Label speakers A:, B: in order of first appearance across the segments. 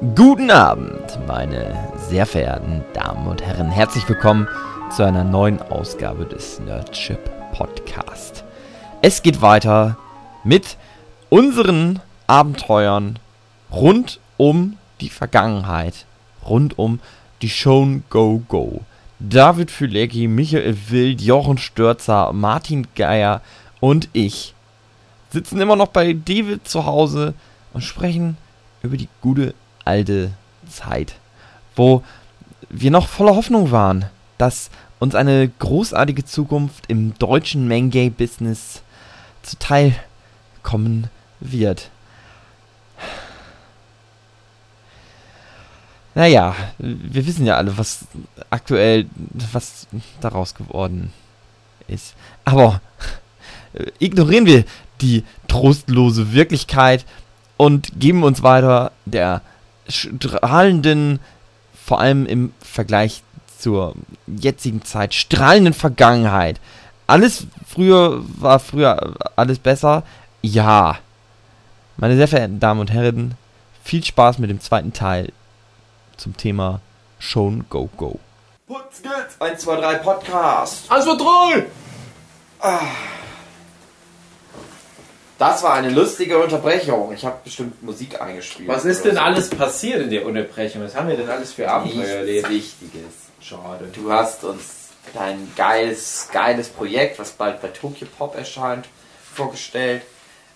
A: Guten Abend, meine sehr verehrten Damen und Herren. Herzlich willkommen zu einer neuen Ausgabe des Nerdship Podcast. Es geht weiter mit unseren Abenteuern rund um die Vergangenheit, rund um die Shown Go Go. David Fülecki, Michael Wild, Jochen Störzer, Martin Geier und ich sitzen immer noch bei David zu Hause und sprechen über die gute alte Zeit, wo wir noch voller Hoffnung waren, dass uns eine großartige Zukunft im deutschen Mangay-Business zuteil kommen wird. Naja, wir wissen ja alle, was aktuell, was daraus geworden ist. Aber ignorieren wir die trostlose Wirklichkeit und geben uns weiter der strahlenden, vor allem im Vergleich zur jetzigen Zeit, strahlenden Vergangenheit. Alles früher war früher alles besser. Ja. Meine sehr verehrten Damen und Herren, viel Spaß mit dem zweiten Teil zum Thema Shown Go Go.
B: Putz geht's! 1, 2, 3 Podcast!
C: 1, 2, 3!
B: Ah. Das war eine lustige Unterbrechung. Ich habe bestimmt Musik eingespielt.
C: Was ist denn alles passiert in der Unterbrechung? Was haben wir denn alles für Abenteuer
B: Nichts
C: erlebt?
B: Wichtiges.
C: Schade.
B: Du hast uns dein geiles, geiles Projekt, was bald bei Tokyo Pop erscheint, vorgestellt.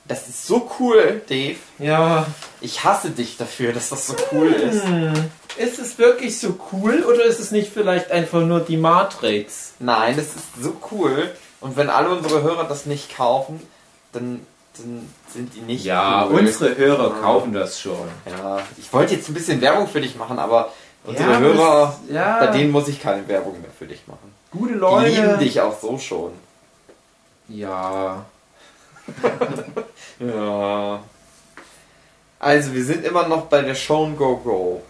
B: Das ist so cool, Dave.
C: Ja.
B: Ich hasse dich dafür, dass das so cool ist.
C: Hm. Ist es wirklich so cool oder ist es nicht vielleicht einfach nur die Matrix?
B: Nein, das ist so cool. Und wenn alle unsere Hörer das nicht kaufen, dann, dann sind die nicht
C: Ja,
B: cool.
C: unsere Hörer
B: Ja.
C: kaufen das schon.
B: Ja, ich wollte jetzt ein bisschen Werbung für dich machen, aber unsere
C: Ja,
B: Hörer,
C: es- ja.
B: bei denen muss ich keine Werbung mehr für dich machen.
C: Gute
B: Die
C: Leute.
B: lieben dich auch so schon.
C: Ja.
B: Ja. Also, wir sind immer noch bei der Show Go Go.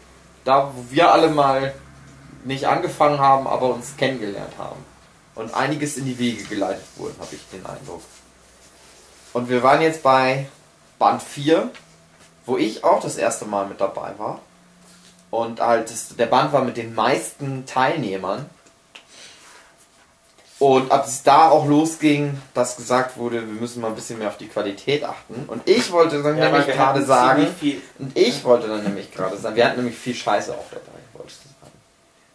B: Da, wo wir alle mal nicht angefangen haben, aber uns kennengelernt haben. Und einiges in die Wege geleitet wurden, habe ich den Eindruck. Und wir waren jetzt bei Band 4, wo ich auch das erste Mal mit dabei war. Und halt, das, der Band war mit den meisten Teilnehmern. Und ab es da auch losging, dass gesagt wurde, wir müssen mal ein bisschen mehr auf die Qualität achten. Und ich wollte dann
C: Ja,
B: nämlich gerade sagen, und ich wollte dann nämlich gerade sagen, wir hatten nämlich viel Scheiße auch dabei, wolltest du sagen.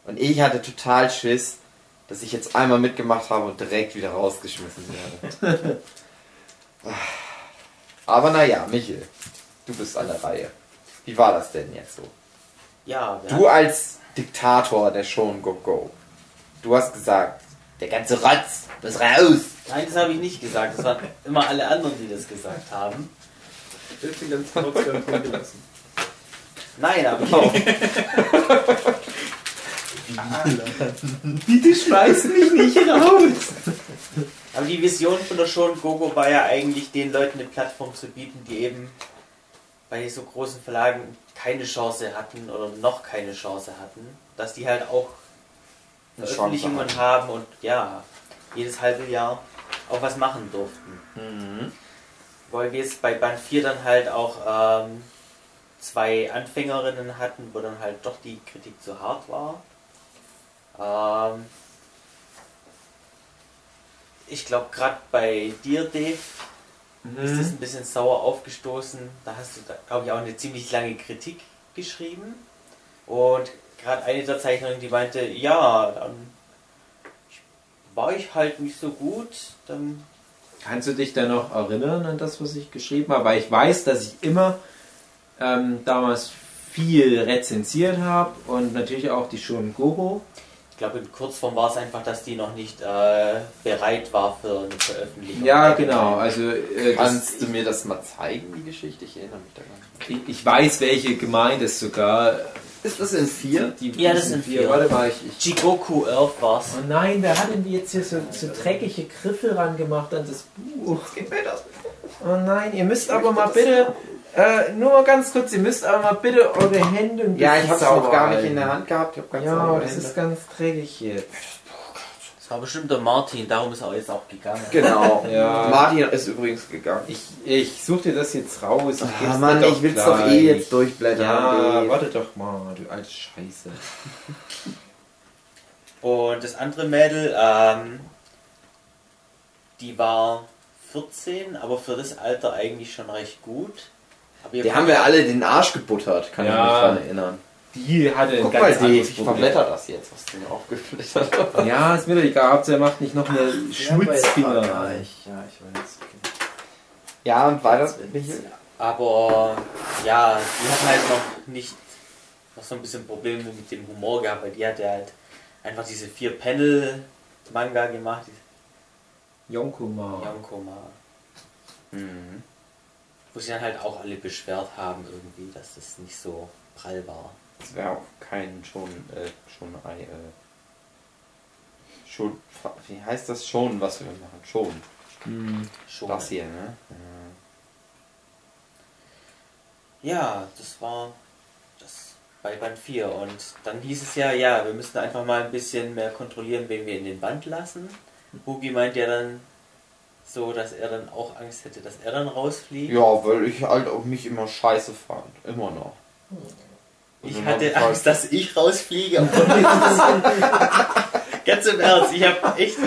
B: Und ich hatte total Schiss, dass ich jetzt einmal mitgemacht habe und direkt wieder rausgeschmissen werde. Aber naja, Michel, du bist an der Reihe. Wie war das denn jetzt so?
D: Ja,
B: Du als Diktator der Show Go Go, du hast gesagt, der ganze Rotz muss raus.
D: Nein, das habe ich nicht gesagt. Das waren immer alle anderen, die das gesagt haben.
C: Ich bin ganz trotzdem gelassen.
D: Nein, aber
B: Oh.
C: Bitte schmeiß mich nicht raus!
D: Aber die Vision von der Show Gogo war ja eigentlich, den Leuten eine Plattform zu bieten, die eben bei so großen Verlagen keine Chance hatten oder noch keine Chance hatten, dass die halt auch Veröffentlichungen haben und ja, jedes halbe Jahr auch was machen durften.
B: Mhm.
D: Weil wir jetzt bei Band 4 dann halt auch ähm, zwei Anfängerinnen hatten, wo dann halt doch die Kritik zu hart war. Ähm, ich glaube, gerade bei dir, Dave, ist das ein bisschen sauer aufgestoßen. Da hast du, glaube ich, auch eine ziemlich lange Kritik geschrieben. Und gerade eine der Zeichnerinnen, die meinte, ja, dann war ich halt nicht so gut, dann
C: Kannst du dich da noch erinnern an das, was ich geschrieben habe? Weil ich weiß, dass ich immer ähm, damals viel rezensiert habe und natürlich auch die Shonen Gogo.
D: Ich glaube, in Kurzform war es einfach, dass die noch nicht äh, bereit war für eine Veröffentlichung.
C: Ja, genau. Also äh, das,
B: Kannst du mir das mal zeigen, die Geschichte? Ich erinnere mich daran.
C: ich, ich weiß, welche gemeint ist sogar.
B: Ist das in vier?
C: Die
D: Ja, das sind vier.
C: Warte mal, ich, ich
D: Jigoku Earth war's.
C: Oh nein, wer hat denn jetzt hier so, so dreckige Griffel ran gemacht an das Buch?
B: Gib mir das.
C: Oh nein, ihr müsst aber mal bitte, äh, nur mal ganz kurz, ihr müsst aber mal bitte eure Hände ein
B: Ja, ich
C: bisschen
B: habe es noch
C: sauber
B: gar nicht
C: halten.
B: in der Hand gehabt. Ich habe ganz
C: Ja, das
B: Hände.
C: ist ganz dreckig jetzt.
D: Das war bestimmt der Martin, darum ist er jetzt auch gegangen.
B: Genau.
C: Ja.
B: Martin ist übrigens gegangen.
C: Ich, ich such dir das jetzt raus. Ich
B: Ah, Mann,
C: doch
B: ich will's doch
C: gleich.
B: eh jetzt durchblättern.
C: Ja,
B: Dave.
C: warte doch mal, du alte Scheiße.
D: Und das andere Mädel, ähm, die war 14, aber für das Alter eigentlich schon recht gut.
B: Die haben wir alle den Arsch gebuttert, kann
C: Ja.
B: ich mich dran erinnern.
C: Die hatte ein
B: Guck mal,
C: ganz
B: Dave,
C: anderes
B: ich
C: Problem.
B: verblätter das jetzt, was du mir aufgeblättert hast.
C: Ja, ist mir doch egal, Hauptsache er macht nicht noch eine Schmutzfinger rein.
B: Ja, ich weiß. Ja, und weiter, Michael?
D: Aber ja, die hat halt noch nicht noch so ein bisschen Probleme mit dem Humor gehabt, weil die hat ja halt einfach diese vier Panel Manga gemacht,
C: Yonkoma.
D: Yonkoma,
B: Mhm.
D: Wo sich dann halt auch alle beschwert haben irgendwie, dass das nicht so prall war.
B: Das wäre auch kein schon, äh, schon, äh, schon, wie heißt das schon, was wir machen? Schon.
C: Hm.
D: Schon.
B: Das hier, ne?
D: Ja, das war das bei Band 4 und dann hieß es ja, ja, wir müssen einfach mal ein bisschen mehr kontrollieren, wen wir in den Band lassen. Hugi meint ja dann so, dass er dann auch Angst hätte, dass er dann rausfliegt.
B: Ja, weil ich halt auch mich immer scheiße fand. Immer noch.
D: Ich
B: Und
D: hatte
B: ich halt-
D: Angst, dass ich rausfliege. Ganz im Ernst, ich habe echt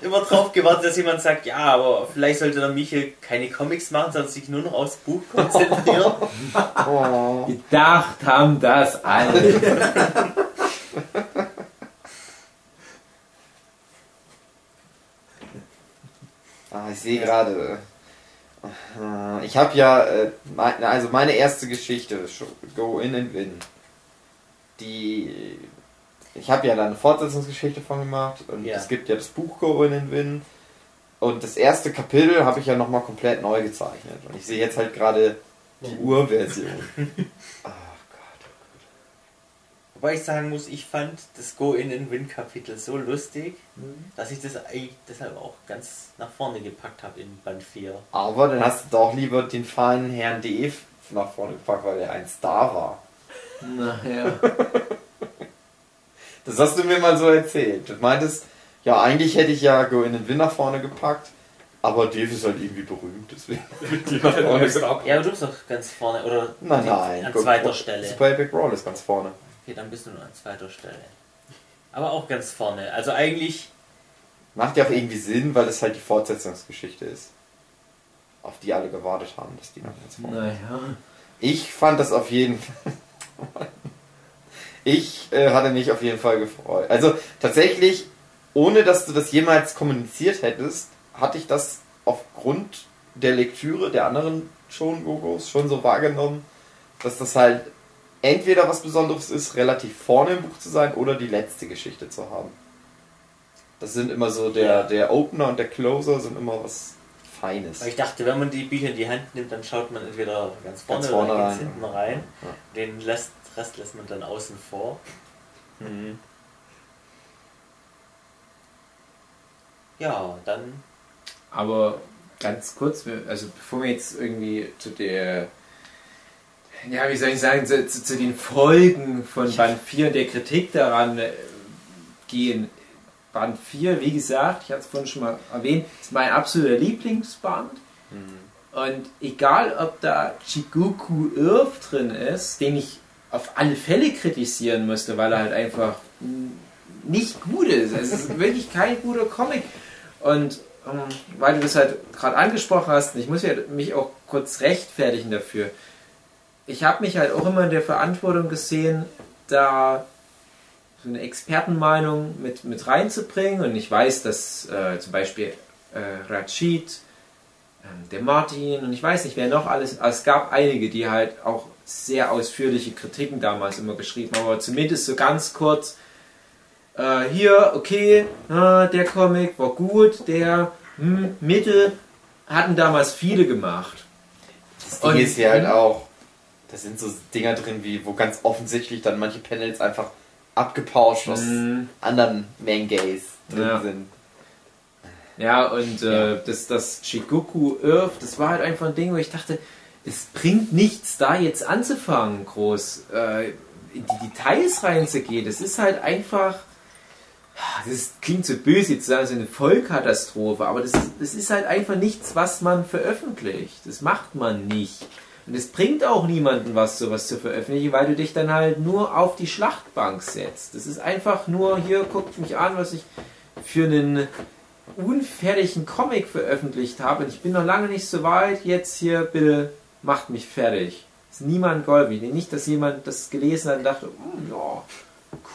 D: immer drauf gewartet, dass jemand sagt, ja, aber vielleicht sollte der Michel keine Comics machen, sondern sich nur noch aufs Buch konzentrieren.
B: Oh.
C: Gedacht haben das alle.
B: Ah, ich sehe gerade. äh, Ich habe ja, äh, also meine erste Geschichte, Go In and Win. Die. Ich habe ja da eine Fortsetzungsgeschichte von gemacht und
D: Ja.
B: es gibt ja das Buch Go In and Win. Und das erste Kapitel habe ich ja nochmal komplett neu gezeichnet. Und ich sehe jetzt halt gerade die Urversion.
D: Wobei ich sagen muss, ich fand das Go in and Win Kapitel so lustig, dass ich das eigentlich deshalb auch ganz nach vorne gepackt habe in Band 4.
B: Aber dann hast du doch lieber den feinen Herrn Dave nach vorne gepackt, weil er ein Star war.
C: Naja.
B: Das hast du mir mal so erzählt. Du meintest, ja, eigentlich hätte ich ja Go in den Win nach vorne gepackt, aber Dave ist halt irgendwie berühmt, deswegen.
D: Ja, aber du bist doch ganz vorne, oder
B: Nein, nein.
D: an zweiter Stelle.
B: Super Epic Brawl ist ganz vorne.
D: Okay, dann bist du nur an zweiter Stelle. Aber auch ganz vorne. Also eigentlich,
B: Macht ja auch irgendwie Sinn, weil es halt die Fortsetzungsgeschichte ist. Auf die alle gewartet haben, dass die noch ganz vorne
C: Naja.
B: Ich fand das auf jeden Fall. Ich äh, hatte mich auf jeden Fall gefreut. Also tatsächlich, ohne dass du das jemals kommuniziert hättest, hatte ich das aufgrund der Lektüre der anderen schon Gogos schon so wahrgenommen, dass das halt entweder was Besonderes ist, relativ vorne im Buch zu sein oder die letzte Geschichte zu haben. Das sind immer so der,
D: Ja.
B: der Opener und der Closer sind immer was Feines.
D: weil ich dachte, wenn man die Bücher in die Hand nimmt, dann schaut man entweder ganz vorne,
B: Ganz vorne
D: oder ganz hinten rein.
B: Ja.
D: Den Rest, Rest lässt man dann außen vor.
B: Mhm.
D: Ja, dann
C: Aber ganz kurz, also bevor wir jetzt irgendwie zu der, ja, wie soll ich sagen, zu, zu, zu den Folgen von Band 4 und der Kritik daran äh, gehen. Band 4, wie gesagt, ich hatte es vorhin schon mal erwähnt, ist mein absoluter Lieblingsband. Und egal, ob da Chiguku Irv drin ist, den ich auf alle Fälle kritisieren musste, weil er halt einfach nicht gut ist. Es ist wirklich kein guter Comic. Und ähm, weil du das halt gerade angesprochen hast, ich muss ja mich auch kurz rechtfertigen dafür. Ich habe mich halt auch immer in der Verantwortung gesehen, da so eine Expertenmeinung mit, mit reinzubringen. Und ich weiß, dass äh, zum Beispiel äh, Rachid, ähm, der Martin und ich weiß nicht, wer noch alles. Es gab einige, die halt auch sehr ausführliche Kritiken damals immer geschrieben haben, aber zumindest so ganz kurz. Äh, hier, okay, äh, der Comic war gut, der hm, Mittel hatten damals viele gemacht.
B: Das Ding
C: Und-
B: ist hier halt auch, da sind so Dinger drin, wie wo ganz offensichtlich dann manche Panels einfach abgepauscht aus
C: Mhm.
B: anderen Mangays drin
C: Ja.
B: sind.
C: Ja, und äh, das, das Shikoku Earth, das war halt einfach ein Ding, wo ich dachte, es bringt nichts, da jetzt anzufangen, groß äh, in die Details reinzugehen. Das ist halt einfach. das klingt so böse jetzt zu sagen, so eine Vollkatastrophe, aber das, das ist halt einfach nichts, was man veröffentlicht. Das macht man nicht. Und es bringt auch niemanden was, sowas zu veröffentlichen, weil du dich dann halt nur auf die Schlachtbank setzt. Das ist einfach nur, hier guckt mich an, was ich für einen unfertigen Comic veröffentlicht habe. Und ich bin noch lange nicht so weit. Jetzt hier, bitte macht mich fertig. Ist niemand Golby. Nicht, dass jemand das gelesen hat und dachte, "Hm, ja,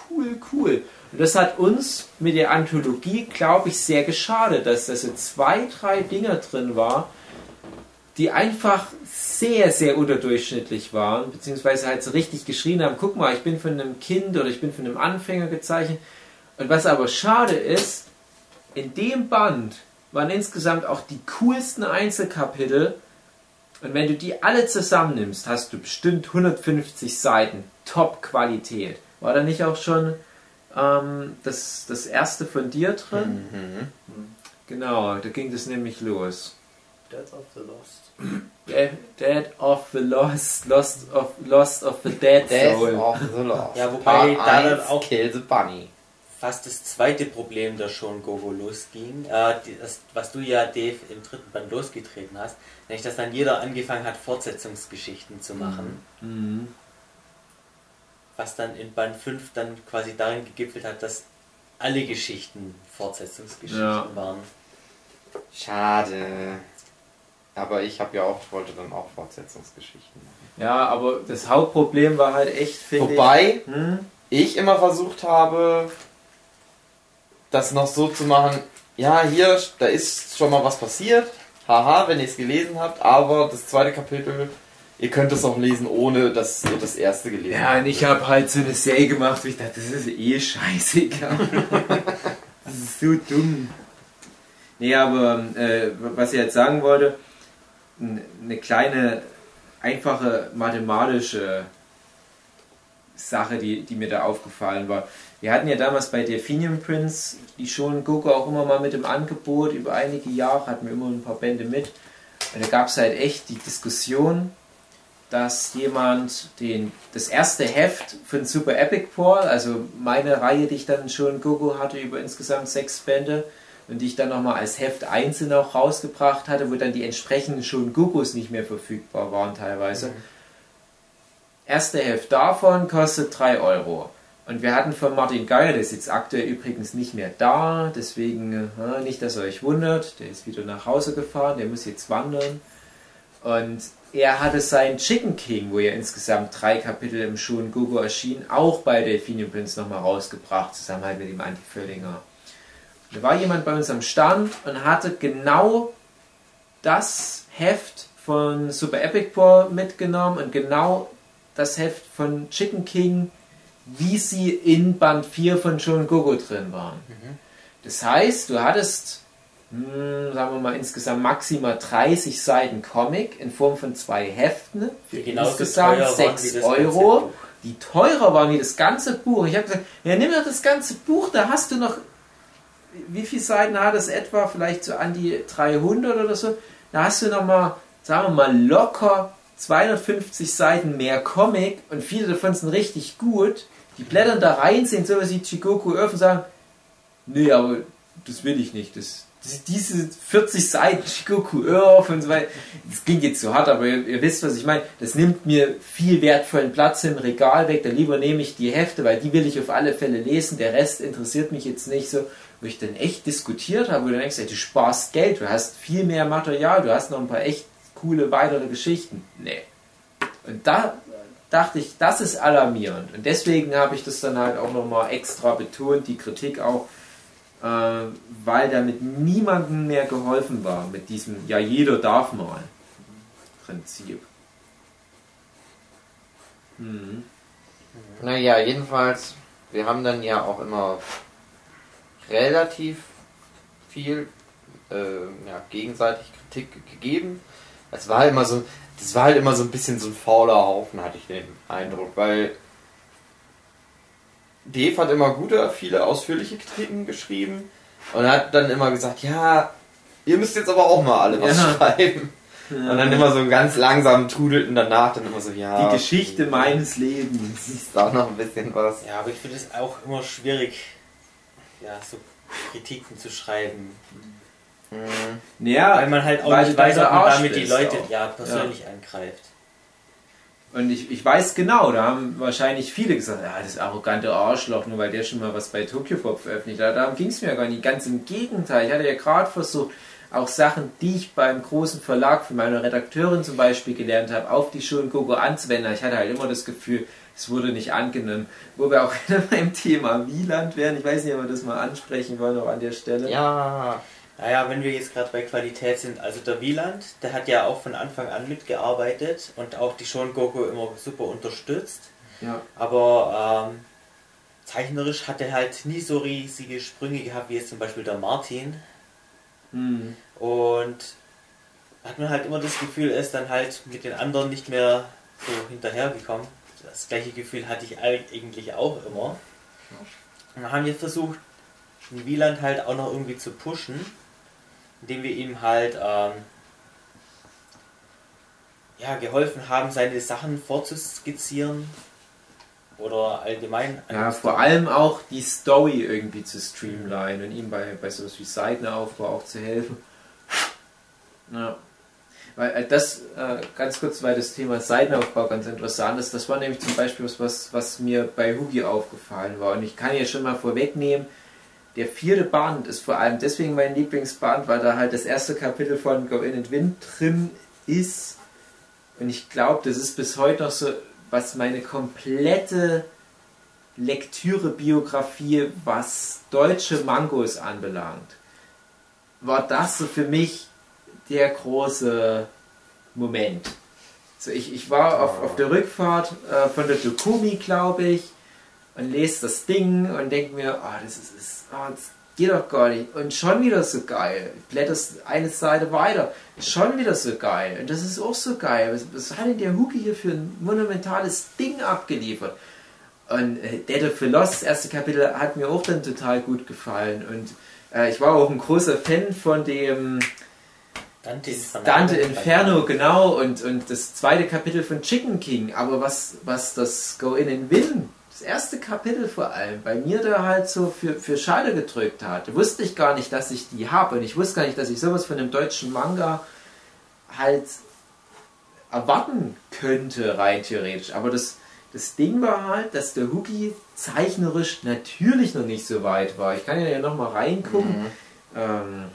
C: cool, cool. Und das hat uns mit der Anthologie, glaube ich, sehr geschadet, dass da so zwei, drei Dinger drin war, die einfach sehr, sehr unterdurchschnittlich waren, beziehungsweise halt so richtig geschrien haben, guck mal, ich bin von einem Kind oder ich bin von einem Anfänger gezeichnet. Und was aber schade ist, in dem Band waren insgesamt auch die coolsten Einzelkapitel. Und wenn du die alle zusammennimmst, hast du bestimmt 150 Seiten Top-Qualität. War da nicht auch schon ähm, das, das erste von dir drin? Genau, da ging das nämlich los.
D: Death of the Lost.
C: Dead, Dead of the Lost, Lost of, Lost of the Dead
B: Death
C: Soul.
B: of the Lost.
D: Ja, wobei
B: Part
D: da dann
B: 1,
D: auch-
B: Kill the Bunny.
D: Fast das zweite Problem der schon Gogo losging, äh, das, was du ja, Dave, im dritten Band losgetreten hast, nämlich dass dann jeder angefangen hat, Fortsetzungsgeschichten zu machen,
C: Mhm.
D: was dann in Band 5 dann quasi darin gegipfelt hat, dass alle Geschichten Fortsetzungsgeschichten
C: Ja.
D: waren.
B: Schade. Aber ich habe ja auch, wollte dann auch Fortsetzungsgeschichten machen.
C: Ja, aber das Hauptproblem war halt echt, finde
B: Wobei
C: ich. Hm?
B: ich immer versucht habe, das noch so zu machen, ja, hier, da ist schon mal was passiert. Haha, wenn ihr es gelesen habt, aber das zweite Kapitel, ihr könnt es auch lesen, ohne dass ihr das erste gelesen
C: Ja,
B: habt.
C: und ich habe halt so eine Serie gemacht, wo ich dachte, das ist eh scheißegal. das ist so dumm. Nee, aber äh, was ich jetzt sagen wollte, eine kleine, einfache mathematische Sache, die, die mir da aufgefallen war. Wir hatten ja damals bei Delphinium Prince die schon Gogo auch immer mal mit im Angebot über einige Jahre, hatten wir immer ein paar Bände mit. Und da gab es halt echt die Diskussion, dass jemand den, das erste Heft von Super Epic Paul, also meine Reihe, die ich dann schon Gogo hatte, über insgesamt sechs Bände, und die ich dann nochmal als Heft einzeln auch rausgebracht hatte, wo dann die entsprechenden schon Gogos nicht mehr verfügbar waren teilweise. Erste Heft davon kostet 3 Euro. Und wir hatten von Martin Geier, der ist jetzt aktuell übrigens nicht mehr da, deswegen äh, nicht, dass ihr euch wundert, der ist wieder nach Hause gefahren, der muss jetzt wandern. Und er hatte sein Chicken King, wo ja insgesamt drei Kapitel im Schuhen Gogo erschienen, auch bei Delphinium Prince nochmal rausgebracht, zusammen halt mit dem Anti Völlinger. Da war jemand bei uns am Stand und hatte genau das Heft von Super Epic Paul mitgenommen und genau das Heft von Chicken King, wie sie in Band 4 von Schon Gogo drin waren. Das heißt, du hattest, hm, sagen wir mal, insgesamt maximal 30 Seiten Comic in Form von zwei Heften für insgesamt
D: teuer waren
C: 6
D: wie das
C: Euro, die teurer waren wie das ganze Buch. Ich habe gesagt, ja, nimm doch das ganze Buch, da hast du noch wie viele Seiten hat es etwa? Vielleicht so an die 300 oder so. Da hast du nochmal, sagen wir mal, locker 250 Seiten mehr Comic und viele davon sind richtig gut. Die blättern da rein, sehen sowas wie Chigoku Earth und sagen, nee, aber das will ich nicht. Das, das, diese 40 Seiten Chigoku Earth und so weiter, das klingt jetzt zu hart, aber ihr, ihr wisst, was ich meine. Das nimmt mir viel wertvollen Platz im Regal weg. Da lieber nehme ich die Hefte, weil die will ich auf alle Fälle lesen. Der Rest interessiert mich jetzt nicht so. Wo ich dann echt diskutiert habe, wo du denkst, ey, du sparst Geld, du hast viel mehr Material, du hast noch ein paar echt coole weitere Geschichten. Nee. Und da dachte ich, das ist alarmierend. Und deswegen habe ich das dann halt auch nochmal extra betont, die Kritik auch, äh, weil damit niemandem mehr geholfen war mit diesem, ja, jeder darf mal Prinzip. Mhm.
B: Naja, jedenfalls, wir haben dann ja auch immer relativ viel äh, ja, gegenseitig Kritik ge- gegeben. Es war halt immer so, das war halt immer so ein bisschen so ein fauler Haufen, hatte ich den Eindruck, weil Dave hat immer gute, viele ausführliche Kritiken geschrieben und hat dann immer gesagt, ja, ihr müsst jetzt aber auch mal alle was
C: Ja.
B: schreiben. Und dann immer so ganz langsam trudelten danach dann immer so, ja.
C: Die Geschichte meines Lebens.
B: ist auch noch ein bisschen was.
D: Ja, aber ich finde es auch immer schwierig, ja, so Kritiken zu schreiben.
B: Mhm.
C: Ja,
D: Weil man halt auch nicht weiß, ob man damit die Leute
C: auch.
D: ja persönlich angreift.
C: Und ich, ich weiß genau, da haben wahrscheinlich viele gesagt, ja, das arrogante Arschloch, nur weil der schon mal was bei Tokyo Pop veröffentlicht hat. Darum ging es mir ja gar nicht. Ganz im Gegenteil. Ich hatte ja gerade versucht, auch Sachen, die ich beim großen Verlag von meiner Redakteurin zum Beispiel gelernt habe, auf die Schulen Gogo anzuwenden. Ich hatte halt immer das Gefühl, es wurde nicht angenommen. Wo wir auch beim Thema Wieland wären. Ich weiß nicht, ob wir das mal ansprechen wollen, auch an der Stelle.
B: Ja.
D: Naja, wenn wir jetzt gerade bei Qualität sind, also der Wieland, der hat ja auch von Anfang an mitgearbeitet und auch die Shon Goku immer super unterstützt.
C: Ja.
D: Aber ähm, zeichnerisch hat er halt nie so riesige Sprünge gehabt wie jetzt zum Beispiel der Martin.
C: Hm.
D: Und hat man halt immer das Gefühl, er ist dann halt mit den anderen nicht mehr so hinterhergekommen. Das gleiche Gefühl hatte ich eigentlich auch immer. Und dann haben wir versucht, den Wieland halt auch noch irgendwie zu pushen, indem wir ihm halt ähm, ja, geholfen haben, seine Sachen vorzuskizzieren oder allgemein.
C: Ja, vor allem auch die Story irgendwie zu streamline und ihm bei, bei sowas wie Seitenaufbau auch zu helfen. Ja. Weil äh, das, äh, ganz kurz, weil das Thema Seitenaufbau ganz interessant ist, das war nämlich zum Beispiel was, was, mir bei Hugi aufgefallen war. Und ich kann hier schon mal vorwegnehmen, der vierte Band ist vor allem deswegen mein Lieblingsband, weil da halt das erste Kapitel von Go In and Win drin ist. Und ich glaube, das ist bis heute noch so, was meine komplette Lektüre-Biografie, was deutsche Mangos anbelangt, war das so für mich der große Moment. So, ich, ich war auf, auf der Rückfahrt äh, von der Dokumi, glaube ich, und lese das Ding und denke mir, ah, das ist, ist ah, das geht doch gar nicht. Und schon wieder so geil. Blätterst eine Seite weiter, schon wieder so geil. Und das ist auch so geil. Was, was hat denn der Huki hier für ein monumentales Ding abgeliefert? Und äh, Dead of the Lost, das erste Kapitel, hat mir auch dann total gut gefallen. Und äh, ich war auch ein großer Fan von dem
D: Dante Inferno.
C: Dante Inferno, genau, und, und das zweite Kapitel von Chicken King. Aber was, was das Go In and Win, das erste Kapitel vor allem, bei mir da halt so für, für Schade gedrückt hat, wusste ich gar nicht, dass ich die habe. Und ich wusste gar nicht, dass ich sowas von einem deutschen Manga halt erwarten könnte, rein theoretisch. Aber das, das Ding war halt, dass der Huki zeichnerisch natürlich noch nicht so weit war. Ich kann ja nochmal reingucken. Ähm,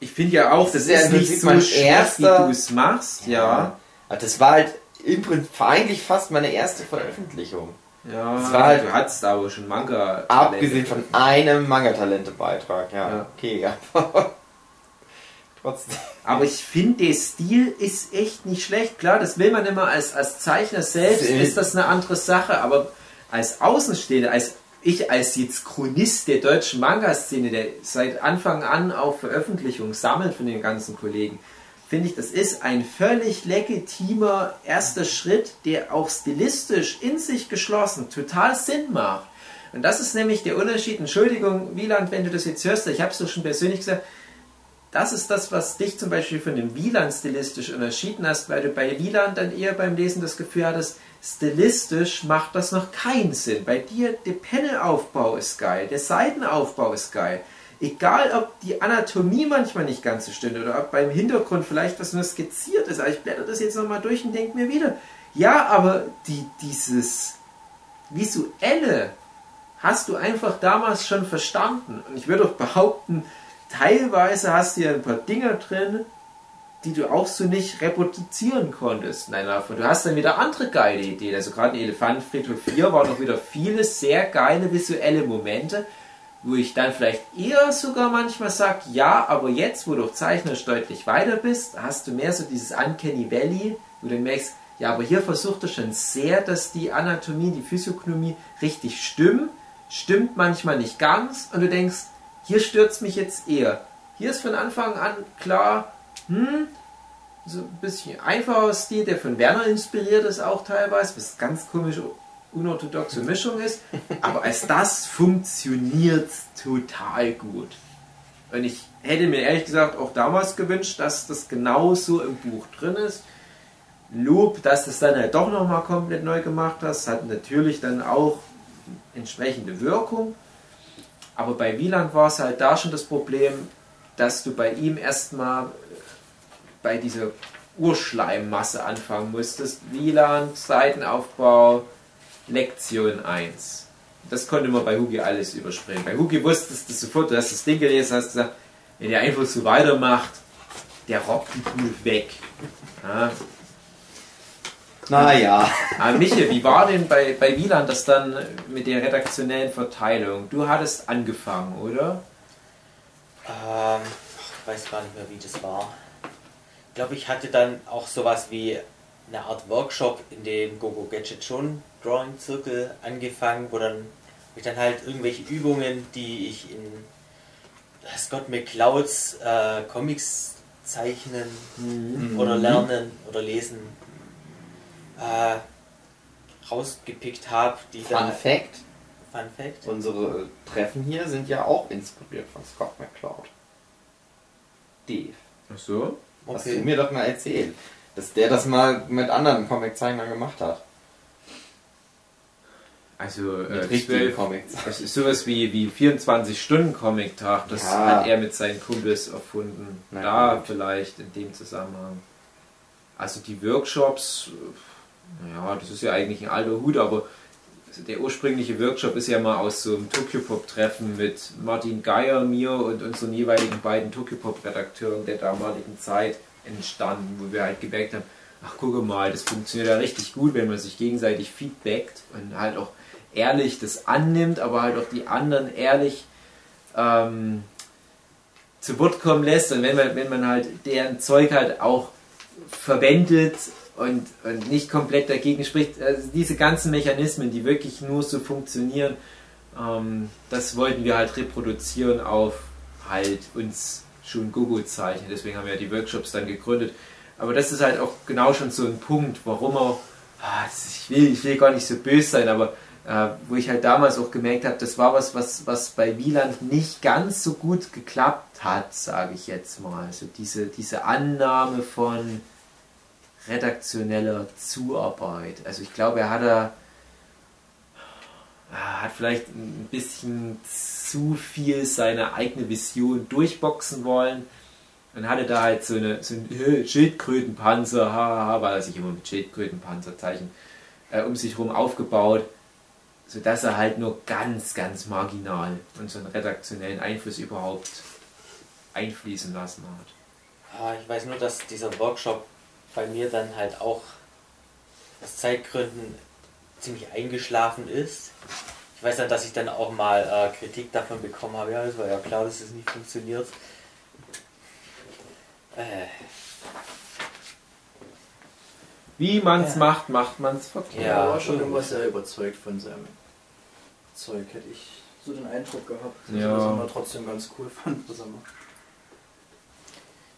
C: ich finde ja auch, das,
B: Das ist ja
C: nicht so
B: mein erster-
C: wie du es machst. Ja.
B: Aber Das war halt im Prinzip eigentlich fast meine erste Veröffentlichung.
C: ja.
B: Das war halt-
C: du hattest aber schon Manga.
B: Abgesehen von einem Manga-Talente-Beitrag, ja.
C: Ja.
B: Okay, aber trotzdem.
C: Aber ich finde, der Stil ist echt nicht schlecht. Klar, das will man immer als, als Zeichner selbst,
B: Äh.
C: ist das eine andere Sache. Aber als Außenstehender, als ich als jetzt Chronist der deutschen Manga-Szene, der seit Anfang an auch Veröffentlichungen sammelt von den ganzen Kollegen, finde ich, das ist ein völlig legitimer erster Schritt, der auch stilistisch in sich geschlossen total Sinn macht. Und das ist nämlich der Unterschied. Entschuldigung, Wieland, wenn du das jetzt hörst, ich habe es doch schon persönlich gesagt, das ist das, was dich zum Beispiel von dem Wieland stilistisch unterschieden hast, weil du bei Wieland dann eher beim Lesen das Gefühl hattest, stilistisch macht das noch keinen Sinn. Bei dir, der Panelaufbau ist geil, der Seitenaufbau ist geil. Egal, ob die Anatomie manchmal nicht ganz so stimmt oder ob beim Hintergrund vielleicht was nur skizziert ist. Aber ich blätter das jetzt nochmal durch und denke mir wieder, ja, aber die, dieses Visuelle hast du einfach damals schon verstanden. Und ich würde auch behaupten, teilweise hast du ja ein paar Dinger drin, die du auch so nicht reproduzieren konntest. Nein, davon. Du hast dann wieder andere geile Ideen. Also gerade in Elefantenfriedhof 4 waren noch wieder viele sehr geile visuelle Momente, wo ich dann vielleicht eher sogar manchmal sage, ja, aber jetzt, wo du auch zeichnerisch deutlich weiter bist, hast du mehr so dieses Uncanny Valley, wo du merkst, ja, aber hier versucht er schon sehr, dass die Anatomie, die Physiognomie richtig stimmen, stimmt manchmal nicht ganz und du denkst, hier stört's mich jetzt eher. Hier ist von Anfang an klar, hm, so ein bisschen einfacher Stil, der von Werner inspiriert ist auch teilweise, was ganz komische, unorthodoxe Mischung ist, aber als das funktioniert total gut. Und ich hätte mir ehrlich gesagt auch damals gewünscht, dass das genauso im Buch drin ist. Lob, dass du es dann halt doch nochmal komplett neu gemacht hast, hat natürlich dann auch entsprechende Wirkung. Aber bei Wieland war es halt da schon das Problem, dass du bei ihm erstmal bei dieser Urschleimmasse anfangen musstest. Wieland, Seitenaufbau, Lektion 1. Das konnte man bei Hugi alles überspringen. Bei Hugi wusstest du sofort, du hast das Ding gelesen, hast gesagt, wenn der einfach so weitermacht, der rockt die Pool weg. Ja.
B: Naja.
C: Aber Michael, wie war denn bei, bei Wieland das dann mit der redaktionellen Verteilung? Du hattest angefangen, oder?
D: Ähm, ich weiß gar nicht mehr, wie das war. Ich glaube, ich hatte dann auch sowas wie eine Art Workshop in dem Gogo Gadget schon Drawing Circle angefangen, wo dann ich dann halt irgendwelche Übungen, die ich in Scott McClouds äh, Comics zeichnen
C: Mhm.
D: oder lernen oder lesen äh, rausgepickt habe, die
B: Fun
D: dann
B: Fact:
D: Fun Fact.
B: Unsere Treffen hier sind ja auch inspiriert von Scott McCloud. Dave.
C: Ach so?
B: Hast du
D: Okay.
B: mir doch mal erzählt, dass der das mal mit anderen Comiczeichnern gemacht hat.
C: Also, äh,
B: richtigen
C: 12,
B: Comics.
C: das ist sowas wie, wie 24-Stunden-Comic-Tag. Das
B: Ja.
C: hat er mit seinen Kumpels erfunden.
B: Na
C: da
B: gut.
C: vielleicht in dem Zusammenhang. Also die Workshops, naja, das ist ja eigentlich ein alter Hut, aber der ursprüngliche Workshop ist ja mal aus so einem Tokyopop-Treffen mit Martin Geier, mir und unseren jeweiligen beiden Tokyopop-Redakteuren der damaligen Zeit entstanden, wo wir halt gemerkt haben, ach gucke mal, das funktioniert ja richtig gut, wenn man sich gegenseitig feedbackt und halt auch ehrlich das annimmt, aber halt auch die anderen ehrlich ähm, zu Wort kommen lässt und wenn man, wenn man halt deren Zeug halt auch verwendet und, und nicht komplett dagegen spricht, also diese ganzen Mechanismen, die wirklich nur so funktionieren, ähm, das wollten wir halt reproduzieren auf halt uns schon Gogo zeichnen. Deswegen haben wir ja die Workshops dann gegründet. Aber das ist halt auch genau schon so ein Punkt, warum auch, ah, ich will, ich will gar nicht so böse sein, aber äh, wo ich halt damals auch gemerkt habe, das war was, was, was bei Wieland nicht ganz so gut geklappt hat, sage ich jetzt mal. Also diese, diese Annahme von redaktioneller Zuarbeit. Also ich glaube, er hat da hat vielleicht ein bisschen zu viel seine eigene Vision durchboxen wollen und hatte da halt so eine, so einen Schildkrötenpanzer, haha, weil er sich immer mit Schildkrötenpanzer zeichnet, äh, um sich herum aufgebaut, sodass er halt nur ganz, ganz marginal unseren redaktionellen Einfluss überhaupt einfließen lassen hat.
D: Ah, ich weiß nur, dass dieser Workshop bei mir dann halt auch aus Zeitgründen ziemlich eingeschlafen ist. Ich weiß dann, dass ich dann auch mal äh, Kritik davon bekommen habe. Ja, es war ja klar, dass es nicht funktioniert. Äh,
C: Wie man's
D: Ja.
C: macht, macht man's verkehrt.
D: Ja.
E: er war schon immer sehr überzeugt von seinem Zeug, hätte ich so den Eindruck gehabt. dass
C: Ja.
E: ich das immer trotzdem ganz cool fand, was er macht.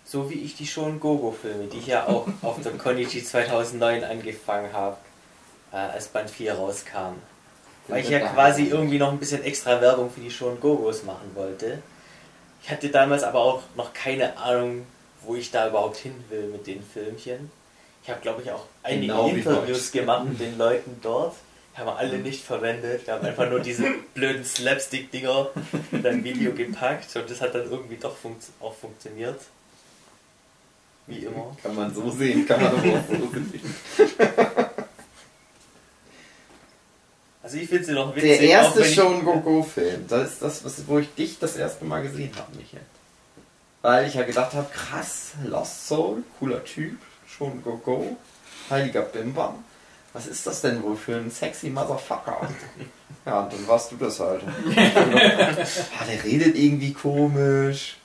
D: so wie ich die schon Gogo-Filme, die ich ja auch auf der Konichi 2009 angefangen habe, äh, als Band 4 rauskam. Weil ich ja quasi irgendwie noch ein bisschen extra Werbung für die schon Gogos machen wollte. Ich hatte damals aber auch noch keine Ahnung, wo ich da überhaupt hin will mit den Filmchen. Ich habe, glaube ich, auch einige
B: Genau
D: Interviews gemacht mit den Leuten dort. Die haben wir alle nicht verwendet. Wir haben einfach nur diese blöden Slapstick-Dinger in ein Video gepackt und das hat dann irgendwie doch funkt auch funktioniert. Wie immer.
B: Kann man so sehen, kann man aber auch so sehen.
D: Also ich finde sie noch witzig.
B: Der erste
D: auch wenn ich-
B: Show Go Go Film, das ist das, wo ich dich das erste Mal gesehen habe, Michael. Weil ich ja gedacht habe, krass, Lost Soul, cooler Typ, schon Go Go, heiliger Bimbam. Was ist das denn wohl für ein sexy Motherfucker? Ja, und dann warst du das halt. ah, der redet irgendwie komisch.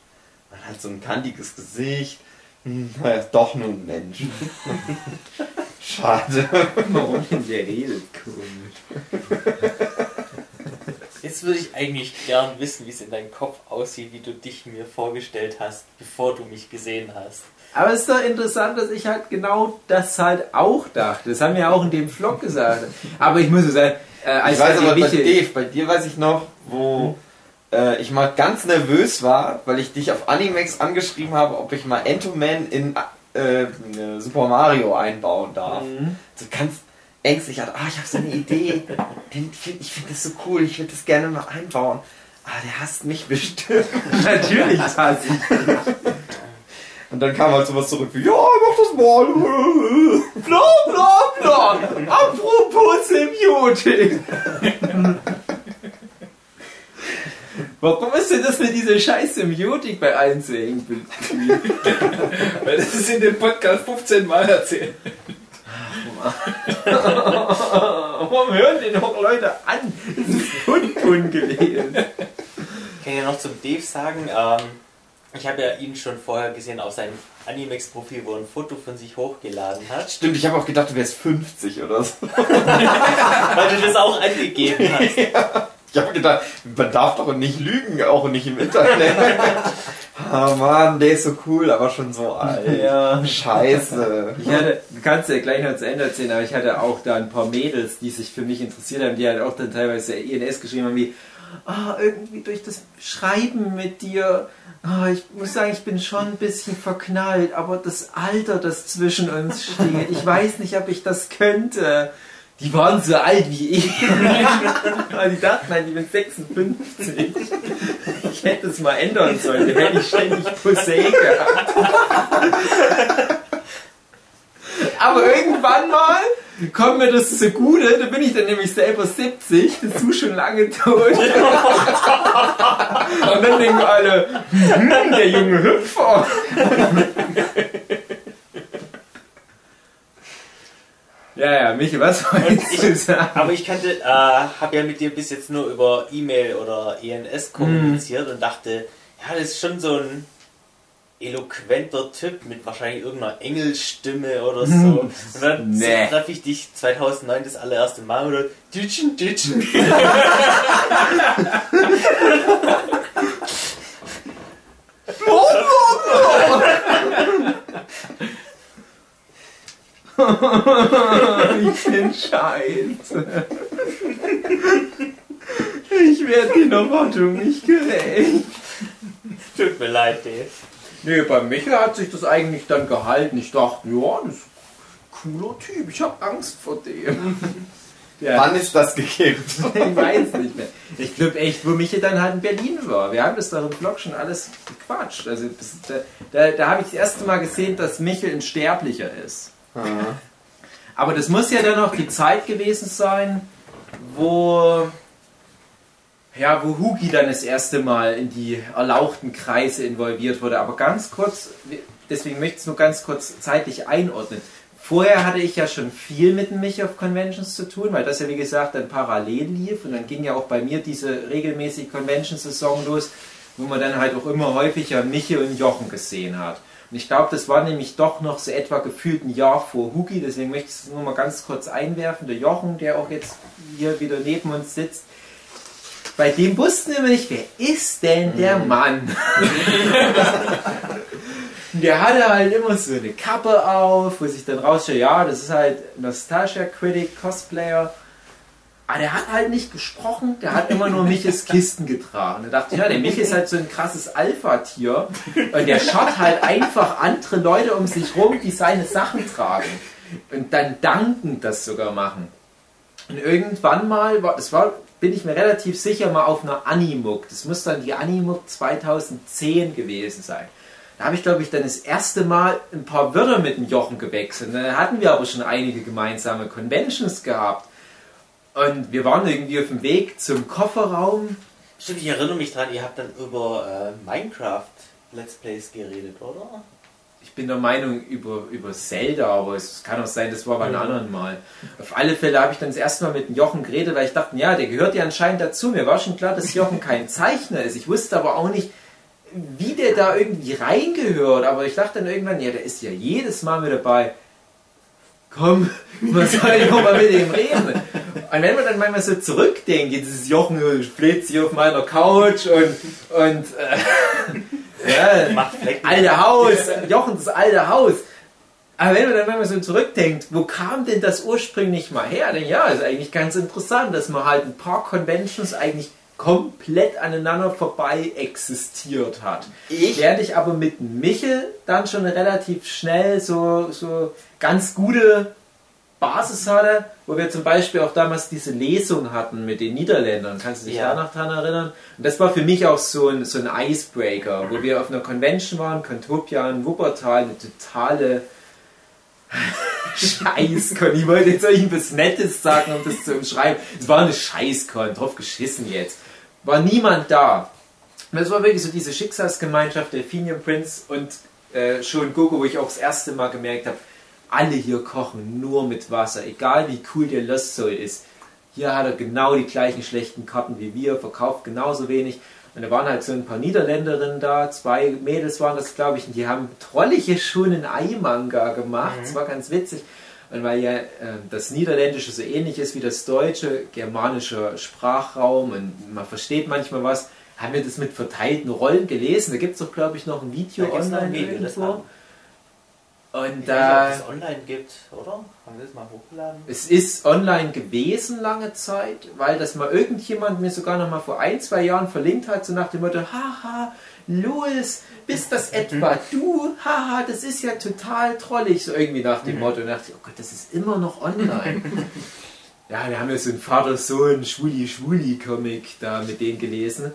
B: Man hat so ein kantiges Gesicht. Hm, naja, ist doch nur ein Mensch. Schade.
C: Warum denn der redet komisch?
D: Jetzt würde ich eigentlich gern wissen, wie es in deinem Kopf aussieht, wie du dich mir vorgestellt hast, bevor du mich gesehen hast.
C: Aber es ist doch interessant, dass ich halt genau das halt auch dachte. Das haben wir ja auch in dem Vlog gesagt. Aber ich muss sagen, äh, als
B: Ich weiß aber bei Dave, bei dir weiß ich noch, wo äh, ich mal ganz nervös war, weil ich dich auf Animex angeschrieben habe, ob ich mal Entoman in äh, Super Mario einbauen darf.
C: Mhm.
B: So ganz ängstlich, hatte, ah, ich habe so eine Idee, ich finde das so cool, ich würde das gerne mal einbauen. ah, der hasst mich bestimmt.
C: Natürlich hasse ich.
B: Und dann kam halt sowas zurück wie, ja, mach das mal.
C: Bla bla bla. Apropos Symbiotik. Warum ist denn das mit dieser scheiß Symbiotik bei allen so hängen?
E: Weil das ist in dem Podcast 15 Mal erzählt.
C: Warum hören den auch Leute an? Das ist Hundhund gewesen.
D: Ich kann ja noch zum Dave sagen, ähm, ich habe ja ihn schon vorher gesehen auf seinem Animex-Profil, wo er ein Foto von sich hochgeladen hat,
B: Stimmt, ich habe auch gedacht, du wärst 50 oder so.
D: weil du das auch angegeben hast.
B: Ich habe gedacht, man darf doch nicht lügen, auch nicht im Internet. oh Mann, der ist so cool, aber schon so alt.
C: Ja.
B: Scheiße.
C: Ich hatte, du kannst ja gleich noch zu Ende erzählen, aber ich hatte auch da ein paar Mädels, die sich für mich interessiert haben, die halt auch dann teilweise INS geschrieben haben, wie, ah, irgendwie durch das Schreiben mit dir, ah, ich muss sagen, ich bin schon ein bisschen verknallt, aber das Alter, das zwischen uns steht, ich weiß nicht, ob ich das könnte. Die waren so alt wie ich. Aber die dachten halt, ich bin 56. Ich hätte es mal ändern sollen, dann hätte ich ständig Posé gehabt. Aber irgendwann mal kommt mir das zugute, da bin ich dann nämlich selber 70, das du schon lange tot. Und dann denken alle, hm, der junge Hüpfer. Ja, ja, Michi, was wolltest du sagen?
D: Aber ich kannte, äh, habe ja mit dir bis jetzt nur über E-Mail oder ENS kommuniziert und dachte, ja, das ist schon so ein eloquenter Typ mit wahrscheinlich irgendeiner Engelstimme oder so. Und dann
C: Nee.
D: treffe ich dich 2009 das allererste Mal oder Ditchen, Ditchen.
C: Ich bin scheiße. Ich werde den Erwartungen nicht gerecht.
D: Tut mir leid, Dave.
C: Nee, bei Michael hat sich das eigentlich dann gehalten. Ich dachte, ja, das ist ein cooler Typ. Ich habe Angst vor dem. Ja,
B: Wann ist das gekippt?
C: ich weiß nicht mehr. Ich glaube echt, wo Michael dann halt in Berlin war. Wir haben das da im Blog schon alles gequatscht. Also das, da, da, da habe ich das erste Mal gesehen, dass Michael ein Sterblicher ist. Aber das muss ja dann noch die Zeit gewesen sein, wo, ja, wo Hugi dann das erste Mal in die erlauchten Kreise involviert wurde. Aber ganz kurz, deswegen möchte ich es nur ganz kurz zeitlich einordnen. Vorher hatte ich ja schon viel mit dem Mich auf Conventions zu tun, weil das ja wie gesagt dann parallel lief und dann ging ja auch bei mir diese regelmäßige Convention-Saison los, wo man dann halt auch immer häufiger Miche und Jochen gesehen hat. Und ich glaube, das war nämlich doch noch so etwa gefühlt ein Jahr vor Hugi, deswegen möchte ich es nur mal ganz kurz einwerfen. Der Jochen, der auch jetzt hier wieder neben uns sitzt, bei dem wussten wir nicht, wer ist denn der Mann? Und der hatte halt immer so eine Kappe auf, wo sich dann rausstellt, ja, das ist halt Nostalgia Critic, Cosplayer. Aber der hat halt nicht gesprochen, der hat immer nur Miches Kisten getragen. Da dachte ich, ja, der Mich ist halt so ein krasses Alpha-Tier. Und der schaut halt einfach andere Leute um sich rum, die seine Sachen tragen. Und dann dankend das sogar machen. Und irgendwann mal, war, das war, bin ich mir relativ sicher, mal auf einer Animuk. Das muss dann die Animuk 2010 gewesen sein. Da habe ich, glaube ich, dann das erste Mal ein paar Wörter mit dem Jochen gewechselt. Dann hatten wir aber schon einige gemeinsame Conventions gehabt. Und wir waren irgendwie auf dem Weg zum Kofferraum.
D: Stimmt, ich erinnere mich dran, ihr habt dann über äh, Minecraft Let's Plays geredet, oder?
C: Ich bin der Meinung über, über Zelda, aber es kann auch sein, das war bei einem anderen Mal. Auf alle Fälle habe ich dann das erste Mal mit dem Jochen geredet, weil ich dachte, ja, der gehört ja anscheinend dazu. Mir war schon klar, dass Jochen kein Zeichner ist. Ich wusste aber auch nicht, wie der da irgendwie reingehört. Aber ich dachte dann irgendwann, ja, der ist ja jedes Mal mit dabei. Komm, man soll ja auch mal mit ihm reden. Und wenn man dann manchmal so zurückdenkt, dieses Jochen fleht sich auf meiner Couch und, und äh, ja,
D: Macht Flecken.
C: alte Haus, Jochen, das alte Haus. Aber wenn man dann manchmal so zurückdenkt, wo kam denn das ursprünglich mal her? Denn ja, ist eigentlich ganz interessant, dass man halt ein paar Conventions eigentlich komplett aneinander vorbei existiert hat.
B: Ich?
C: Während ich aber mit Michel dann schon relativ schnell so, so ganz gute Basis hatte, wo wir zum Beispiel auch damals diese Lesung hatten mit den Niederländern. Kannst du dich
D: Ja.
C: da noch dran erinnern? Und das war für mich auch so ein, so ein Icebreaker, wo wir auf einer Convention waren, Contopia in Wuppertal, eine totale Scheißkon. Ich wollte jetzt irgendwas Nettes sagen, um das zu umschreiben. Es war eine Scheißkon, drauf geschissen jetzt. War niemand da. Und Das war wirklich so diese Schicksalsgemeinschaft der Fenian Prince und äh, schon Gogo, wo ich auch das erste Mal gemerkt habe, alle hier kochen nur mit Wasser, egal wie cool der Lost Soul ist. Hier hat er genau die gleichen schlechten Karten wie wir, verkauft genauso wenig. Und da waren halt so ein paar Niederländerinnen da, zwei Mädels waren das, glaube ich, und die haben trollige schon einen Ei-Manga gemacht. Das war ganz witzig. Und weil ja äh, das Niederländische so ähnlich ist wie das Deutsche, germanischer Sprachraum und man versteht manchmal was, haben wir das mit verteilten Rollen gelesen. Da gibt es doch, glaube ich, noch ein Video online irgendwo. Und da.
D: ob es online gibt, oder? Haben wir das mal hochgeladen?
C: Es ist online gewesen lange Zeit, weil das mal irgendjemand mir sogar noch mal vor ein, zwei Jahren verlinkt hat, so nach dem Motto, haha, Louis, bist das etwa du? Haha, das ist ja total trollig, so irgendwie nach dem Motto. Und dachte ich, oh Gott, das ist immer noch online. ja, wir haben ja so einen Vater-Sohn, Schwuli-Schwuli-Comic da mit denen gelesen.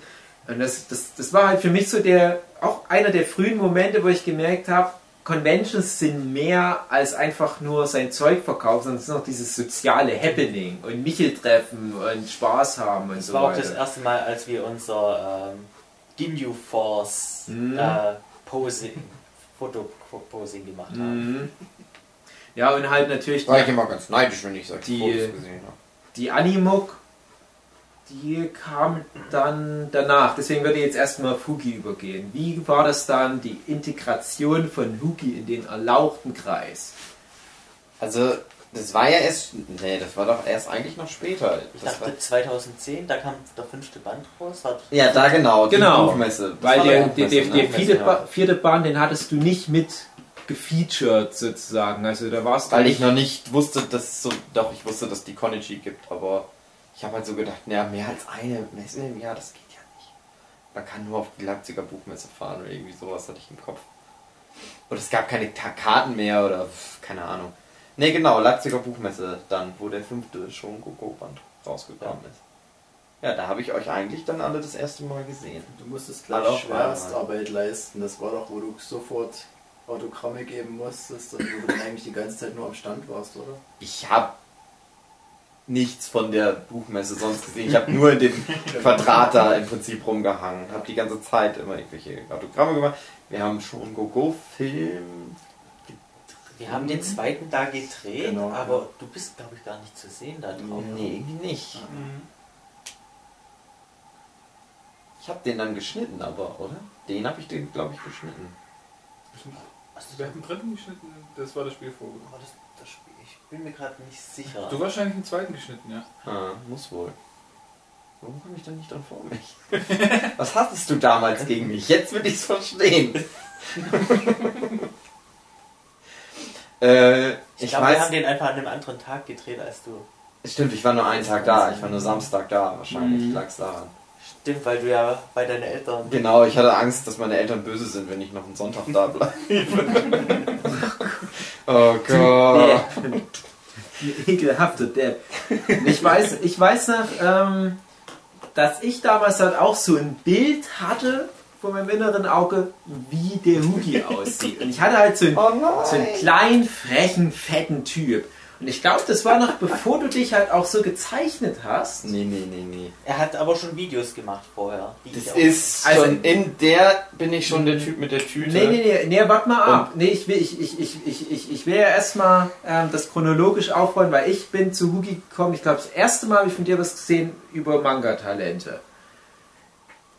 C: Und das, das, das war halt für mich so der, auch einer der frühen Momente, wo ich gemerkt habe, Conventions sind mehr als einfach nur sein Zeug verkaufen, sondern es ist noch dieses soziale Happening und Michel-Treffen und Spaß haben und
D: Das
C: so
D: war auch das
C: weiter.
D: erste Mal, als wir unser ähm, Ginyu Force
C: Mhm.
D: äh, Posing, Fotoposing gemacht haben.
C: Mhm. Ja, und halt natürlich
B: War ich
C: die,
B: immer ganz neidisch, wenn ich solche
C: Die-
B: Fotos gesehen habe.
C: die Animuk, die kam dann danach. Deswegen würde ich jetzt erstmal auf Hugi übergehen. Wie war das dann, die Integration von Hugi in den erlauchten Kreis?
B: Also, das war ja erst. Nee, das war doch erst eigentlich noch später.
D: Ich
B: Das war,
D: dachte 2010, da kam der fünfte Band raus. Hat
B: ja, da genau, die
C: Genau.
B: Buchmesse. Das
C: Weil
B: war
C: der,
B: die
C: der, der, der
B: ne?
C: vierte,
B: Ja.
C: ba vierte Band, den hattest du nicht mit gefeatured sozusagen. Also da warst du
B: Weil ich noch nicht wusste, dass es so. Doch, ich wusste, dass es die Konichi gibt, aber ich habe halt so gedacht, naja, mehr als eine Messe im Jahr, das geht ja nicht. Man kann nur auf die Leipziger Buchmesse fahren oder irgendwie sowas hatte ich im Kopf. Oder es gab keine Karten mehr oder pf, keine Ahnung. Ne, genau, Leipziger Buchmesse dann, wo der fünfte schon Gogo-Band rausgekommen ist. Ja, da habe ich euch eigentlich dann alle das erste Mal gesehen.
E: Du musstest
B: Hallo,
E: gleich Schwerstarbeit
B: Warte
E: leisten. Das war doch, wo du sofort Autogramme geben musstest und wo du dann eigentlich die ganze Zeit nur am Stand warst, oder?
B: Ich habe nichts von der Buchmesse sonst gesehen. Ich habe nur in dem Quadrat da im Prinzip rumgehangen. Habe die ganze Zeit immer irgendwelche Autogramme gemacht. Wir haben schon Gogo-Film.
D: Wir haben den zweiten da gedreht,
E: Genau,
D: aber
E: ja.
D: du bist, glaube ich, gar nicht zu sehen da drauf.
B: Nee, irgendwie nicht. Ich habe den dann geschnitten, aber, oder? Den habe ich, den glaube ich, geschnitten.
F: Also, wer hat den dritten geschnitten? Das war das Spiel vor.
D: Aber das, das Spiel, bin mir gerade nicht sicher.
F: Du wahrscheinlich den zweiten geschnitten, ja.
B: Ah, muss wohl. Warum komme ich da nicht dran vor mich? Was hattest du damals gegen mich? Jetzt will ich es verstehen. äh,
D: ich
B: ich
D: glaube, wir haben den einfach an einem anderen Tag gedreht als du.
B: stimmt, ich war nur einen Tag da. Ich war nur Samstag da. Wahrscheinlich
C: Mhm.
B: lag's daran.
D: Stimmt, weil du ja bei deinen Eltern.
B: Genau, ich hatte Angst, dass meine Eltern böse sind, wenn ich noch einen Sonntag da bleibe. Oh Gott.
C: Ekelhafter Depp. Ich weiß, ich weiß noch, ähm, dass ich damals halt auch so ein Bild hatte vor meinem inneren Auge, wie der Hugi aussieht. Und ich hatte halt so einen,
B: Oh
C: so einen kleinen, frechen, fetten Typ. Und ich glaube, das war noch bevor du dich halt auch so gezeichnet hast.
B: Nee, nee, nee, nee.
D: Er hat aber schon Videos gemacht vorher. die ich
B: Das
D: auch-
B: ist
C: Also-
B: schon, in der bin ich schon der Typ mit der Tüte.
C: Nee, nee, nee, nee, warte mal ab. Nee, ich will, ich, ich, ich, ich, ich, ich will ja erstmal ähm, das chronologisch aufrollen, weil ich bin zu Hugi gekommen, ich glaube, das erste Mal habe ich von dir was gesehen über Manga-Talente.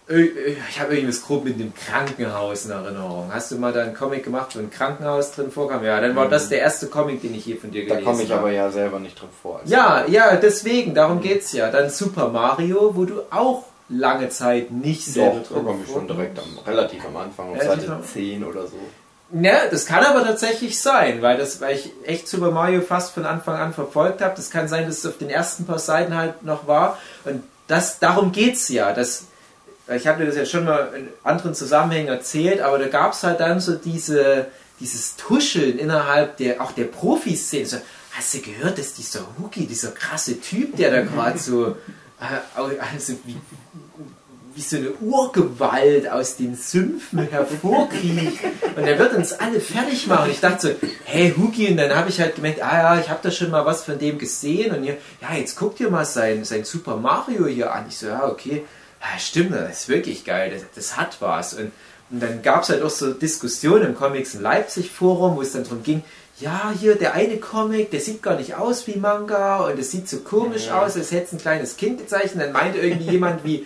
C: Ö- Ich habe irgendwas grob mit dem Krankenhaus in Erinnerung. Hast du mal da einen Comic gemacht, wo ein Krankenhaus drin vorkam? Ja, dann war das der erste Comic, den ich je von dir
B: Da
C: gelesen
B: komme ich
C: habe.
B: aber ja selber nicht drin vor. Also
C: Ja, ja, deswegen, darum geht's ja. Dann Super Mario, wo du auch lange Zeit nicht selber
B: Doch, da komme ich schon direkt am, relativ am Anfang, auf Seite
C: am-
B: 10 oder so.
C: Ja, das kann aber tatsächlich sein, weil, das, weil ich echt Super Mario fast von Anfang an verfolgt habe. Das kann sein, dass es auf den ersten paar Seiten halt noch war. Und das, darum geht's ja. Das, ich habe dir das ja schon mal in anderen Zusammenhängen erzählt, aber da gab's halt dann so diese, dieses Tuscheln innerhalb der, auch der Profiszene. So, hast du gehört, dass dieser Huki, dieser krasse Typ, der da gerade so, äh, also wie, wie so eine Urgewalt aus den Sümpfen hervorkriecht und er wird uns alle fertig machen. Ich dachte so, hey Huki, und dann habe ich halt gemerkt, ah ja, ich habe da schon mal was von dem gesehen und hier, ja, jetzt guck dir mal sein, sein Super Mario hier an. Ich so, ja, okay, ja, stimmt, das ist wirklich geil, das, das hat was. Und, und dann gab es halt auch so Diskussionen im Comics in Leipzig Forum, wo es dann darum ging, ja, hier der eine Comic, der sieht gar nicht aus wie Manga und es sieht so komisch aus, als hätte es ein kleines Kind gezeichnet. Dann meinte irgendwie jemand wie,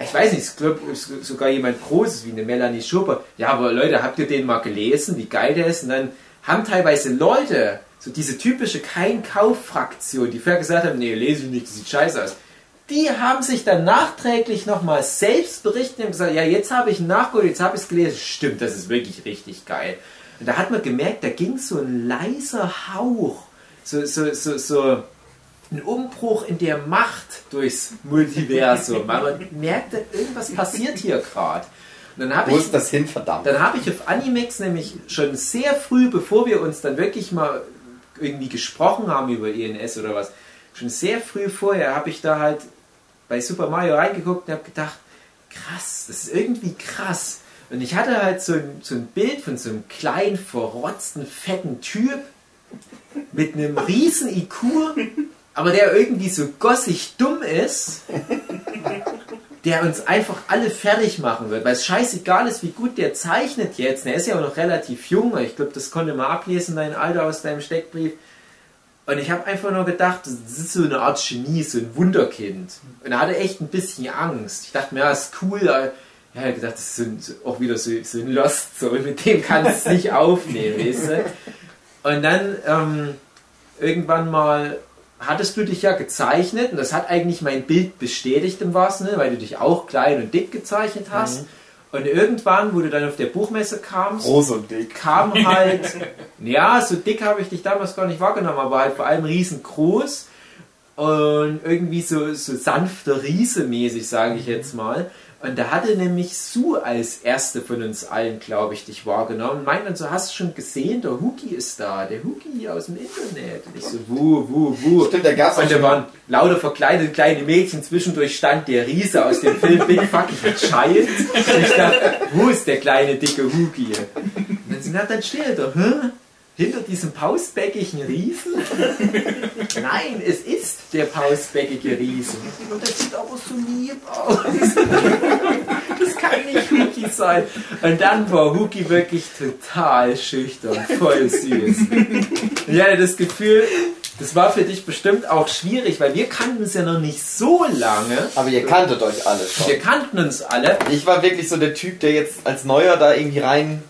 C: ich weiß nicht, ich glaube sogar jemand Großes wie eine Melanie Schupper. Ja, aber Leute, habt ihr den mal gelesen, wie geil der ist? Und dann haben teilweise Leute, so diese typische Kein-Kauf-Fraktion, die vorher gesagt haben, nee, lese ich nicht, das sieht scheiße aus. Die haben sich dann nachträglich nochmal selbst berichtet und gesagt, ja, jetzt habe ich nachgeholt, jetzt habe ich es gelesen. Stimmt, das ist wirklich richtig geil. Und da hat man gemerkt, da ging so ein leiser Hauch, so, so, so, so ein Umbruch in der Macht durchs Multiversum. Man merkte, irgendwas passiert hier gerade. Dann habe
B: Wo
C: ich,
B: ist das hin, verdammt?
C: dann habe ich auf Animex nämlich schon sehr früh, bevor wir uns dann wirklich mal irgendwie gesprochen haben über ENS oder was, schon sehr früh vorher habe ich da halt bei Super Mario reingeguckt und habe gedacht, krass, das ist irgendwie krass. Und ich hatte halt so ein, so ein Bild von so einem kleinen, verrotzten, fetten Typ mit einem riesen IQ, aber der irgendwie so gossig dumm ist, der uns einfach alle fertig machen wird, weil es scheißegal ist, wie gut der zeichnet jetzt. Er ist ja auch noch relativ jung, ich glaube, das konnte man ablesen, dein Alter aus deinem Steckbrief. Und ich habe einfach nur gedacht, das ist so eine Art Genie, so ein Wunderkind. Und er hatte echt ein bisschen Angst. Ich dachte mir, ja, ist cool. aber Ja, er hat gedacht, das ist auch wieder so, so ein Lost, so, mit dem kannst du nicht aufnehmen, weißt du? Und dann ähm, irgendwann mal hattest du dich ja gezeichnet und das hat eigentlich mein Bild bestätigt im wahrsten Sinne, weil du dich auch klein und dick gezeichnet hast. Und irgendwann, wo du dann auf der Buchmesse kamst,
B: Groß und dick.
C: kam halt, ja, so dick habe ich dich damals gar nicht wahrgenommen, aber halt vor allem riesengroß und irgendwie so, so sanfter Riese mäßig, sage ich jetzt mal. Und da hatte nämlich Sue als erste von uns allen, glaube ich, dich wahrgenommen. Meint dann so, hast du schon gesehen, der Huki ist da, der Huki aus dem Internet. Und ich so, wuh, wuh, wuh.
B: Stimmt, da gab's
C: Und da waren lauter verkleidete kleine Mädchen, zwischendurch stand der Riese aus dem Film Big Fucking Child. Und ich dachte, wo ist der kleine dicke Huki? Und dann sind dann steht er hä? Hinter diesem pausbäckigen Riesen? Nein, es ist der pausbäckige Riesen. Und der sieht aber so lieb aus. Das kann nicht Huki sein. Und dann war Huki wirklich total schüchtern, voll süß. Und ich hatte das Gefühl, das war für dich bestimmt auch schwierig, weil wir kannten es ja noch nicht so lange.
B: Aber ihr kanntet euch alle schon.
C: Wir kannten uns alle.
B: Ich war wirklich so der Typ, der jetzt als Neuer da irgendwie rein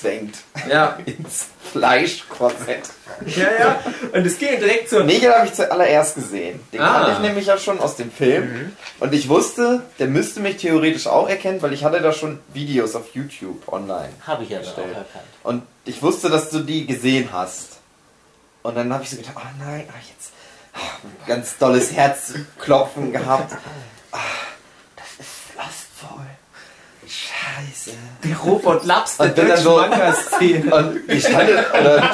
B: sich zwängt.
C: Ja,
B: Ins Fleischkorsett.
C: ja, ja. Und es ging direkt so.
B: Negel habe ich zuallererst gesehen. Den
C: Ah.
B: kannte ich nämlich ja schon aus dem Film. Und ich wusste, der müsste mich theoretisch auch erkennen, weil ich hatte da schon Videos auf YouTube online.
D: Habe ich ja auch
B: Gestellt.
D: erkannt.
B: Und ich wusste, dass du die gesehen hast. Und dann habe ich so gedacht, oh nein, ah, jetzt ah, ein ganz dolles Herzklopfen gehabt. Ah, das ist lustvoll. Scheiße.
C: Die Robot Labs der
B: Und dann
C: deutschen
B: so-
C: Manga-Szene.
B: Und ich stand oder du,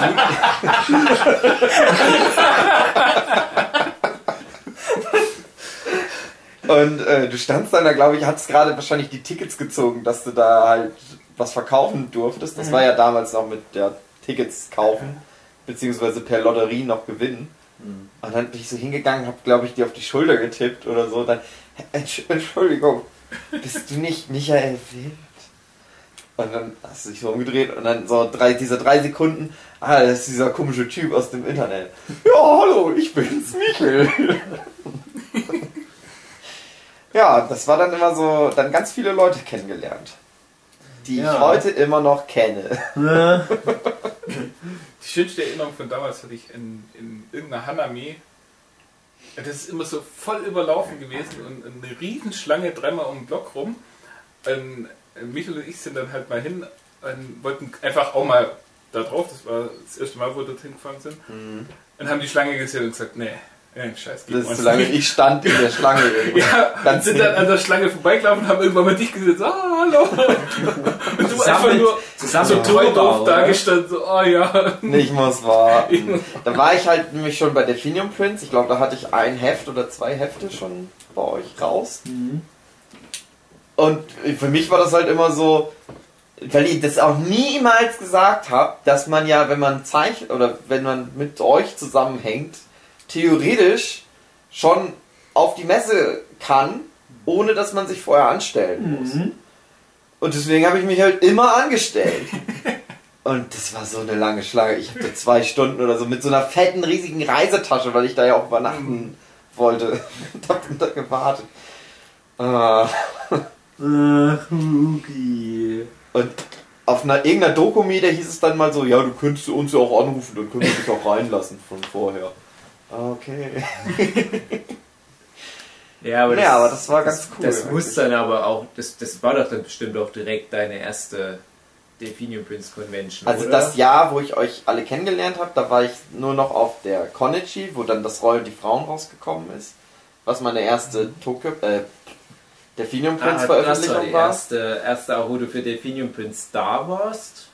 B: Und äh, du standst dann da, glaube ich, hattest gerade wahrscheinlich die Tickets gezogen, dass du da halt was verkaufen durftest. Das war ja damals noch mit der Tickets kaufen, beziehungsweise per Lotterie noch gewinnen. Und dann bin ich so hingegangen, hab, glaube ich, dir auf die Schulter getippt oder so. Dann, Entsch- Entschuldigung, bist du nicht Michael Wild? Und dann hast du dich so umgedreht und dann so drei, diese drei Sekunden, ah, das ist dieser komische Typ aus dem Internet. Ja, hallo, ich bin's, Michael. ja, das war dann immer so, dann ganz viele Leute kennengelernt. Die
C: Ja.
B: ich heute immer noch kenne.
F: Die schönste Erinnerung von damals hatte ich in, in irgendeiner Hanami. Das ist immer so voll überlaufen gewesen und eine Riesenschlange dreimal um den Block rum. Und Michael und ich sind dann halt mal hin und wollten einfach auch mal da drauf. Das war das erste Mal, wo wir dorthin gefahren sind. Und haben die Schlange gesehen und gesagt, nee, Ja, Scheiß
B: Das ist zu lange. Ich stand in der Schlange.
F: Ja,
B: Ganz
F: sind dann an der Schlange vorbeigelaufen und haben irgendwann mal dich gesehen, so, ah, hallo. Und du einfach nur
C: zusammen
F: so
C: Turbo,
F: doof
C: oder?
F: dagestanden, so, oh ja.
B: Ich muss warten. Da war ich halt nämlich schon bei Definium Prince. Ich glaube, da hatte ich ein Heft oder zwei Hefte schon bei euch raus. Und für mich war das halt immer so, weil ich das auch niemals gesagt habe, dass man ja, wenn man zeichnet oder wenn man mit euch zusammenhängt, theoretisch schon auf die Messe kann, ohne dass man sich vorher anstellen muss. Und deswegen habe ich mich halt immer angestellt. Und das war so eine lange Schlange. Ich hatte zwei Stunden oder so mit so einer fetten, riesigen Reisetasche, weil ich da ja auch übernachten wollte. Und hab dann da gewartet. Ah.
C: Ach, Hugi.
B: Und auf einer irgendeiner Dokumi, da hieß es dann mal so, ja, du könntest uns ja auch anrufen, dann können wir dich auch reinlassen von vorher. Okay.
C: Ja, aber das,
B: Ja, aber das war ganz cool
C: Das muss dann aber auch, das, das war doch dann bestimmt auch direkt deine erste Definium Prince Convention.
B: Also
C: oder?
B: das Jahr, wo ich euch alle kennengelernt habe, da war ich nur noch auf der Konichi, wo dann das Roll und die Frauen rausgekommen ist. Was meine erste Tokyo, äh, Definium Prince
C: ah, das war
B: Veröffentlichung
C: die
B: war.
C: erste, erste auch, wo du für Definium Prince da warst.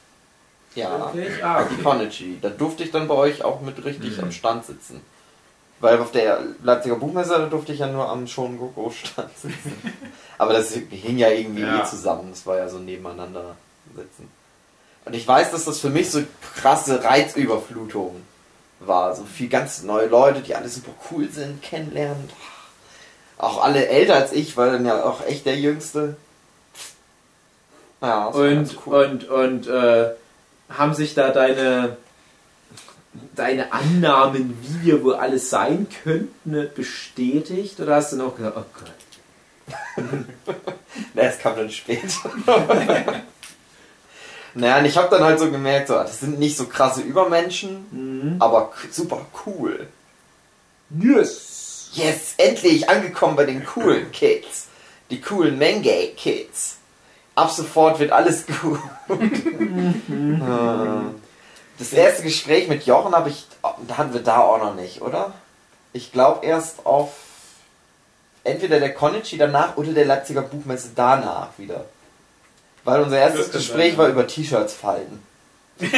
B: Ja,
C: Wirklich? Ah,
B: die
C: okay.
B: Konichi. Da durfte ich dann bei euch auch mit richtig
C: Mhm.
B: am Stand sitzen. Weil auf der Leipziger Buchmesse, da durfte ich ja nur am Shonen Stand sitzen. Aber das hing ja irgendwie
C: Ja.
B: eh zusammen. Das war ja so nebeneinander sitzen. Und ich weiß, dass das für mich so krasse Reizüberflutung war. So viel ganz neue Leute, die alle super cool sind, kennenlernen. Auch alle älter als ich, weil dann ja auch echt der Jüngste. Ja,
C: Und,
B: cool.
C: und, und äh, haben sich da deine, deine Annahmen, wie wir wohl alles sein könnten, bestätigt? Oder hast du noch gesagt, oh Gott.
B: Na, es kam dann später. naja, und ich habe dann halt so gemerkt, so, das sind nicht so krasse Übermenschen,
C: Mhm.
B: aber super cool.
C: Yes!
B: Yes, endlich angekommen bei den coolen Kids. Die coolen Mengay Kids. Ab sofort wird alles gut. Das erste Gespräch mit Jochen habe ich, da hatten wir da auch noch nicht, oder? Ich glaube erst auf entweder der Konichi danach oder der Leipziger Buchmesse danach wieder. Weil unser erstes Gespräch
F: sein,
B: war
F: ja.
B: über T-Shirts falten.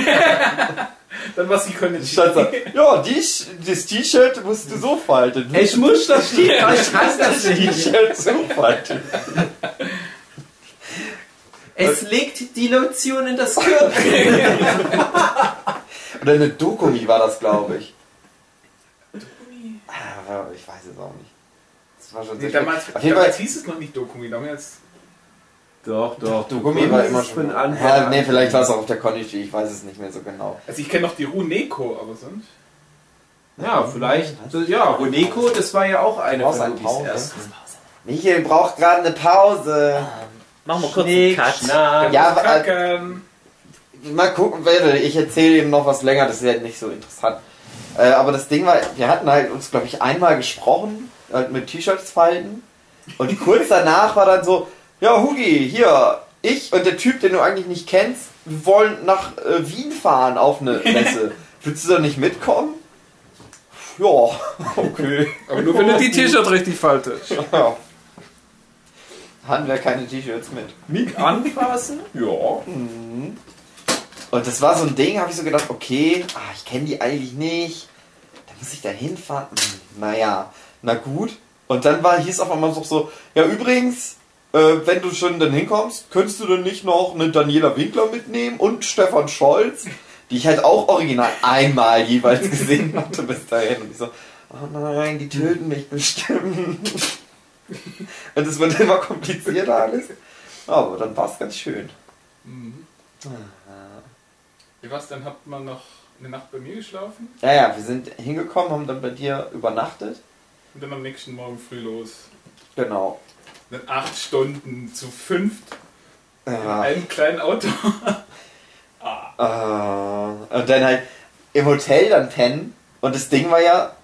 F: Dann was Ich
B: stand da, ja, die, das T-Shirt musst du so falten.
C: Ich muss das steht, ich kann das
B: das
C: nicht.
B: T-Shirt so falten.
C: Es legt die Lotion in das Körbchen.
B: Oder eine Dokumi war das, glaube ich. Ah, Ich weiß es auch nicht. Das war schon
F: Nee,
B: sehr
F: damals,
B: Auf jeden Fall,
F: damals hieß es noch nicht Dokumi, damals
C: Doch, doch.
B: Dokumi war immer schon. Ja, nee, vielleicht war es auch auf der Konichi, ich weiß es nicht mehr so genau.
F: Also ich kenne noch die Runeko, aber sonst.
C: Ja, vielleicht. Ja, Roneko, das war ja auch eine
B: Brauchst
C: von
B: eine Pause?
C: ersten.
B: Michael braucht gerade eine Pause.
D: Machen wir kurz einen
C: Schnick,
D: Cut.
C: schnack.
B: Ja, aber, äh,
F: Kacken.
B: mal gucken, warte, ich erzähle eben noch was länger, das ist ja nicht so interessant. Äh, aber das Ding war, wir hatten halt uns, glaube ich, einmal gesprochen, halt mit T-Shirts falten. Und kurz danach war dann so, ja, Hugi, hier, ich und der Typ, den du eigentlich nicht kennst, wir wollen nach äh, Wien fahren auf eine Messe. Willst du da nicht mitkommen? Ja, okay.
F: Aber nur wenn du die T-Shirt richtig faltest.
B: Ja. Hatten wir keine T-Shirts mit.
C: Mit anfassen? Ja.
B: Und das war so ein Ding, habe ich so gedacht, okay, ah, ich kenne die eigentlich nicht. Da muss ich da hinfahren. Hm, naja, na gut. Und dann war, hieß auf einmal so, so ja übrigens, äh, wenn du schon dann hinkommst, könntest du dann nicht noch eine Daniela Winkler mitnehmen und Stefan Scholz, die ich halt auch original einmal jeweils gesehen hatte bis dahin. Und ich so, oh nein, die töten mich bestimmt. Und es wird immer komplizierter alles. Aber dann war es ganz schön.
F: Mhm. Wie was, dann habt man noch eine Nacht bei mir geschlafen
B: Ja, ja, wir sind hingekommen, haben dann bei dir übernachtet.
F: und dann am nächsten Morgen früh los.
B: Genau.
F: Dann acht Stunden zu fünft in
B: Ja.
F: einem kleinen Auto.
B: Äh, und dann halt im Hotel dann pennen. Und das Ding war ja,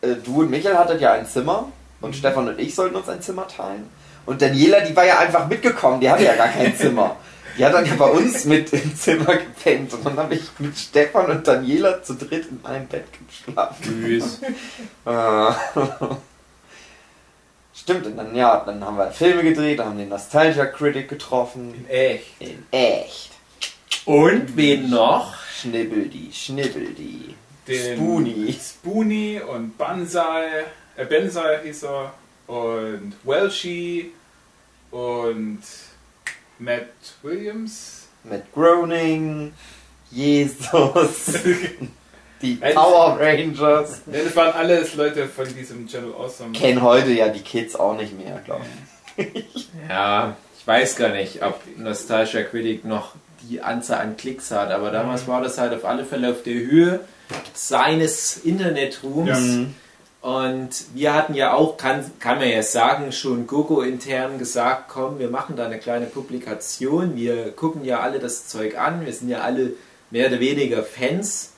B: äh, du und Michael hattet ja ein Zimmer und Stefan und ich sollten uns ein Zimmer teilen. Und Daniela, die war ja einfach mitgekommen, die hatte ja gar kein Zimmer. Die hat dann ja bei uns mit im Zimmer gepennt und dann habe ich mit Stefan und Daniela zu dritt in einem Bett geschlafen.
C: Tschüss.
B: Ah. Stimmt, und dann, ja, dann haben wir Filme gedreht, dann haben den Nostalgia Critic getroffen.
F: Echt.
B: In echt.
C: Und wen noch?
B: Schnibbeldi, Schnibbeldi.
F: Den
B: Spoonie.
F: Spoonie und Banzai, Bensai hieß er, und Welshi und Matt Williams.
B: Mit Groening, Jesus, die Power Rangers.
F: Ja, das waren alles Leute von diesem Channel Awesome.
B: Kennen heute ja die Kids auch nicht mehr, glaube ich.
C: Ja, ich weiß gar nicht, ob Nostalgia Critic noch die Anzahl an Klicks hat, aber damals war das halt auf alle Fälle auf der Höhe seines Internetrooms.
F: Ja.
C: Und wir hatten ja auch, kann, kann man ja sagen, schon Gogo intern gesagt, komm, wir machen da eine kleine Publikation. Wir gucken ja alle das Zeug an. Wir sind ja alle mehr oder weniger Fans.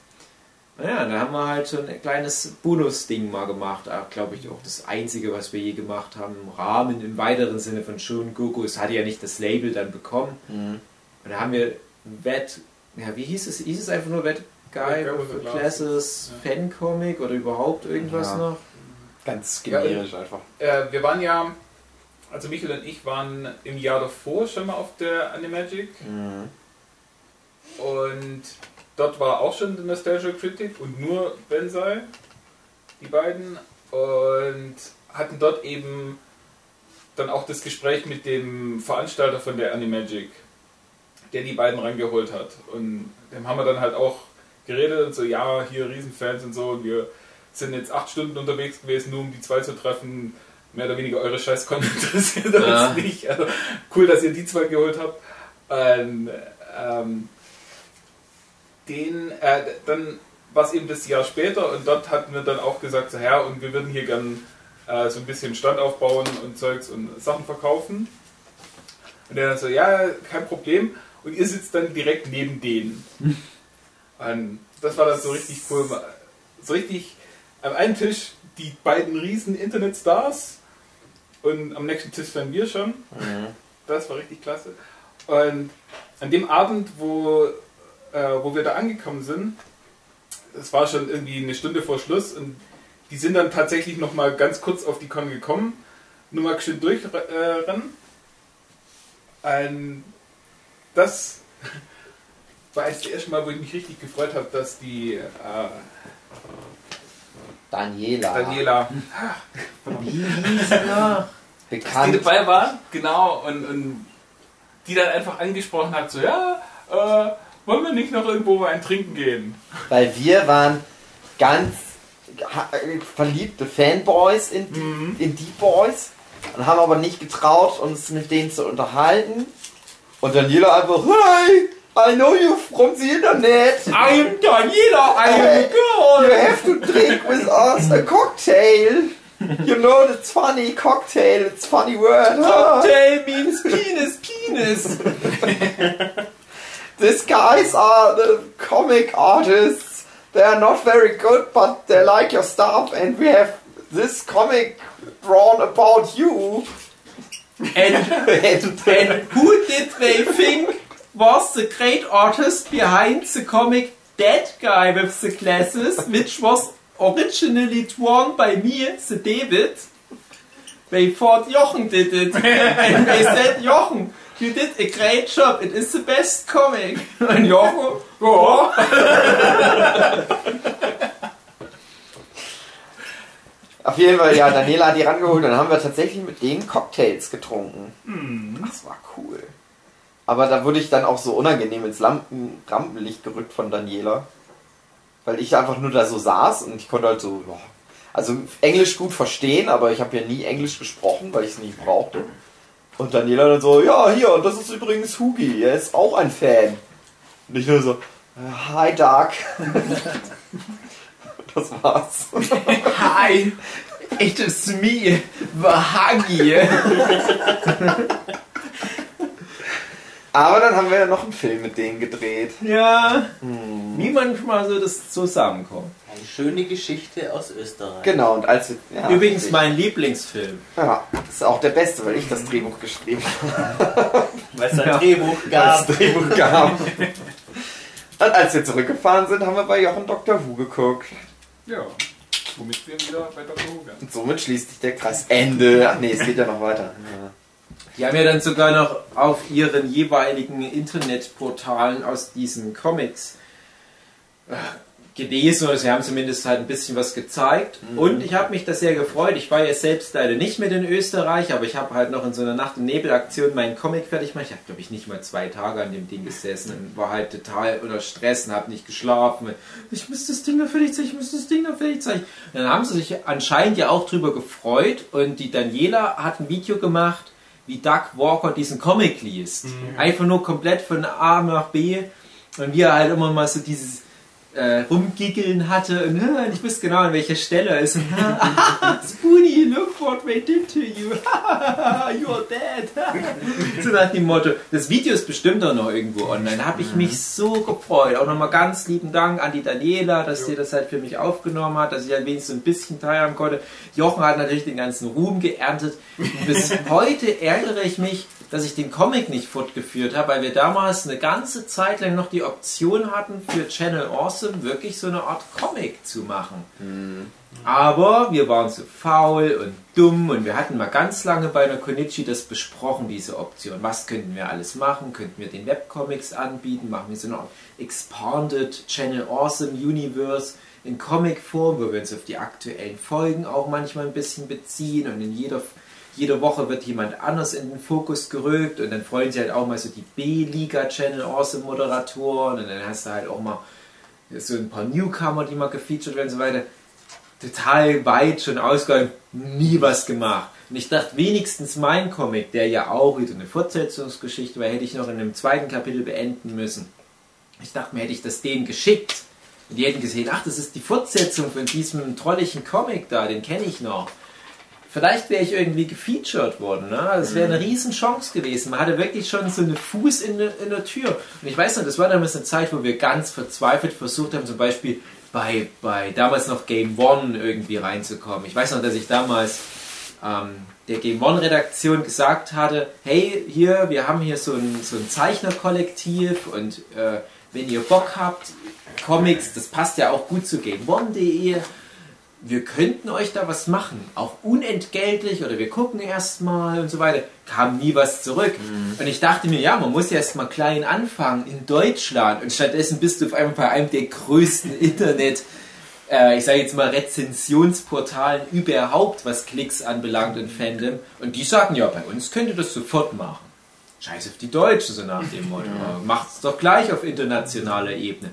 C: Naja, da haben wir halt so ein kleines Bonus-Ding mal gemacht. Glaube ich auch das einzige, was wir je gemacht haben im Rahmen, im weiteren Sinne von schon Gogo. Es hatte ja nicht das Label dann bekommen.
B: Mhm.
C: Und da haben wir Wet, ja, wie hieß es? Hieß es einfach nur Wet Guy
F: with
C: Classes Fan-Comic oder überhaupt irgendwas
B: Ja.
C: noch?
B: Ganz generisch einfach.
F: Äh, wir waren ja, also Michael und ich waren im Jahr davor schon mal auf der Animagic
B: Mhm.
F: und dort war auch schon der Nostalgia Critic und nur Bensai, die beiden, und hatten dort eben dann auch das Gespräch mit dem Veranstalter von der Animagic, der die beiden rangeholt hat. Und dem haben wir dann halt auch geredet und so, ja, hier Riesenfans und so, und wir sind jetzt acht Stunden unterwegs gewesen, nur um die zwei zu treffen. Mehr oder weniger eure Scheißkon interessiert uns
C: Ja.
F: nicht. Also, cool, dass ihr die zwei geholt habt. Und, ähm, den, äh, dann war es eben das Jahr später und dort hatten wir dann auch gesagt, so, ja, und wir würden hier gern äh, so ein bisschen Stand aufbauen und Zeugs und Sachen verkaufen. Und der dann so, ja, kein Problem. Und ihr sitzt dann direkt neben denen. und das war dann so richtig cool. So richtig am einen Tisch die beiden riesen Internetstars und am nächsten Tisch dann wir schon.
B: Mhm.
F: Das war richtig klasse. Und an dem Abend, wo, äh, wo wir da angekommen sind, es war schon irgendwie eine Stunde vor Schluss und die sind dann tatsächlich noch mal ganz kurz auf die Con gekommen, nur mal schön durchrennen. Und das war jetzt das erste Mal, wo ich mich richtig gefreut habe, dass die äh,
B: Daniela.
F: Daniela
C: Wie hieß er?
F: die
B: Bekannt.
F: dabei waren, genau, und, und die dann einfach angesprochen hat, so, ja, äh, wollen wir nicht noch irgendwo mal ein Trinken gehen?
B: Weil wir waren ganz äh, verliebte Fanboys in,
F: Mhm.
B: in die Boys und haben aber nicht getraut, uns mit denen zu unterhalten. Und Daniela einfach, hey, I know you from the internet.
C: I'm Daniela, I'm a girl.
B: You have to drink with us a cocktail. You know that's funny, cocktail, it's funny word. huh?
C: Cocktail means penis, penis.
B: These guys are the comic artists. They are not very good, but they like your stuff, and we have this comic drawn about you.
C: And,
B: And,
C: and who did they think was the great artist behind the comic That Guy with the Glasses, which was originally drawn by me, the David? They thought Jochen did it. and they said, Jochen, you did a great job. It is the best comic. And Jochen, ja.
B: auf jeden Fall, ja, Daniela hat die rangeholt und dann haben wir tatsächlich mit denen Cocktails getrunken. Das war cool. Aber da wurde ich dann auch so unangenehm ins Lampen Rampenlicht gerückt von Daniela. Weil ich einfach nur da so saß und ich konnte halt so, boah, also Englisch gut verstehen, aber ich habe ja nie Englisch gesprochen, weil ich es nicht brauchte. Und Daniela dann so, ja, hier, und das ist übrigens Hugi, er ist auch ein Fan. Und ich nur so, äh, hi Doug. das war's.
C: Hi, it is me, Huggy.
B: Aber dann haben wir ja noch einen Film mit denen gedreht.
C: Ja,
B: Hm.
C: wie manchmal so das zusammenkommt.
D: Eine schöne Geschichte aus Österreich.
B: Genau, und als wir, ja,
C: Übrigens
B: richtig.
C: mein Lieblingsfilm.
B: Ja, das ist auch der beste, weil ich das Drehbuch geschrieben habe.
D: Weil es ein
C: Ja.
D: Drehbuch gab.
B: Drehbuch gab. Und als wir zurückgefahren sind, haben wir bei Jochen Dr. Who geguckt.
F: Ja. Womit wir wieder bei Dr. Who wären.
B: Und somit schließt sich der Kreis. Ende. Ach nee, es geht ja noch weiter. Ja.
C: Die haben ja dann sogar noch auf ihren jeweiligen Internetportalen aus diesen Comics äh, gelesen oder sie haben zumindest halt ein bisschen was gezeigt. Und ich habe mich da sehr gefreut. Ich war ja selbst leider nicht mit in Österreich, aber ich habe halt noch in so einer Nacht- und Nebelaktion meinen Comic fertig gemacht. Ich habe, glaube ich, nicht mal zwei Tage an dem Ding gesessen und war halt total unter Stress und habe nicht geschlafen. Ich muss das Ding noch fertig zeichnen, ich muss das Ding noch fertig zeichnen. Und dann haben sie sich anscheinend ja auch drüber gefreut und die Daniela hat ein Video gemacht, wie Doug Walker diesen Comic liest. Einfach nur komplett von A nach B und wie er halt immer mal so dieses äh, Rumgiggeln hatte und äh, ich wusste genau an welcher Stelle er ist. Und, Spoonie, look what they did to you. You're dead. so nach dem Motto. Das Video ist bestimmt auch noch irgendwo online. Da habe ich mich so gefreut. Auch nochmal ganz lieben Dank an die Daniela, dass sie das halt für mich aufgenommen hat, dass ich halt wenigstens so ein bisschen teilhaben konnte. Jochen hat natürlich den ganzen Ruhm geerntet. Und bis heute ärgere ich mich, dass ich den Comic nicht fortgeführt habe, weil wir damals eine ganze Zeit lang noch die Option hatten, für Channel Awesome wirklich so eine Art Comic zu machen. Aber wir waren so faul und dumm und wir hatten mal ganz lange bei einer Konichi das besprochen, diese Option. Was könnten wir alles machen? Könnten wir den Webcomics anbieten? Machen wir so eine Art Expanded Channel Awesome Universe in Comicform, wo wir uns auf die aktuellen Folgen auch manchmal ein bisschen beziehen und in jeder, jede Woche wird jemand anders in den Fokus gerückt und dann freuen sich halt auch mal so die B-Liga Channel Awesome Moderatoren und dann hast du halt auch mal so ein paar Newcomer, die mal gefeatured werden und so weiter total weit schon ausgegangen, nie was gemacht. Und ich dachte, wenigstens mein Comic, der ja auch wieder eine Fortsetzungsgeschichte war, hätte ich noch in einem zweiten Kapitel beenden müssen. Ich dachte mir, hätte ich das denen geschickt. Und die hätten gesehen, ach, das ist die Fortsetzung von diesem trolligen Comic da, den kenne ich noch. Vielleicht wäre ich irgendwie gefeatured worden. Ne? Das wäre eine Riesenchance gewesen. Man hatte wirklich schon so einen Fuß in, der- in der Tür. Und ich weiß noch, das war damals eine Zeit, wo wir ganz verzweifelt versucht haben, zum Beispiel bei, bei damals noch Game One irgendwie reinzukommen. Ich weiß noch, dass ich damals ähm, der Game One Redaktion gesagt hatte, hey, hier, wir haben hier so ein, so ein Zeichnerkollektiv und äh, wenn ihr Bock habt, Comics, das passt ja auch gut zu GameOne.de, wir könnten euch da was machen, auch unentgeltlich oder wir gucken erstmal und so weiter. Kam nie was zurück. Und ich dachte mir, ja, man muss ja erst mal klein anfangen in Deutschland und stattdessen bist du auf einmal bei einem der größten Internet, äh, ich sage jetzt mal Rezensionsportalen überhaupt, was Klicks anbelangt und Fandom. Und die sagen, ja, bei uns könnt ihr das sofort machen. Scheiß auf die Deutschen, so nach dem Motto. Macht's doch gleich auf internationaler Ebene.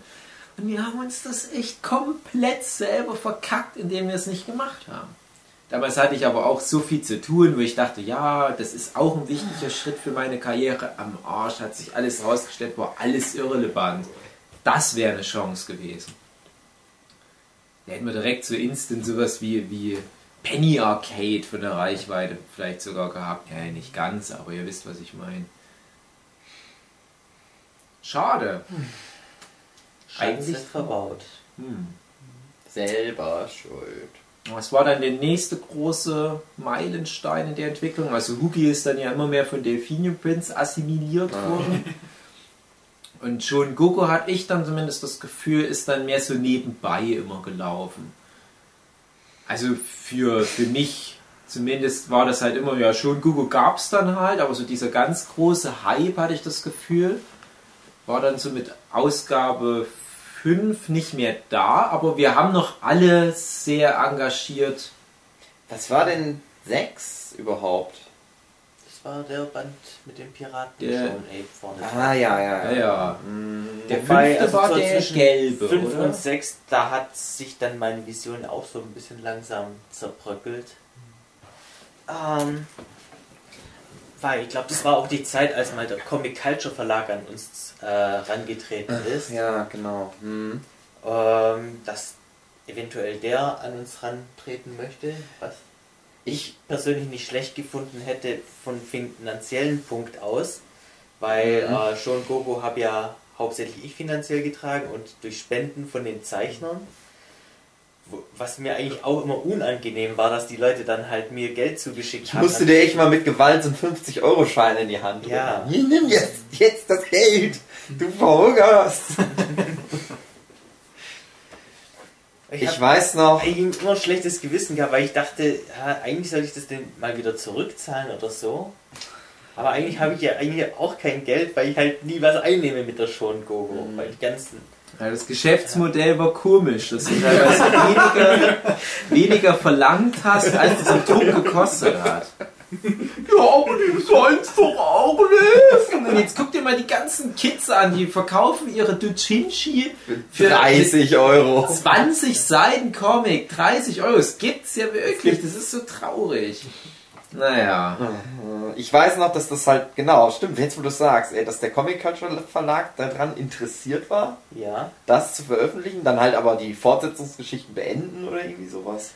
C: Und wir haben uns das echt komplett selber verkackt, indem wir es nicht gemacht haben. Damals hatte ich aber auch so viel zu tun, wo ich dachte, ja, das ist auch ein wichtiger Schritt für meine Karriere. Am Arsch hat sich alles rausgestellt, war alles irrelevant. Das wäre eine Chance gewesen. Da hätten wir direkt so instant sowas wie, wie Penny Arcade von der Reichweite vielleicht sogar gehabt. Ja, nicht ganz, aber ihr wisst, was ich meine. Schade.
D: Eigentlich
C: Eigentlich-
D: verbaut.
C: Hm.
B: Selber schuld.
C: Was war dann der nächste große Meilenstein in der Entwicklung? Also Hugi ist dann ja immer mehr von Delphinium Prince assimiliert worden. Und schon Gogo hatte ich dann zumindest das Gefühl, ist dann mehr so nebenbei immer gelaufen. Also für, für mich zumindest war das halt immer, ja schon Gogo gab es dann halt, aber so dieser ganz große Hype hatte ich das Gefühl, war dann so mit Ausgabe 5 nicht mehr da, aber wir haben noch alle sehr engagiert.
B: Was war denn 6 überhaupt?
D: Das war der Band mit dem Piraten
C: Der-
D: schon Ape vorne.
B: Ah, ja, ja,
C: Ja, ja.
B: Mm,
C: Der
D: Wobei,
C: fünfte
D: also
C: war
D: so
C: der
D: zwischen
C: gelbe,
D: 5
C: oder?
D: und 6, da hat sich dann meine Vision auch so ein bisschen langsam zerbröckelt. Ähm, weil ich glaube, das war auch die Zeit, als mal der Comic Culture Verlag an uns äh, rangetreten ist.
B: Ja, genau. Hm.
D: Ähm, dass eventuell der an uns rantreten möchte, was ich persönlich nicht schlecht gefunden hätte von finanziellen Punkt aus, weil äh, Schon Gogo habe ja hauptsächlich ich finanziell getragen und durch Spenden von den Zeichnern. Wo- Was mir eigentlich auch immer unangenehm war, dass die Leute dann halt mir Geld zugeschickt
B: Ich
D: haben.
B: musste dir echt mal mit Gewalt so einen 50-Euro-Schein in die Hand drücken.
D: Ja.
B: Hier, nimm jetzt, jetzt das Geld. Du verhungerst.
D: ich
B: Ich weiß noch,
D: eigentlich immer ein schlechtes Gewissen gehabt, weil ich dachte, ja, eigentlich sollte ich das denn mal wieder zurückzahlen oder so. Aber eigentlich habe ich ja eigentlich auch kein Geld, weil ich halt nie was einnehme mit der Schon Gogo.
B: Mhm.
D: Weil die ganzen
C: Ja, das Geschäftsmodell war komisch, dass du teilweise weniger, weniger verlangt hast, als es im Druck gekostet hat. Ja, aber die sollen's doch auch lesen. Und jetzt guck dir mal die ganzen Kids an, die verkaufen ihre Duchinshi für
B: 30 Euro.
C: 20 Seiten Comic, 30 Euro. Das gibt's ja wirklich, das ist so traurig. Naja.
B: Ich weiß noch, dass das halt, genau, stimmt, jetzt wo du sagst, ey, dass der Comic Culture Verlag daran interessiert war,
D: Ja.
B: das zu veröffentlichen, dann halt aber die Fortsetzungsgeschichten beenden oder irgendwie sowas.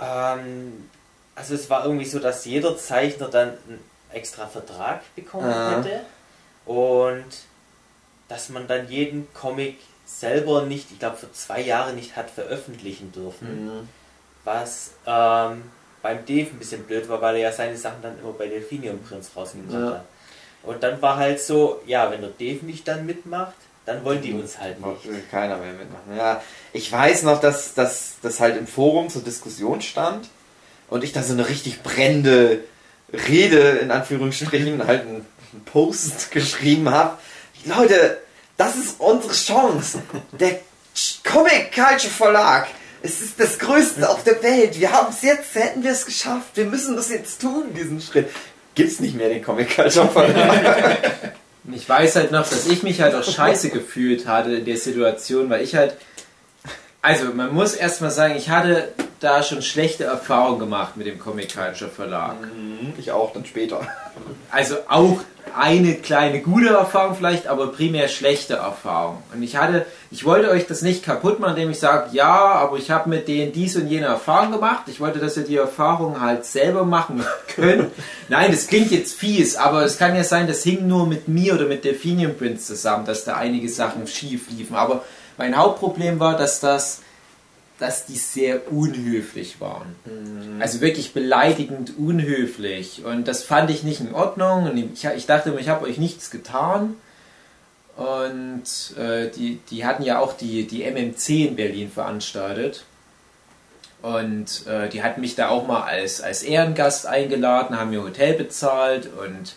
D: Ähm, also es war irgendwie so, dass jeder Zeichner dann einen extra Vertrag bekommen
B: Ah.
D: hätte und dass man dann jeden Comic selber nicht, ich glaube für zwei Jahre nicht hat veröffentlichen dürfen. Was ähm, beim Dave ein bisschen blöd war, weil er ja seine Sachen dann immer bei Delphinium Prince rausgebracht
C: Ja.
D: hat. Und dann war halt so, ja, wenn der Dave nicht dann mitmacht, dann wollen die uns halt nicht.
B: keiner mehr mitmachen. Ja, ich weiß noch, dass das halt im Forum zur Diskussion stand und ich da so eine richtig brennende Rede in Anführungsstrichen, halt einen einen Post geschrieben habe. Leute, das ist unsere Chance. Der Comic Culture Verlag. Es ist das Größte auf der Welt. Wir haben es jetzt, hätten wir es geschafft. Wir müssen das jetzt tun, diesen Schritt. Gibt's nicht mehr den Comic Culture Verlag.
C: Ich weiß halt noch, dass ich mich halt auch scheiße gefühlt hatte in der Situation, weil ich halt. Also, man muss erstmal sagen, ich hatte da schon schlechte Erfahrungen gemacht mit dem Comic Culture Verlag.
B: ich auch, dann später.
C: Also auch eine kleine gute Erfahrung vielleicht, aber primär schlechte Erfahrung. Und ich hatte, ich wollte euch das nicht kaputt machen, indem ich sage, ja, aber ich habe mit denen dies und jene Erfahrung gemacht. Ich wollte, dass ihr die Erfahrung halt selber machen könnt. Nein, das klingt jetzt fies, aber es kann ja sein, das hing nur mit mir oder mit Delphinium Prince zusammen, dass da einige Sachen schief liefen. Aber mein Hauptproblem war, dass das dass die sehr unhöflich waren. Also wirklich beleidigend unhöflich. Und das fand ich nicht in Ordnung. Und ich, ich dachte ich habe euch nichts getan. Und äh, die, die hatten ja auch die, die MMC in Berlin veranstaltet. Und äh, die hatten mich da auch mal als, als Ehrengast eingeladen, haben mir Hotel bezahlt und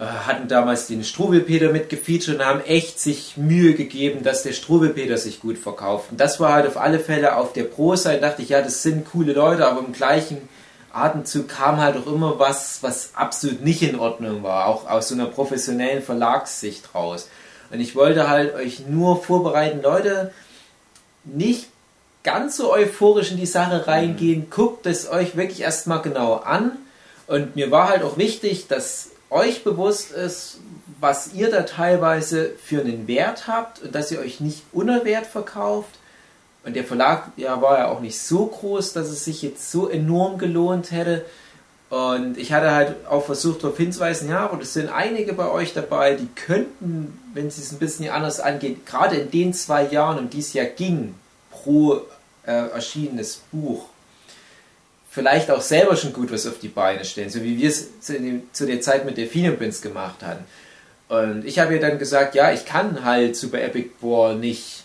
C: hatten damals den Strubelpeter mitgefeatured und haben echt sich Mühe gegeben, dass der Strubelpeter sich gut verkauft. Und das war halt auf alle Fälle auf der Pro-Seite, dachte ich, ja, das sind coole Leute, aber im gleichen Atemzug kam halt auch immer was, was absolut nicht in Ordnung war, auch aus so einer professionellen Verlagssicht raus. Und ich wollte halt euch nur vorbereiten, Leute, nicht ganz so euphorisch in die Sache reingehen, guckt es euch wirklich erstmal genau an. Und mir war halt auch wichtig, dass euch bewusst ist, was ihr da teilweise für einen Wert habt und dass ihr euch nicht unter Wert verkauft. Und der Verlag ja, war ja auch nicht so groß, dass es sich jetzt so enorm gelohnt hätte. Und ich hatte halt auch versucht darauf hinzuweisen, ja, aber es sind einige bei euch dabei, die könnten, wenn sie es ein bisschen anders angeht, gerade in den zwei Jahren, um die es ja ging, pro äh, erschienenes Buch, vielleicht auch selber schon gut was auf die Beine stellen, so wie wir es zu, zu der Zeit mit Delphinium Prince gemacht hatten. Und ich habe ihr dann gesagt, ja, ich kann halt Super Epic War nicht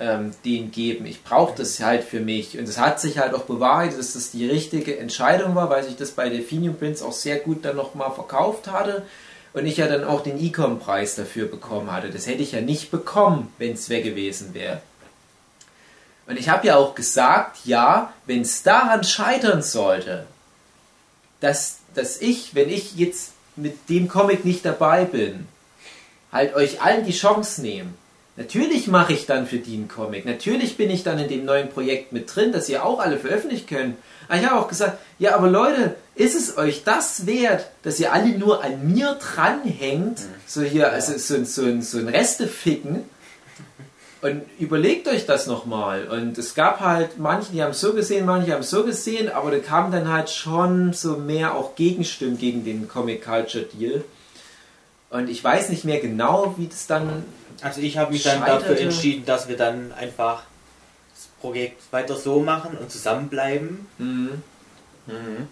C: ähm, den geben. Ich brauche das halt für mich. Und es hat sich halt auch bewahrheitet, dass das die richtige Entscheidung war, weil ich das bei Delphinium Prince auch sehr gut dann nochmal verkauft hatte. Und ich ja dann auch den Ecom-Preis dafür bekommen hatte. Das hätte ich ja nicht bekommen, wenn es weg gewesen wäre. Und ich habe ja auch gesagt, ja, wenn es daran scheitern sollte, dass, dass ich, wenn ich jetzt mit dem Comic nicht dabei bin, halt euch allen die Chance nehme. Natürlich mache ich dann für die einen Comic. Natürlich bin ich dann in dem neuen Projekt mit drin, dass ihr auch alle veröffentlichen könnt. Aber ich habe auch gesagt, ja, aber Leute, ist es euch das wert, dass ihr alle nur an mir dranhängt? So hier, also so, so, so ein Resteficken. Und überlegt euch das nochmal. Und es gab halt manche, die haben es so gesehen, manche haben es so gesehen, aber da kamen dann halt schon so mehr auch Gegenstimmen gegen den Comic Culture Deal. Und ich weiß nicht mehr genau, wie das dann.
D: Also ich habe mich dann
C: Scheiterte.
D: dafür entschieden, dass wir dann einfach das Projekt weiter so machen und zusammenbleiben
C: Mhm.
B: Mhm.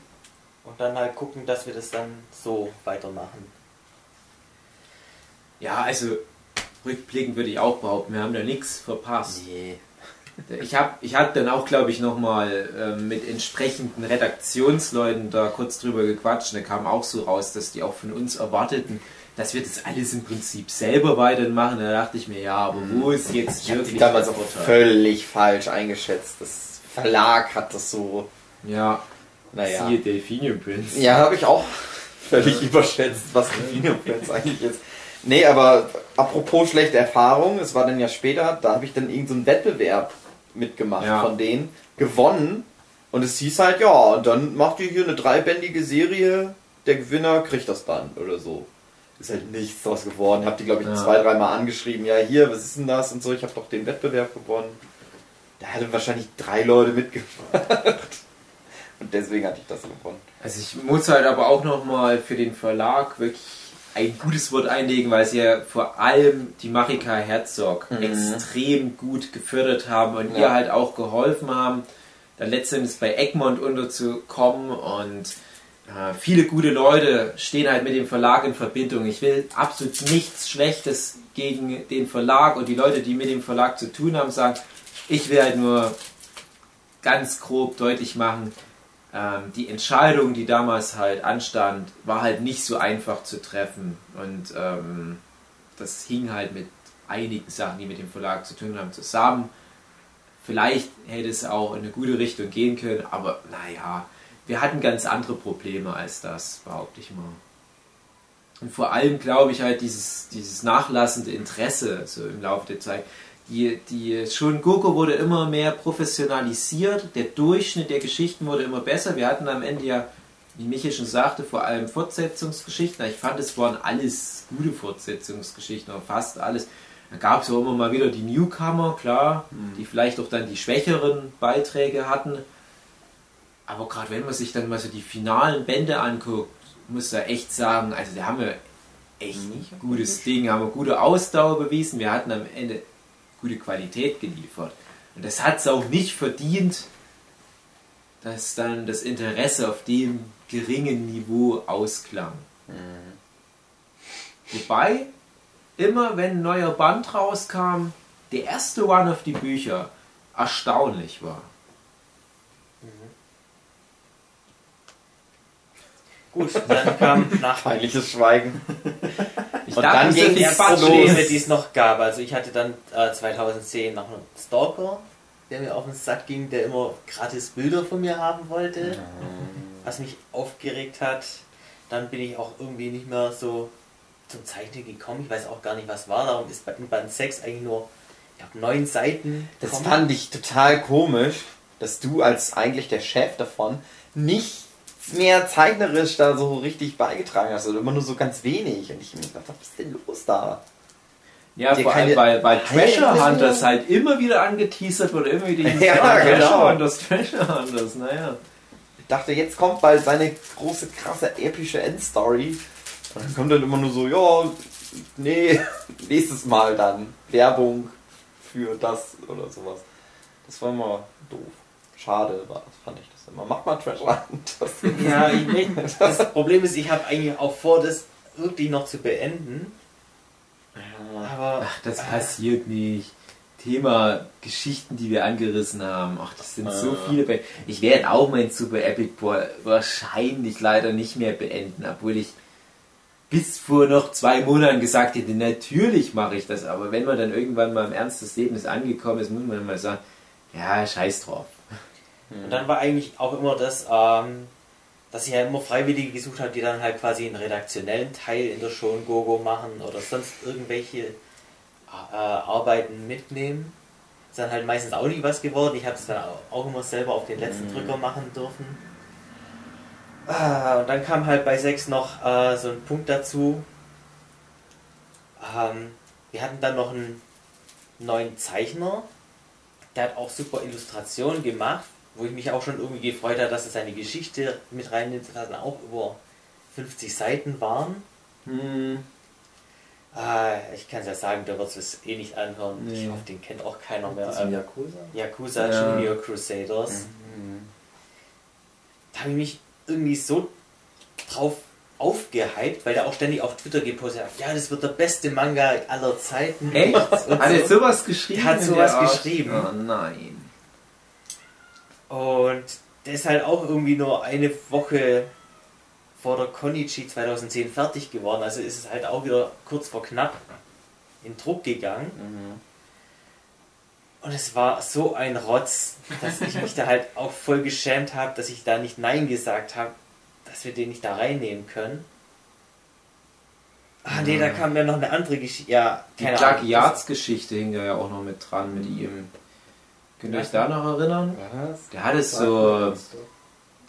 D: und dann halt gucken, dass wir das dann so weitermachen.
C: Ja, also rückblickend würde ich auch behaupten, wir haben da nichts verpasst.
D: Nee.
C: Ich habe ich hab dann auch, glaube ich, nochmal ähm, mit entsprechenden Redaktionsleuten da kurz drüber gequatscht. Und da kam auch so raus, dass die auch von uns erwarteten, dass wir das alles im Prinzip selber weitermachen. Da dachte ich mir, ja, aber wo ist jetzt
B: Ich
C: wirklich
B: damals
C: der
B: auch
C: Vorteil?
B: völlig falsch eingeschätzt. Das Verlag hat das so,
C: Ja,
B: naja.
C: siehe Delphinium Prince.
B: Ja, habe ich auch völlig überschätzt, was Delphinium Prince eigentlich ist. Nee, aber apropos schlechte Erfahrungen, es war dann ja später, da habe ich dann irgendeinen so Wettbewerb mitgemacht
C: Ja.
B: von denen, gewonnen und es hieß halt, ja, und dann macht ihr hier eine dreibändige Serie, der Gewinner kriegt das dann oder so. Ist halt nichts draus geworden. Hab die, glaube ich,
C: Ja.
B: zwei, dreimal angeschrieben, ja, hier, was ist denn das und so, ich habe doch den Wettbewerb gewonnen. Da hatten wahrscheinlich drei Leute mitgemacht. Und deswegen hatte ich das gewonnen.
C: Also ich muss halt aber auch nochmal für den Verlag wirklich ein gutes Wort einlegen, weil sie ja vor allem die Marika Herzog
B: Mhm.
C: extrem gut gefördert haben und
B: Ja.
C: ihr halt auch geholfen haben, dann letztendlich bei Egmont unterzukommen und äh, viele gute Leute stehen halt mit dem Verlag in Verbindung. Ich will absolut nichts Schlechtes gegen den Verlag und die Leute, die mit dem Verlag zu tun haben, sagen. Ich will halt nur ganz grob deutlich machen, ähm, die Entscheidung, die damals halt anstand, war halt nicht so einfach zu treffen. Und ähm, das hing halt mit einigen Sachen, die mit dem Verlag zu tun haben, zusammen. Vielleicht hätte es auch in eine gute Richtung gehen können, aber naja, wir hatten ganz andere Probleme als das, behaupte ich mal. Und vor allem glaube ich halt dieses, dieses nachlassende Interesse so im Laufe der Zeit. Die, die schon Goku wurde immer mehr professionalisiert, der Durchschnitt der Geschichten wurde immer besser. Wir hatten am Ende ja, wie Michael schon sagte, vor allem Fortsetzungsgeschichten. Ich fand, es waren alles gute Fortsetzungsgeschichten, oder fast alles. Da gab es auch immer mal wieder die Newcomer, klar, die vielleicht auch dann die schwächeren Beiträge hatten. Aber gerade wenn man sich dann mal so die finalen Bände anguckt, muss da echt sagen, also da haben wir echt ein gutes Ding, haben wir gute Ausdauer bewiesen, wir hatten am Ende gute Qualität geliefert. Und das hat es auch nicht verdient, dass dann das Interesse auf dem geringen Niveau ausklang. Wobei, immer wenn ein neuer Band rauskam, der erste One auf die Bücher erstaunlich war.
D: Gut, dann kam nach
B: Peinliches Schweigen.
C: Ich
B: Und dann ging
C: reden.
D: Probleme, die es noch gab. Also ich hatte dann äh, 2010 noch einen Stalker, der mir auf den Sack ging, der immer gratis Bilder von mir haben wollte, was mich aufgeregt hat. Dann bin ich auch irgendwie nicht mehr so zum Zeichnen gekommen. Ich weiß auch gar nicht, was war. Darum ist bei in Band 6 eigentlich nur ich hab neun Seiten.
B: Das
D: Comic.
B: fand ich total komisch, dass du als eigentlich der Chef davon nicht mehr zeichnerisch da so richtig beigetragen hast. Oder immer nur so ganz wenig. Und ich mir gedacht, was ist denn los da?
C: Ja, vor allem,
B: keine
C: weil, Treasure Hunters halt immer wieder angeteasert wurde, immer wieder hieß,
B: Ja,
C: Treasure
B: genau.
C: Hunters, Treasure Hunters, naja.
B: Ich dachte, jetzt kommt bald seine große, krasse, epische Endstory. Und dann kommt dann immer nur so, ja, nee, nächstes Mal dann Werbung für das oder sowas. Das war immer doof. Schade war das, fand ich das immer. Mach mal Treasure Hunters.
D: Ja, ich, will- das Problem ist, ich habe eigentlich auch vor, das wirklich noch zu beenden. Aber
C: Ach, das passiert nicht. Thema Geschichten, die wir angerissen haben. Ach, das sind so viele. Be ich werde auch mein Super Epic Boy wahrscheinlich leider nicht mehr beenden, obwohl ich bis vor noch zwei Monaten gesagt hätte, natürlich mache ich das, aber wenn man dann irgendwann mal im Ernst des Lebens angekommen ist, muss man mal sagen, ja, scheiß drauf.
D: Und dann war eigentlich auch immer das, ähm, dass ich ja immer Freiwillige gesucht habe, die dann halt quasi einen redaktionellen Teil in der Show Gogo machen oder sonst irgendwelche äh, Arbeiten mitnehmen. Ist dann halt meistens auch nie was geworden. Ich habe es dann auch- immer selber auf den letzten Drücker machen dürfen. Ah, und dann kam halt bei 6 noch äh, so ein Punkt dazu. Ähm, wir hatten dann noch einen neuen Zeichner, der hat auch super Illustrationen gemacht, wo ich mich auch schon irgendwie gefreut habe, dass er seine Geschichte mit reinnimmt, dass auch über 50 Seiten waren.
C: Hm.
D: Ah, ich kann es ja sagen, der wird es eh nicht anhören. Ich
C: Nee.
D: hoffe, den kennt auch keiner mehr. Ähm,
E: Yakuza.
D: Yakuza
C: Ja.
D: Junior Crusaders.
B: Mhm.
D: Da habe ich mich irgendwie so drauf aufgehypt, weil der auch ständig auf Twitter gepostet hat, ja, das wird der beste Manga aller Zeiten.
C: Echt? Hat er
D: so.
C: sowas geschrieben?
D: Der hat sowas geschrieben.
C: Oh nein.
D: Und der ist halt auch irgendwie nur eine Woche vor der Konichi 2010 fertig geworden. Also ist es halt auch wieder kurz vor knapp in Druck gegangen.
B: Mhm.
D: Und es war so ein Rotz, dass ich mich da halt auch voll geschämt habe, dass ich da nicht Nein gesagt habe, dass wir den nicht da reinnehmen können. Ah nee, da kam ja noch eine andere Geschichte. Ja,
C: Die
D: keine Ahnung.
C: Plagiatsgeschichte hing ja auch noch mit dran mit ihm. Könnt ihr euch da noch erinnern?
B: Was?
C: Der hatte so.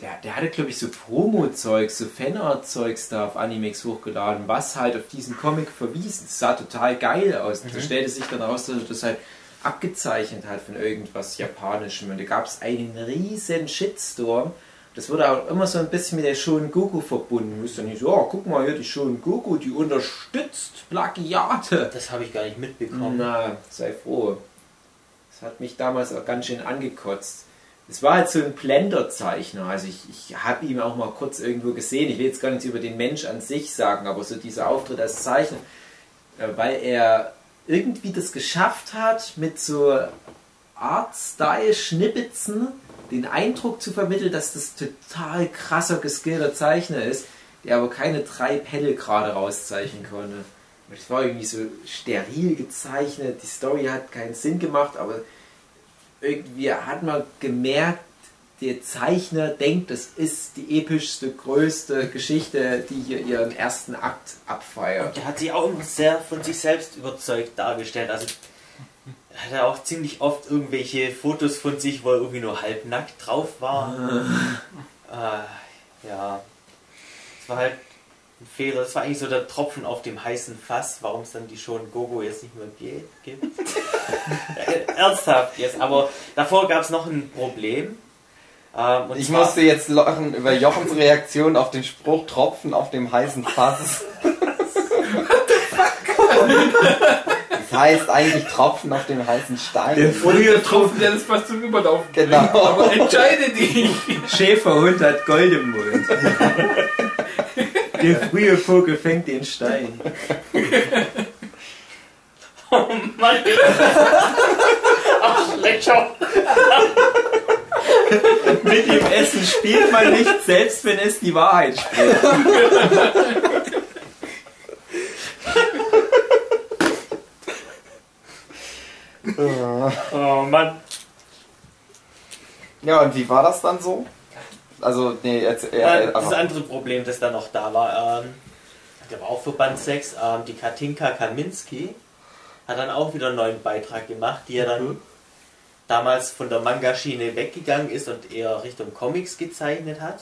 C: Der, der hatte, glaube ich, so Promo-Zeugs, so Fanart-Zeugs da auf Animex hochgeladen, was halt auf diesen Comic verwies. Das sah total geil aus. Da stellte sich dann raus, dass er das halt abgezeichnet hat von irgendwas Japanischem. Und da gab es einen riesen Shitstorm. Das wurde auch immer so ein bisschen mit der Shonen Goku verbunden. Ist dann nicht so, oh, guck mal hier, die Shonen Goku, die unterstützt Plagiate.
D: Das habe ich gar nicht mitbekommen.
C: Na, sei froh. Das hat mich damals auch ganz schön angekotzt. Es war halt so ein Blender-Zeichner. Also ich, ich habe ihn auch mal kurz irgendwo gesehen. Ich will jetzt gar nichts über den Mensch an sich sagen, aber so dieser Auftritt als Zeichner, äh, weil er irgendwie das geschafft hat, mit so Art-Style-Schnippelzen den Eindruck zu vermitteln, dass das total krasser geskillter Zeichner ist, der aber keine drei Pedal gerade rauszeichnen konnte. Es war irgendwie so steril gezeichnet, die Story hat keinen Sinn gemacht, aber irgendwie hat man gemerkt, der Zeichner denkt, das ist die epischste, größte Geschichte, die hier ihren ersten Akt abfeiert.
D: Der hat sich auch immer sehr von sich selbst überzeugt dargestellt. Also hat er auch ziemlich oft irgendwelche Fotos von sich, wo er irgendwie nur halbnackt drauf war. äh, ja. Das war halt ein Fehler. Das war eigentlich so der Tropfen auf dem heißen Fass, warum es dann die schon Gogo jetzt nicht mehr geht, gibt. Ernsthaft jetzt. Aber davor gab es noch ein Problem. Ähm, und
B: Ich musste jetzt lachen über Jochens Reaktion auf den Spruch Tropfen auf dem heißen Fass. Das heißt eigentlich Tropfen auf dem heißen Stein.
F: Früher Tropfen, der das fast zum Überlaufen bringt.
B: Genau.
F: Aber entscheide dich.
C: Schäferhund hat Gold im Mund. Der frühe Vogel fängt den Stein.
D: Oh Mann! Ach, Schlechter!
C: Mit dem Essen spielt man nicht, selbst wenn es die Wahrheit spricht.
D: Oh Mann!
B: Ja, und wie war das dann so? Also, nee, jetzt, äh,
D: Ja,
B: äh,
D: das andere Problem, das da noch da war, ähm, der war auch für Band 6, ähm, die Katinka Kaminski hat dann auch wieder einen neuen Beitrag gemacht, die ja dann damals von der Manga-Schiene weggegangen ist und eher Richtung Comics gezeichnet hat.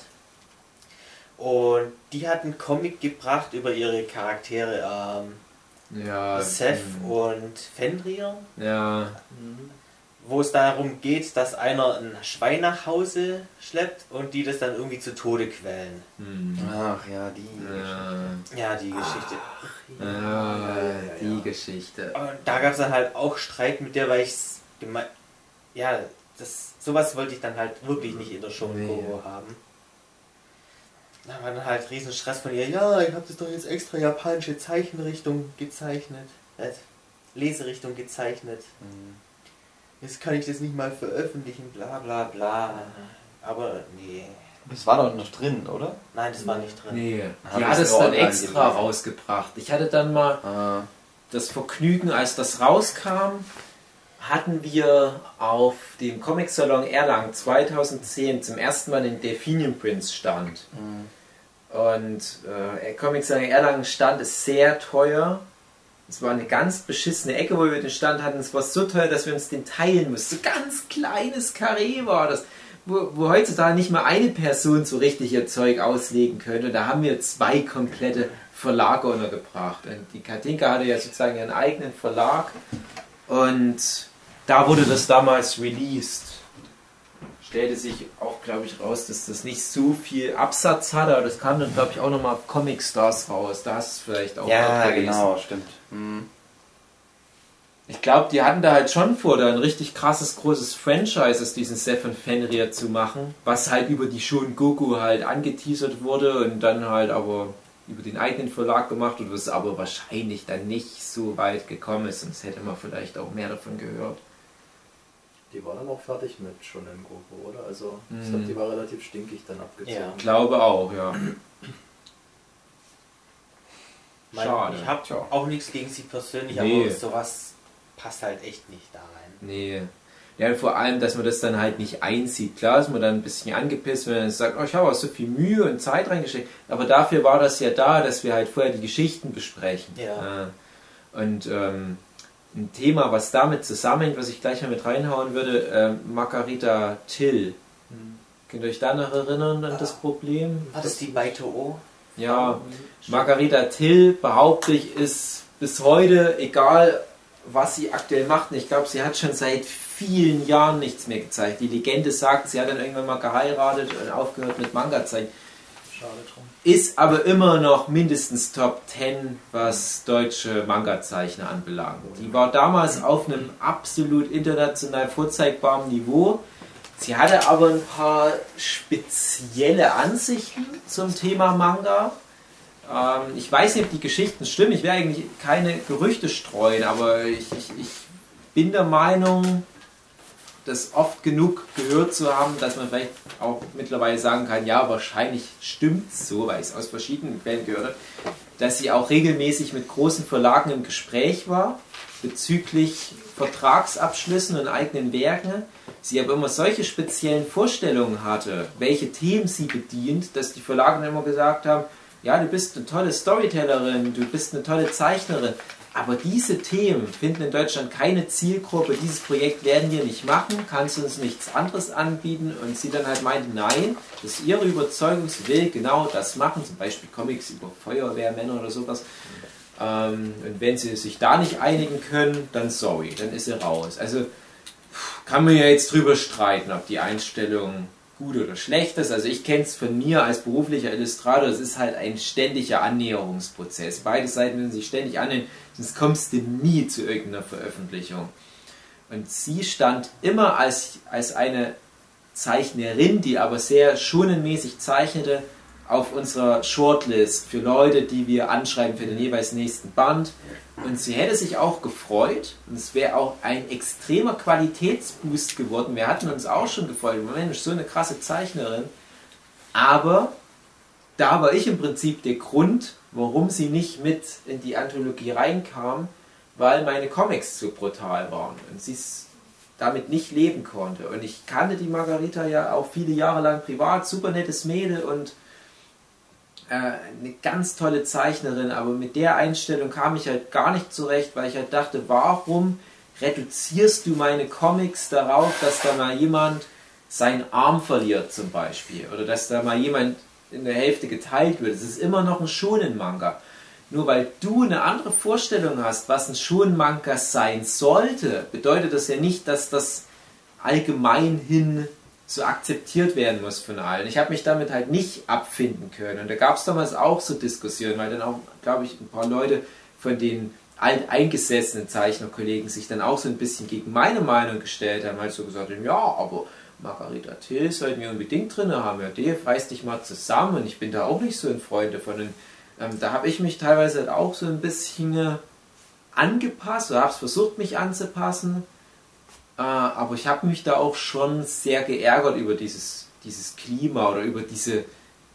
D: Und die hat einen Comic gebracht über ihre Charaktere ähm,
C: Ja.
D: Seth und Fenrir,
C: Ja.
D: Wo es darum geht, dass einer ein Schwein nach Hause schleppt und die das dann irgendwie zu Tode quälen.
C: Hm.
B: ach ja, die.
C: Ja,
D: Ja, die Geschichte.
C: ja, die Geschichte.
D: Und da gab es dann halt auch Streit mit der, weil ich gemeint, ja, das, sowas wollte ich dann halt wirklich nicht in der Show
C: Nee.
D: Haben. Da war dann halt riesen Stress von ihr, ja, ich habe das doch jetzt extra japanische Zeichenrichtung gezeichnet, äh, Leserichtung gezeichnet. Jetzt kann ich das nicht mal veröffentlichen, bla bla bla. Aber nee,
B: Das war doch noch drin, oder?
D: nein, das war nicht drin.
C: Nee, die
B: ich
C: hat es dann extra
B: gelesen.
C: rausgebracht. Ich hatte dann mal
B: Ah.
C: das Vergnügen, als das rauskam, hatten wir auf dem Comic-Salon Erlangen 2010 zum ersten Mal den Delphinium Prince stand. Und äh, der Comic-Salon Erlangen stand ist sehr teuer. Es war eine ganz beschissene Ecke, wo wir den Stand hatten. Es war so teuer, dass wir uns den teilen mussten. So ganz kleines Karree war das, wo, wo heutzutage nicht mal eine Person so richtig ihr Zeug auslegen könnte. Und da haben wir zwei komplette Verlage untergebracht. Und die Katinka hatte ja sozusagen ihren eigenen Verlag. Und da wurde das damals released. Stellte sich auch glaube ich, raus, dass das nicht so viel Absatz hatte, aber das kam dann, glaube ich, auch nochmal auf Comic Stars raus. Da hast du vielleicht auch
B: Ja, genau, stimmt. Mhm.
C: Ich glaube, die hatten da halt schon vor, da ein richtig krasses, großes Franchise aus diesem Stefan Fenrir zu machen, was halt über die Shon Goku halt angeteasert wurde und dann halt aber über den eigenen Verlag gemacht und was aber wahrscheinlich dann nicht so weit gekommen ist, sonst hätte man vielleicht auch mehr davon gehört.
E: Die war dann auch fertig mit schon in Goku, oder? Also ich
C: Mhm.
E: glaube, die war relativ stinkig dann abgezogen.
D: Ja.
C: Glaube auch, ja. Schade.
D: Ich habe auch nichts gegen sie persönlich,
C: Nee.
D: aber sowas passt halt echt nicht da rein.
C: Nee. Ja, vor allem, dass man das dann halt nicht einzieht. Klar ist man dann ein bisschen angepisst, wenn man sagt, oh, ich habe auch so viel Mühe und Zeit reingesteckt. Aber dafür war das ja da, dass wir halt vorher die Geschichten besprechen.
D: Ja.
C: Äh, Und ähm, ein Thema, was damit zusammenhängt, was ich gleich mal mit reinhauen würde, ähm, Margarita Till. Könnt ihr euch da noch erinnern an das Problem?
D: War das die bei O?
C: Ja, Margarita Till, behaupte ich, ist bis heute, egal was sie aktuell macht, und ich glaube, sie hat schon seit vielen Jahren nichts mehr gezeigt. Die Legende sagt, sie hat dann irgendwann mal geheiratet und aufgehört mit Manga zeigen. Ist aber immer noch mindestens Top 10, was deutsche Manga-Zeichner anbelangt. Die war damals auf einem absolut international vorzeigbaren Niveau. Sie hatte aber ein paar spezielle Ansichten zum Thema Manga. Ähm, ich weiß nicht, ob die Geschichten stimmen. Ich will eigentlich keine Gerüchte streuen, aber ich, ich, ich bin der Meinung, das oft genug gehört zu haben, dass man vielleicht auch mittlerweile sagen kann, ja, wahrscheinlich stimmt so, weil ich es aus verschiedenen Quellen gehört dass sie auch regelmäßig mit großen Verlagen im Gespräch war bezüglich Vertragsabschlüssen und eigenen Werken. Sie aber immer solche speziellen Vorstellungen hatte, welche Themen sie bedient, dass die Verlage immer gesagt haben, ja, du bist eine tolle Storytellerin, du bist eine tolle Zeichnerin, aber diese Themen finden in Deutschland keine Zielgruppe. Dieses Projekt werden wir nicht machen. Kannst du uns nichts anderes anbieten? Und sie dann halt meinte, nein, das ist ihre Überzeugung. Sie will genau das machen. Zum Beispiel Comics über Feuerwehrmänner oder sowas. Ähm, und wenn sie sich da nicht einigen können, dann sorry, dann ist sie raus. Also kann man ja jetzt drüber streiten, ob die Einstellung gut oder schlecht ist. Also ich kenne es von mir als beruflicher Illustrator, es ist halt ein ständiger Annäherungsprozess. Beide Seiten müssen sich ständig annähern, sonst kommst du nie zu irgendeiner Veröffentlichung. Und sie stand immer als, als eine Zeichnerin, die aber sehr schonenmäßig zeichnete, auf unserer Shortlist für Leute, die wir anschreiben für den jeweils nächsten Band. Und sie hätte sich auch gefreut und es wäre auch ein extremer Qualitätsboost geworden. Wir hatten uns auch schon gefreut, Mensch, so eine krasse Zeichnerin. Aber da war ich im Prinzip der Grund, warum sie nicht mit in die Anthologie reinkam, weil meine Comics zu brutal waren und sie damit nicht leben konnte. Und ich kannte die Margarita ja auch viele Jahre lang privat, super nettes Mädel und äh, eine ganz tolle Zeichnerin, aber mit der Einstellung kam ich halt gar nicht zurecht, weil ich halt dachte, warum reduzierst du meine Comics darauf, dass da mal jemand seinen Arm verliert zum Beispiel oder dass da mal jemand in der Hälfte geteilt wird. Es ist immer noch ein Shonen-Manga. Nur weil du eine andere Vorstellung hast, was ein Shonen-Manga sein sollte, bedeutet das ja nicht, dass das allgemein hin so akzeptiert werden muss von allen. Ich habe mich damit halt nicht abfinden können. Und da gab es damals auch so Diskussionen, weil dann auch, glaube ich, ein paar Leute von den alteingesessenen Zeichnerkollegen sich dann auch so ein bisschen gegen meine Meinung gestellt haben, halt so gesagt haben, ja, aber Margarita Till sollten wir unbedingt drin haben. Ja, Dave, reiß dich mal zusammen. Ich bin da auch nicht so ein Freund davon. Und ähm, da habe ich mich teilweise halt auch so ein bisschen äh, angepasst oder habe es versucht, mich anzupassen. Äh, aber ich habe mich da auch schon sehr geärgert über dieses, dieses Klima oder über diese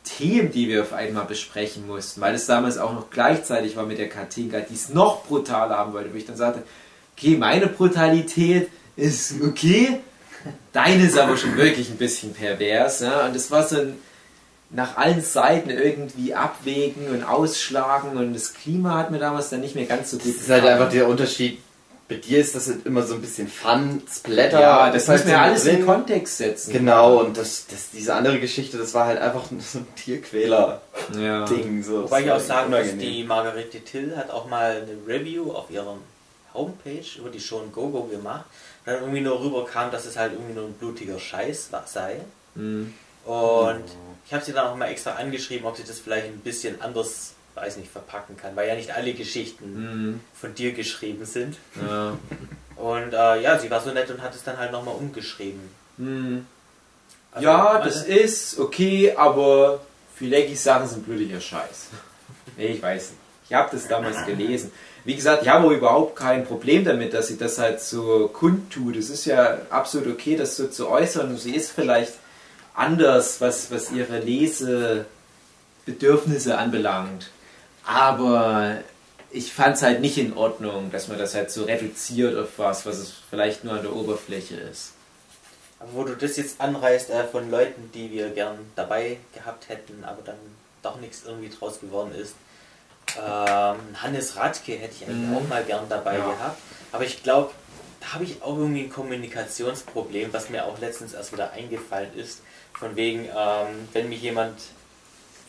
C: Themen, die wir auf einmal besprechen mussten, weil es damals auch noch gleichzeitig war mit der Katinka, die es noch brutaler haben wollte, wo ich dann sagte, okay, meine Brutalität ist okay, deine ist aber schon wirklich ein bisschen pervers. Ja? Und es war so ein nach allen Seiten irgendwie abwägen und ausschlagen und das Klima hat mir damals dann nicht mehr ganz so gut
B: Das ist halt einfach der Unterschied. Bei dir ist das halt immer so ein bisschen Fun, Splatter.
C: Ja, das
B: halt
C: muss man
B: so
C: ja
B: mit
C: alles in
B: drin.
C: Kontext setzen.
B: Genau, und das, das, diese andere Geschichte, das war halt einfach nur so ein Tierquäler-Ding.
C: Ja.
B: So.
D: Wobei ich
B: Das
D: auch sagen muss, die Margarete Till hat auch mal eine Review auf ihrem Homepage über die Show Gogo gemacht. Und dann irgendwie nur rüberkam, dass es halt irgendwie nur ein blutiger Scheiß war- sei.
C: Mhm.
D: Und ich habe sie dann auch mal extra angeschrieben, ob sie das vielleicht ein bisschen anders, weiß nicht, verpacken kann, weil ja nicht alle Geschichten
C: Mhm.
D: von dir geschrieben sind.
C: Ja.
D: Und äh, ja, sie war so nett und hat es dann halt nochmal umgeschrieben.
C: Mhm.
D: Also,
C: ja,
D: meine-
C: das ist okay, aber Filecki-Sachen sind blödiger Scheiß. Nee, ich weiß nicht. Ich habe das damals gelesen. Wie gesagt, ich habe auch überhaupt kein Problem damit, dass sie das halt so kundtut. Es ist ja absolut okay, das so zu äußern. Und sie ist vielleicht anders, was, was ihre Lesebedürfnisse anbelangt. Aber ich fand es halt nicht in Ordnung, dass man das halt so reduziert auf was, was es vielleicht nur an der Oberfläche ist.
D: Aber wo du das jetzt anreißt äh, von Leuten, die wir gern dabei gehabt hätten, aber dann doch nichts irgendwie draus geworden ist. Ähm, Hannes Radke hätte ich eigentlich
C: Mhm.
D: auch mal gern dabei
C: Ja.
D: gehabt. Aber ich glaube, da habe ich auch irgendwie ein Kommunikationsproblem, was mir auch letztens erst wieder eingefallen ist. Von wegen, ähm, wenn mich jemand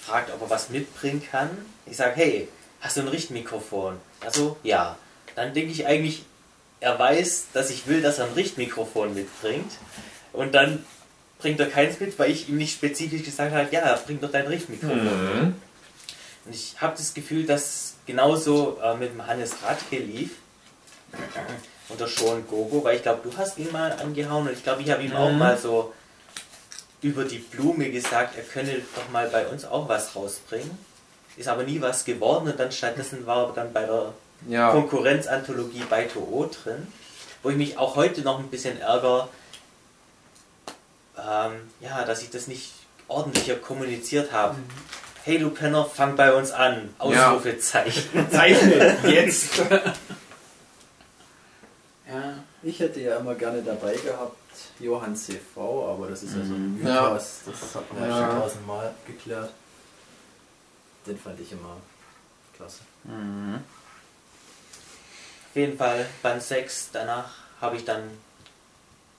D: fragt, ob er was mitbringen kann, ich sage, hey, hast du ein Richtmikrofon? Also ja. Dann denke ich eigentlich, er weiß, dass ich will, dass er ein Richtmikrofon mitbringt. Und dann bringt er keins mit, weil ich ihm nicht spezifisch gesagt habe, ja, bring doch dein Richtmikrofon mit.
C: Mhm.
D: Und ich habe das Gefühl, dass genauso äh, mit dem Hannes Radke lief. Und der Sean Gogo, weil ich glaube, du hast ihn mal angehauen und ich glaube, ich habe ihm auch
C: Mhm.
D: mal so über die Blume gesagt, er könne doch mal bei uns auch was rausbringen. Ist aber nie was geworden und dann stattdessen war er dann bei der
C: Ja.
D: Konkurrenzanthologie bei O drin, wo ich mich auch heute noch ein bisschen ärgere, ähm, ja, dass ich das nicht ordentlicher kommuniziert habe. Hey du Penner, fang bei uns an. Ausrufezeichen.
F: Zeichne jetzt.
E: Ich hätte ja immer gerne dabei gehabt Johann CV, aber das ist ja so ein
C: Ja.
E: Mythos, das hat man ja. Schon tausendmal geklärt. Den fand ich immer klasse.
D: Auf jeden Fall Band 6, danach habe ich dann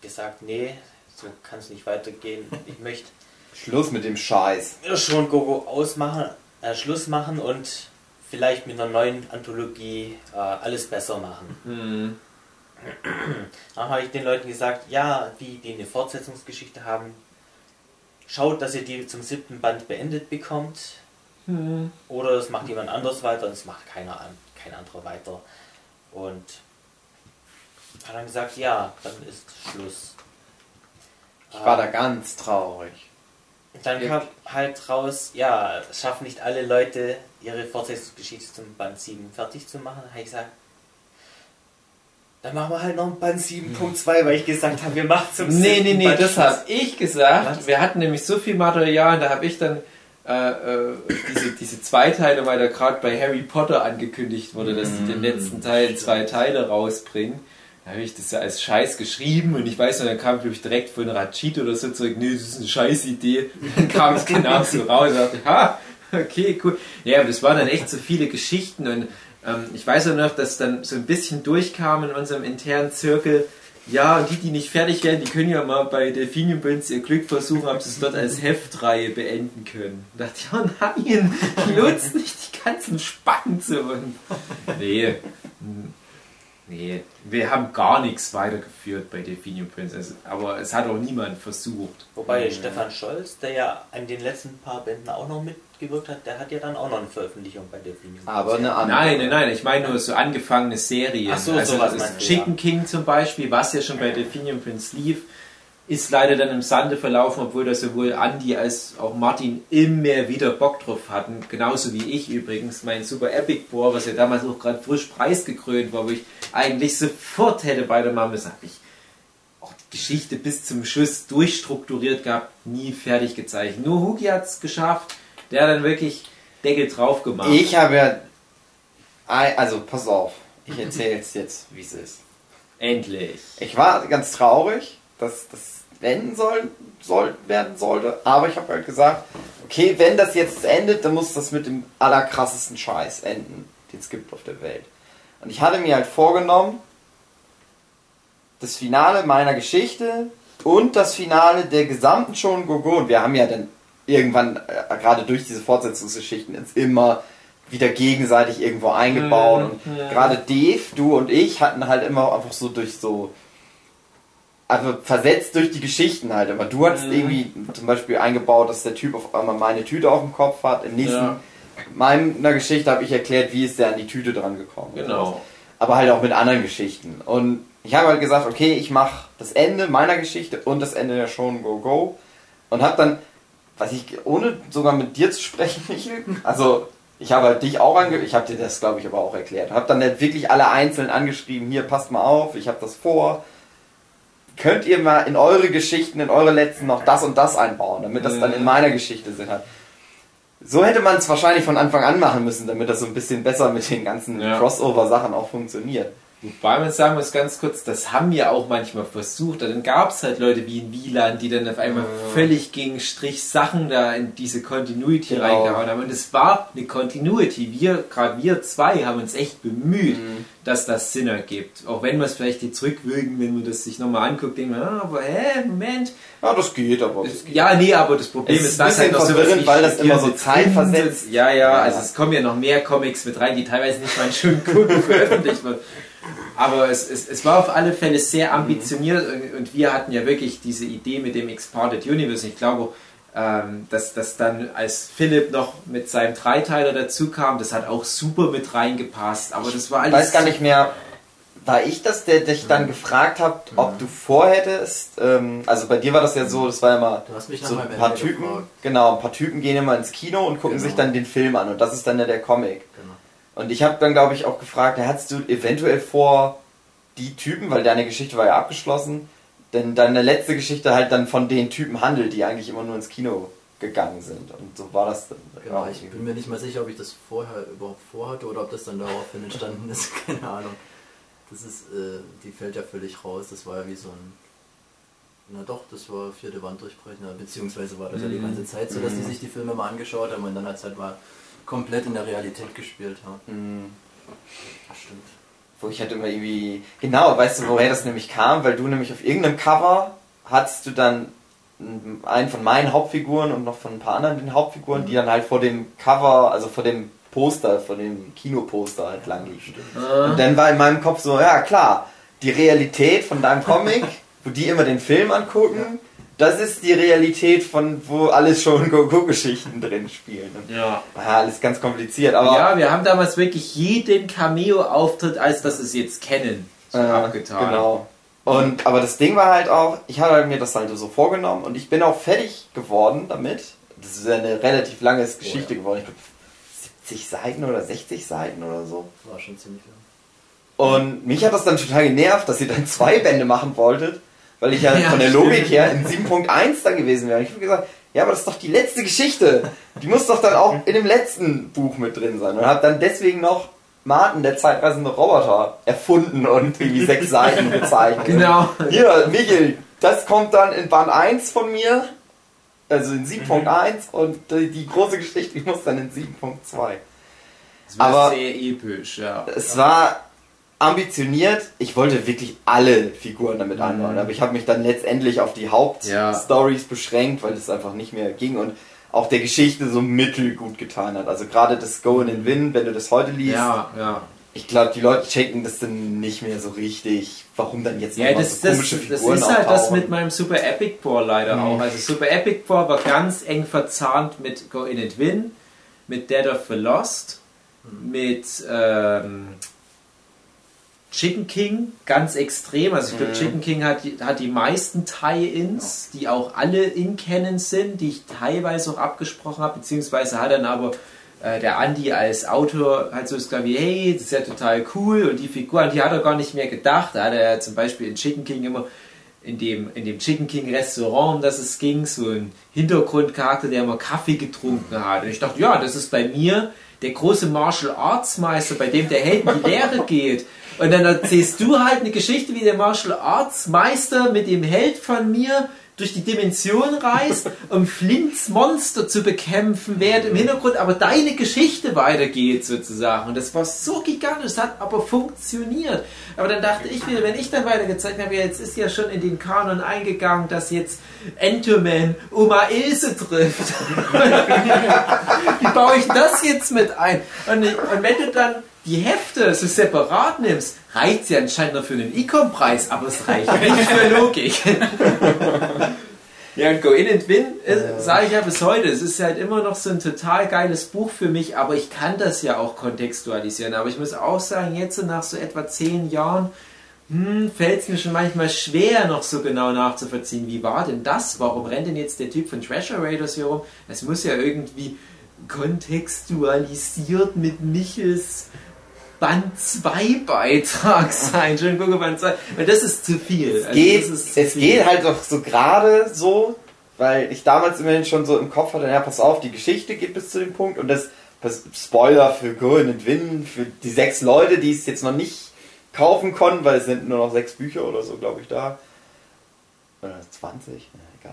D: gesagt, nee, so kann es nicht weitergehen. Ich möchte
B: Schluss mit dem Scheiß.
D: schon Gogo ausmachen, äh, Schluss machen und vielleicht mit einer neuen Anthologie äh, alles besser machen.
C: Mhm.
D: Dann habe ich den Leuten gesagt, ja, die, die eine Fortsetzungsgeschichte haben, schaut, dass ihr die zum siebten Band beendet bekommt.
C: Mhm.
D: Oder es macht jemand anders weiter und es macht keiner an, kein anderer weiter. Und hat dann gesagt, ja, dann ist Schluss.
B: Ich war da ganz traurig.
D: Dann kam halt raus, ja, es schaffen nicht alle Leute, ihre Fortsetzungsgeschichte zum Band 7 fertig zu machen. Da habe ich gesagt, dann machen wir halt noch ein Band 7.2, weil ich gesagt habe, wir machen zum
C: Nee, nee, nee,
D: Band
C: das habe ich gesagt.
D: Was?
C: Wir hatten nämlich so viel Material, da habe ich dann äh, äh, diese, diese zwei Teile, weil da gerade bei Harry Potter angekündigt wurde, dass sie den letzten Teil zwei Teile rausbringen. Da habe ich das ja als Scheiß geschrieben und ich weiß noch, dann kam glaube ich direkt von Rachid oder so zurück, nee, das ist eine Scheißidee. Dann kam es genau so raus und dachte, ha, okay, cool. Ja, aber das waren dann echt so viele Geschichten und ähm, ich weiß auch noch, dass dann so ein bisschen durchkam in unserem internen Zirkel, ja, und die, die nicht fertig werden, die können ja mal bei Delphinium Prince ihr Glück versuchen, ob sie es dort als Heftreihe beenden können. Da dachte ich, oh nein, nutzt nicht die ganzen Spannen zu uns. Nee. Nee, wir haben gar nichts weitergeführt bei Delphinium Prince, also, aber es hat auch niemand versucht.
D: Wobei Stefan Scholz, der ja an den letzten paar Bänden auch noch mitgewirkt hat, der hat ja dann auch noch eine Veröffentlichung bei Delphinium.
B: Aber eine andere.
C: Nein, nein, nein, ich meine nur so angefangene Serien.
D: Ach so,
C: also
D: sowas
C: das
D: du,
C: Chicken King zum Beispiel, was ja schon bei Delphinium Prince lief, ist leider dann im Sande verlaufen, obwohl da sowohl Andy als auch Martin immer wieder Bock drauf hatten. Genauso wie ich übrigens. Mein Super Epic Boar, was ja damals auch gerade frisch preisgekrönt war, wo ich eigentlich sofort hätte weitermachen müssen, habe ich auch die Geschichte bis zum Schluss durchstrukturiert gehabt, nie fertig gezeichnet. Nur Hugi hat es geschafft, der hat dann wirklich Deckel drauf gemacht.
B: Ich habe ja. Also, pass auf. Ich erzähle es jetzt, wie es ist.
C: Endlich.
B: Ich war ganz traurig, dass das wenden soll, soll, werden sollte. Aber ich habe halt gesagt, okay, wenn das jetzt endet, dann muss das mit dem allerkrassesten Scheiß enden, den es gibt auf der Welt. Und ich hatte mir halt vorgenommen, das Finale meiner Geschichte und das Finale der gesamten Shonen Gogo. Und wir haben ja dann irgendwann, äh, gerade durch diese Fortsetzungsgeschichten, jetzt immer wieder gegenseitig irgendwo eingebaut.
C: Mhm,
B: Und
C: ja.
B: gerade Dave, du und ich hatten halt immer einfach so durch so also versetzt durch die Geschichten halt. Aber du hast
C: Mhm.
B: irgendwie zum Beispiel eingebaut, dass der Typ auf einmal meine Tüte auf dem Kopf hat. Im nächsten,
C: Ja.
B: meiner Geschichte habe ich erklärt, wie ist der an die Tüte dran gekommen.
C: Genau.
B: Aber halt auch mit anderen Geschichten. Und ich habe halt gesagt, okay, ich mache das Ende meiner Geschichte und das Ende der Show Go Go. Und habe dann, was ich, ohne sogar mit dir zu sprechen, Michael, also ich habe halt dich auch ange... Ich habe dir das, glaube ich, aber auch erklärt. Habe dann halt wirklich alle einzeln angeschrieben, hier, passt mal auf, ich habe das vor. Könnt ihr mal in eure Geschichten, in eure letzten noch das und das einbauen, damit das dann in meiner Geschichte Sinn hat. So hätte man es wahrscheinlich von Anfang an machen müssen, damit das so ein bisschen besser mit den ganzen
C: Ja.
B: Crossover-Sachen auch funktioniert.
C: Wobei man sagen muss, ganz kurz, das haben wir auch manchmal versucht. Dann gab es halt Leute wie in Wieland, die dann auf einmal völlig gegen Strich Sachen da in diese Continuity
B: Genau.
C: reingehauen haben. Und es war eine Continuity. Wir, gerade wir zwei, haben uns echt bemüht,
B: Mhm.
C: dass das Sinn ergibt. Auch wenn man es vielleicht jetzt rückwirken, wenn man das sich nochmal anguckt, denkt man, ah, aber hä, Moment.
B: Ja, das geht, aber. Das geht.
C: Ja, nee, aber das Problem
B: Es
C: ist,
B: ist
C: dass halt noch wie
B: weil das immer so zeitversetzt-
C: ist. Ja, ja,
B: Ja.
C: also es kommen ja noch mehr Comics mit rein, die teilweise nicht mal in schönen Kunden veröffentlicht wurden. Aber es, es, es war auf alle Fälle sehr ambitioniert und, und wir hatten ja wirklich diese Idee mit dem Expanded Universe. Ich glaube, ähm, dass das dann als Philipp noch mit seinem Dreiteiler dazu kam, das hat auch super mit reingepasst. Aber das war
B: Ich
C: alles.
B: weiß gar nicht mehr, war ich das, der dich dann gefragt hat, ob du vorhättest, ähm, also bei dir war das ja so, das war ja immer so ein paar Typen,
E: gefragt.
B: genau, ein paar Typen gehen immer ins Kino und gucken
E: Genau.
B: sich dann den Film an und das ist dann ja der Comic.
E: Genau.
B: Und ich habe dann, glaube ich, auch gefragt, hast du eventuell vor, die Typen, weil deine Geschichte war ja abgeschlossen, denn deine letzte Geschichte halt dann von den Typen handelt, die eigentlich immer nur ins Kino gegangen sind. Und so war das dann.
E: Genau,
B: ja,
E: ich bin mir nicht mal sicher, ob ich das vorher überhaupt vorhatte oder ob das dann daraufhin entstanden ist. Keine Ahnung. Das ist, äh, die fällt ja völlig raus. Das war ja wie so ein. Na doch, das war vierte Wand durchbrechen. Beziehungsweise war das ja die
C: Mhm.
E: ganze Zeit so, dass die sich die Filme mal angeschaut haben und dann hat es halt mal komplett in der Realität gespielt. Ja.
B: Mhm.
E: Ach, stimmt.
B: Wo ich halt immer irgendwie. Genau, weißt du, woher das nämlich kam? Weil du nämlich auf irgendeinem Cover hattest du dann einen von meinen Hauptfiguren und noch von ein paar anderen den Hauptfiguren, die dann halt vor dem Cover, also vor dem Poster, vor dem Kinoposter halt lang liefen. Und dann war in meinem Kopf so, ja klar, die Realität von deinem Comic, wo die immer den Film angucken, das ist die Realität von, wo alles schon Go-Go-Geschichten drin spielen. Und,
C: Ja.
B: ah, alles ganz kompliziert, aber
C: ja, wir haben damals wirklich jeden Cameo-Auftritt, als das es jetzt kennen, so
B: Äh,
C: abgetan.
B: Genau. Und, aber das Ding war halt auch, ich hatte mir das halt so vorgenommen und ich bin auch fertig geworden damit. Das ist ja eine relativ lange Geschichte
E: ja.
B: geworden. Ich glaube 70 Seiten oder 60 Seiten oder so.
E: War schon ziemlich lang.
B: Und mich hat das dann total genervt, dass ihr dann zwei Bände machen wolltet, weil ich ja,
C: Ja,
B: von der. Logik her in 7.1 dann gewesen wäre. Und ich habe gesagt, ja, aber das ist doch die letzte Geschichte. Die muss doch dann auch in dem letzten Buch mit drin sein. Und habe dann deswegen noch Martin, der zeitreisende Roboter, erfunden und irgendwie sechs Seiten gezeichnet.
C: Genau.
B: Hier, Michel, das kommt dann in Band 1 von mir, also in 7.1 und die, die große Geschichte, die muss dann in 7.2.
C: Das war
B: Aber-
C: sehr episch, ja.
B: Es war ambitioniert. Ich wollte wirklich alle Figuren damit anbauen, aber ich habe mich dann letztendlich auf die Hauptstories beschränkt, weil es einfach nicht mehr ging und auch der Geschichte so mittelgut getan hat. Also gerade das Go in den Wind, wenn du das heute liest,
C: Ja, ja.
B: ich glaube, die Leute checken das dann nicht mehr so richtig, warum dann jetzt
C: Ja, das,
B: so
C: das,
B: komische
C: das
B: Figuren
C: ist halt das mit meinem Super Epic Poor leider auch. Also Super Epic Poor war ganz eng verzahnt mit Go In and Win, mit Dead of the Lost, mit ähm, Chicken King, ganz extrem. Also ich glaube,
B: Mhm.
C: Chicken King hat, die- hat die meisten Tie-Ins, die auch alle in Canon sind, die ich teilweise auch abgesprochen habe, beziehungsweise hat dann aber äh, der Andi als Autor halt so das wie, hey, das ist ja total cool und die Figur, an die hat er gar nicht mehr gedacht. Da hat er ja zum Beispiel in Chicken King immer in dem, in dem Chicken King Restaurant, um das es ging, so ein Hintergrundcharakter, der immer Kaffee getrunken hat. Und ich dachte, ja, das ist bei mir der große Martial Arts Meister, bei dem der Held in die Lehre geht. Und dann erzählst du halt eine Geschichte, wie der Martial Arts Meister mit dem Held von mir durch die Dimension reist, um Flints Monster zu bekämpfen, während im Hintergrund aber deine Geschichte weitergeht sozusagen. Und das war so gigantisch, hat aber funktioniert. Aber dann dachte ich wieder, wenn ich dann weitergezeigt habe, jetzt ist ja schon in den Kanon eingegangen, dass jetzt Entoman Oma Ilse trifft. Wie baue ich das jetzt mit ein? Und, und wenn du dann die Hefte so separat nimmst, reicht sie anscheinend nur für einen Ecom-Preis, aber es reicht nicht für Logik. Ja, und Go In and Win äh, sage ich ja bis heute. Es ist halt immer noch so ein total geiles Buch für mich, aber ich kann das ja auch kontextualisieren. Aber ich muss auch sagen, jetzt nach so etwa zehn Jahren hm, fällt es mir schon manchmal schwer, noch so genau nachzuvollziehen, wie war denn das? Warum rennt denn jetzt der Typ von Treasure Raiders hier rum? Es muss ja irgendwie kontextualisiert mit Michels Band 2 Beitrag sein. Schon gucke Band 2. Weil das ist zu viel.
B: Es
C: Also
B: geht,
C: zu
B: es
C: viel.
B: geht halt doch so gerade so, weil ich damals immerhin schon so im Kopf hatte, ja, pass auf, die Geschichte geht bis zu dem Punkt und das, das Spoiler für Golden and Win, für die sechs Leute, die es jetzt noch nicht kaufen konnten, weil es sind nur noch sechs Bücher oder so, glaube ich, da. Oder 20, na,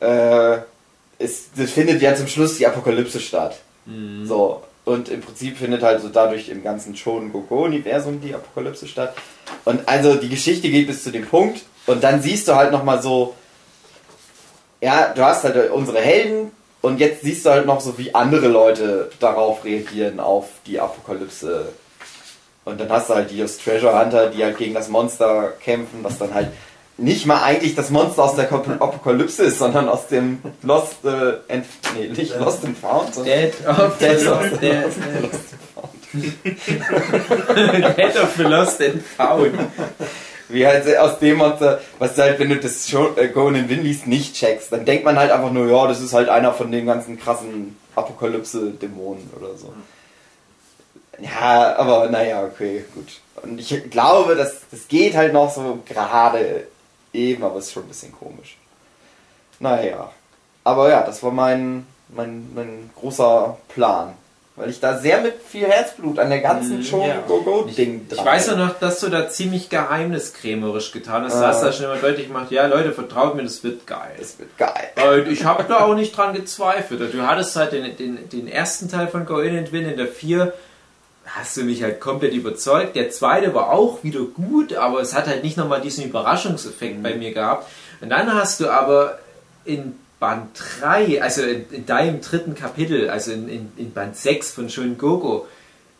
B: egal. Äh, es, das findet ja zum Schluss die Apokalypse statt.
C: Mhm.
B: So, und im Prinzip findet halt so dadurch im ganzen Shonen Gogo Universum die Apokalypse statt. Und also die Geschichte geht bis zu dem Punkt und dann siehst du halt nochmal so, ja, du hast halt unsere Helden und jetzt siehst du halt noch so, wie andere Leute darauf reagieren, auf die Apokalypse. Und dann hast du halt die aus Treasure Hunter, die halt gegen das Monster kämpfen, was dann halt nicht mal eigentlich das Monster aus der Apokalypse ist, sondern aus dem Lost, äh, and, nee, nicht Lost and Found, sondern
C: Dead of the
B: Dead of
C: Lost, Dead, Dead of the Lost and Found.
B: Wie halt aus dem Monster, was du halt, wenn du das äh, Go in Win liest, nicht checkst, dann denkt man halt einfach nur, ja, das ist halt einer von den ganzen krassen Apokalypse-Dämonen oder so. Ja, aber naja, okay, gut. Und ich glaube, das, das geht halt noch so gerade eben, aber es ist schon ein bisschen komisch. Naja. Aber ja, das war mein, mein, mein großer Plan. Weil ich da sehr mit viel Herzblut an der ganzen
C: Mhm,
B: Show
C: ja.
B: Go Go Ding
C: Ich weiß ja noch, dass du da ziemlich geheimniskrämerisch getan hast. Du hast da schon immer deutlich gemacht, ja Leute, vertraut mir, das wird geil.
B: Es wird geil.
C: Und ich habe da auch nicht dran gezweifelt. Du hattest halt den, den, den ersten Teil von Go In and Win in der 4, hast du mich halt komplett überzeugt. Der zweite war auch wieder gut, aber es hat halt nicht nochmal diesen Überraschungseffekt bei mir gehabt. Und dann hast du aber in Band 3, also in, in deinem dritten Kapitel, also in, in, in Band 6 von Shun Gogo,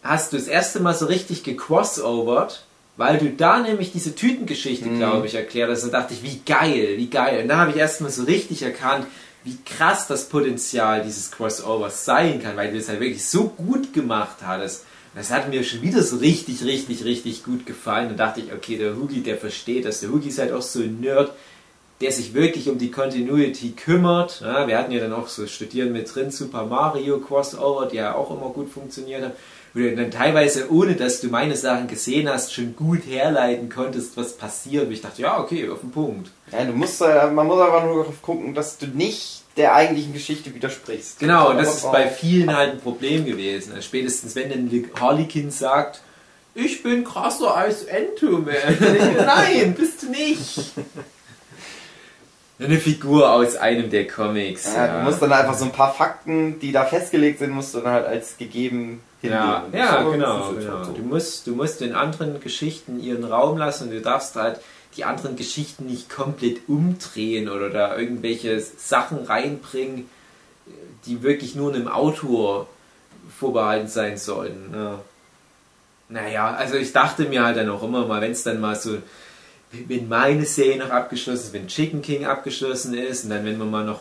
C: hast du das erste Mal so richtig gecrossovert, weil du da nämlich diese Tütengeschichte, glaube ich, erklärt hast. Und da dachte ich, wie geil, wie geil. Und da habe ich erst mal so richtig erkannt, wie krass das Potenzial dieses Crossovers sein kann, weil du es halt wirklich so gut gemacht hattest. Das hat mir schon wieder so richtig, richtig, richtig gut gefallen. Und dachte ich, okay, der Hugi, der versteht das. Der Hugi ist halt auch so ein Nerd, der sich wirklich um die Continuity kümmert. Ja, wir hatten ja dann auch so Studieren mit drin, Super Mario Crossover, die ja auch immer gut funktioniert haben. Wo du dann teilweise, ohne dass du meine Sachen gesehen hast, schon gut herleiten konntest, was passiert. Und ich dachte, ja, okay, auf den Punkt.
B: Ja, du musst, äh, man muss einfach nur darauf gucken, dass du nicht der eigentlichen Geschichte widersprichst.
C: Genau, und das ist bei vielen halt ein Problem gewesen. Also Spätestens wenn dann Harlequin sagt, ich bin krasser als Entoman. Nein, bist du nicht. Eine Figur aus einem der Comics.
B: Ja, Du musst dann einfach so ein paar Fakten, die da festgelegt sind, musst du dann halt als gegeben
C: Ja,
B: hinnehmen.
C: ja
B: So,
C: genau. genau.
B: halt so.
C: Du, musst, du musst den anderen Geschichten ihren Raum lassen und du darfst halt die anderen Geschichten nicht komplett umdrehen oder da irgendwelche Sachen reinbringen, die wirklich nur einem Autor vorbehalten sein sollten. Ja. Naja, also ich dachte mir halt dann auch immer mal, wenn es dann mal so, wenn meine Serie noch abgeschlossen ist, wenn Chicken King abgeschlossen ist und dann wenn wir mal noch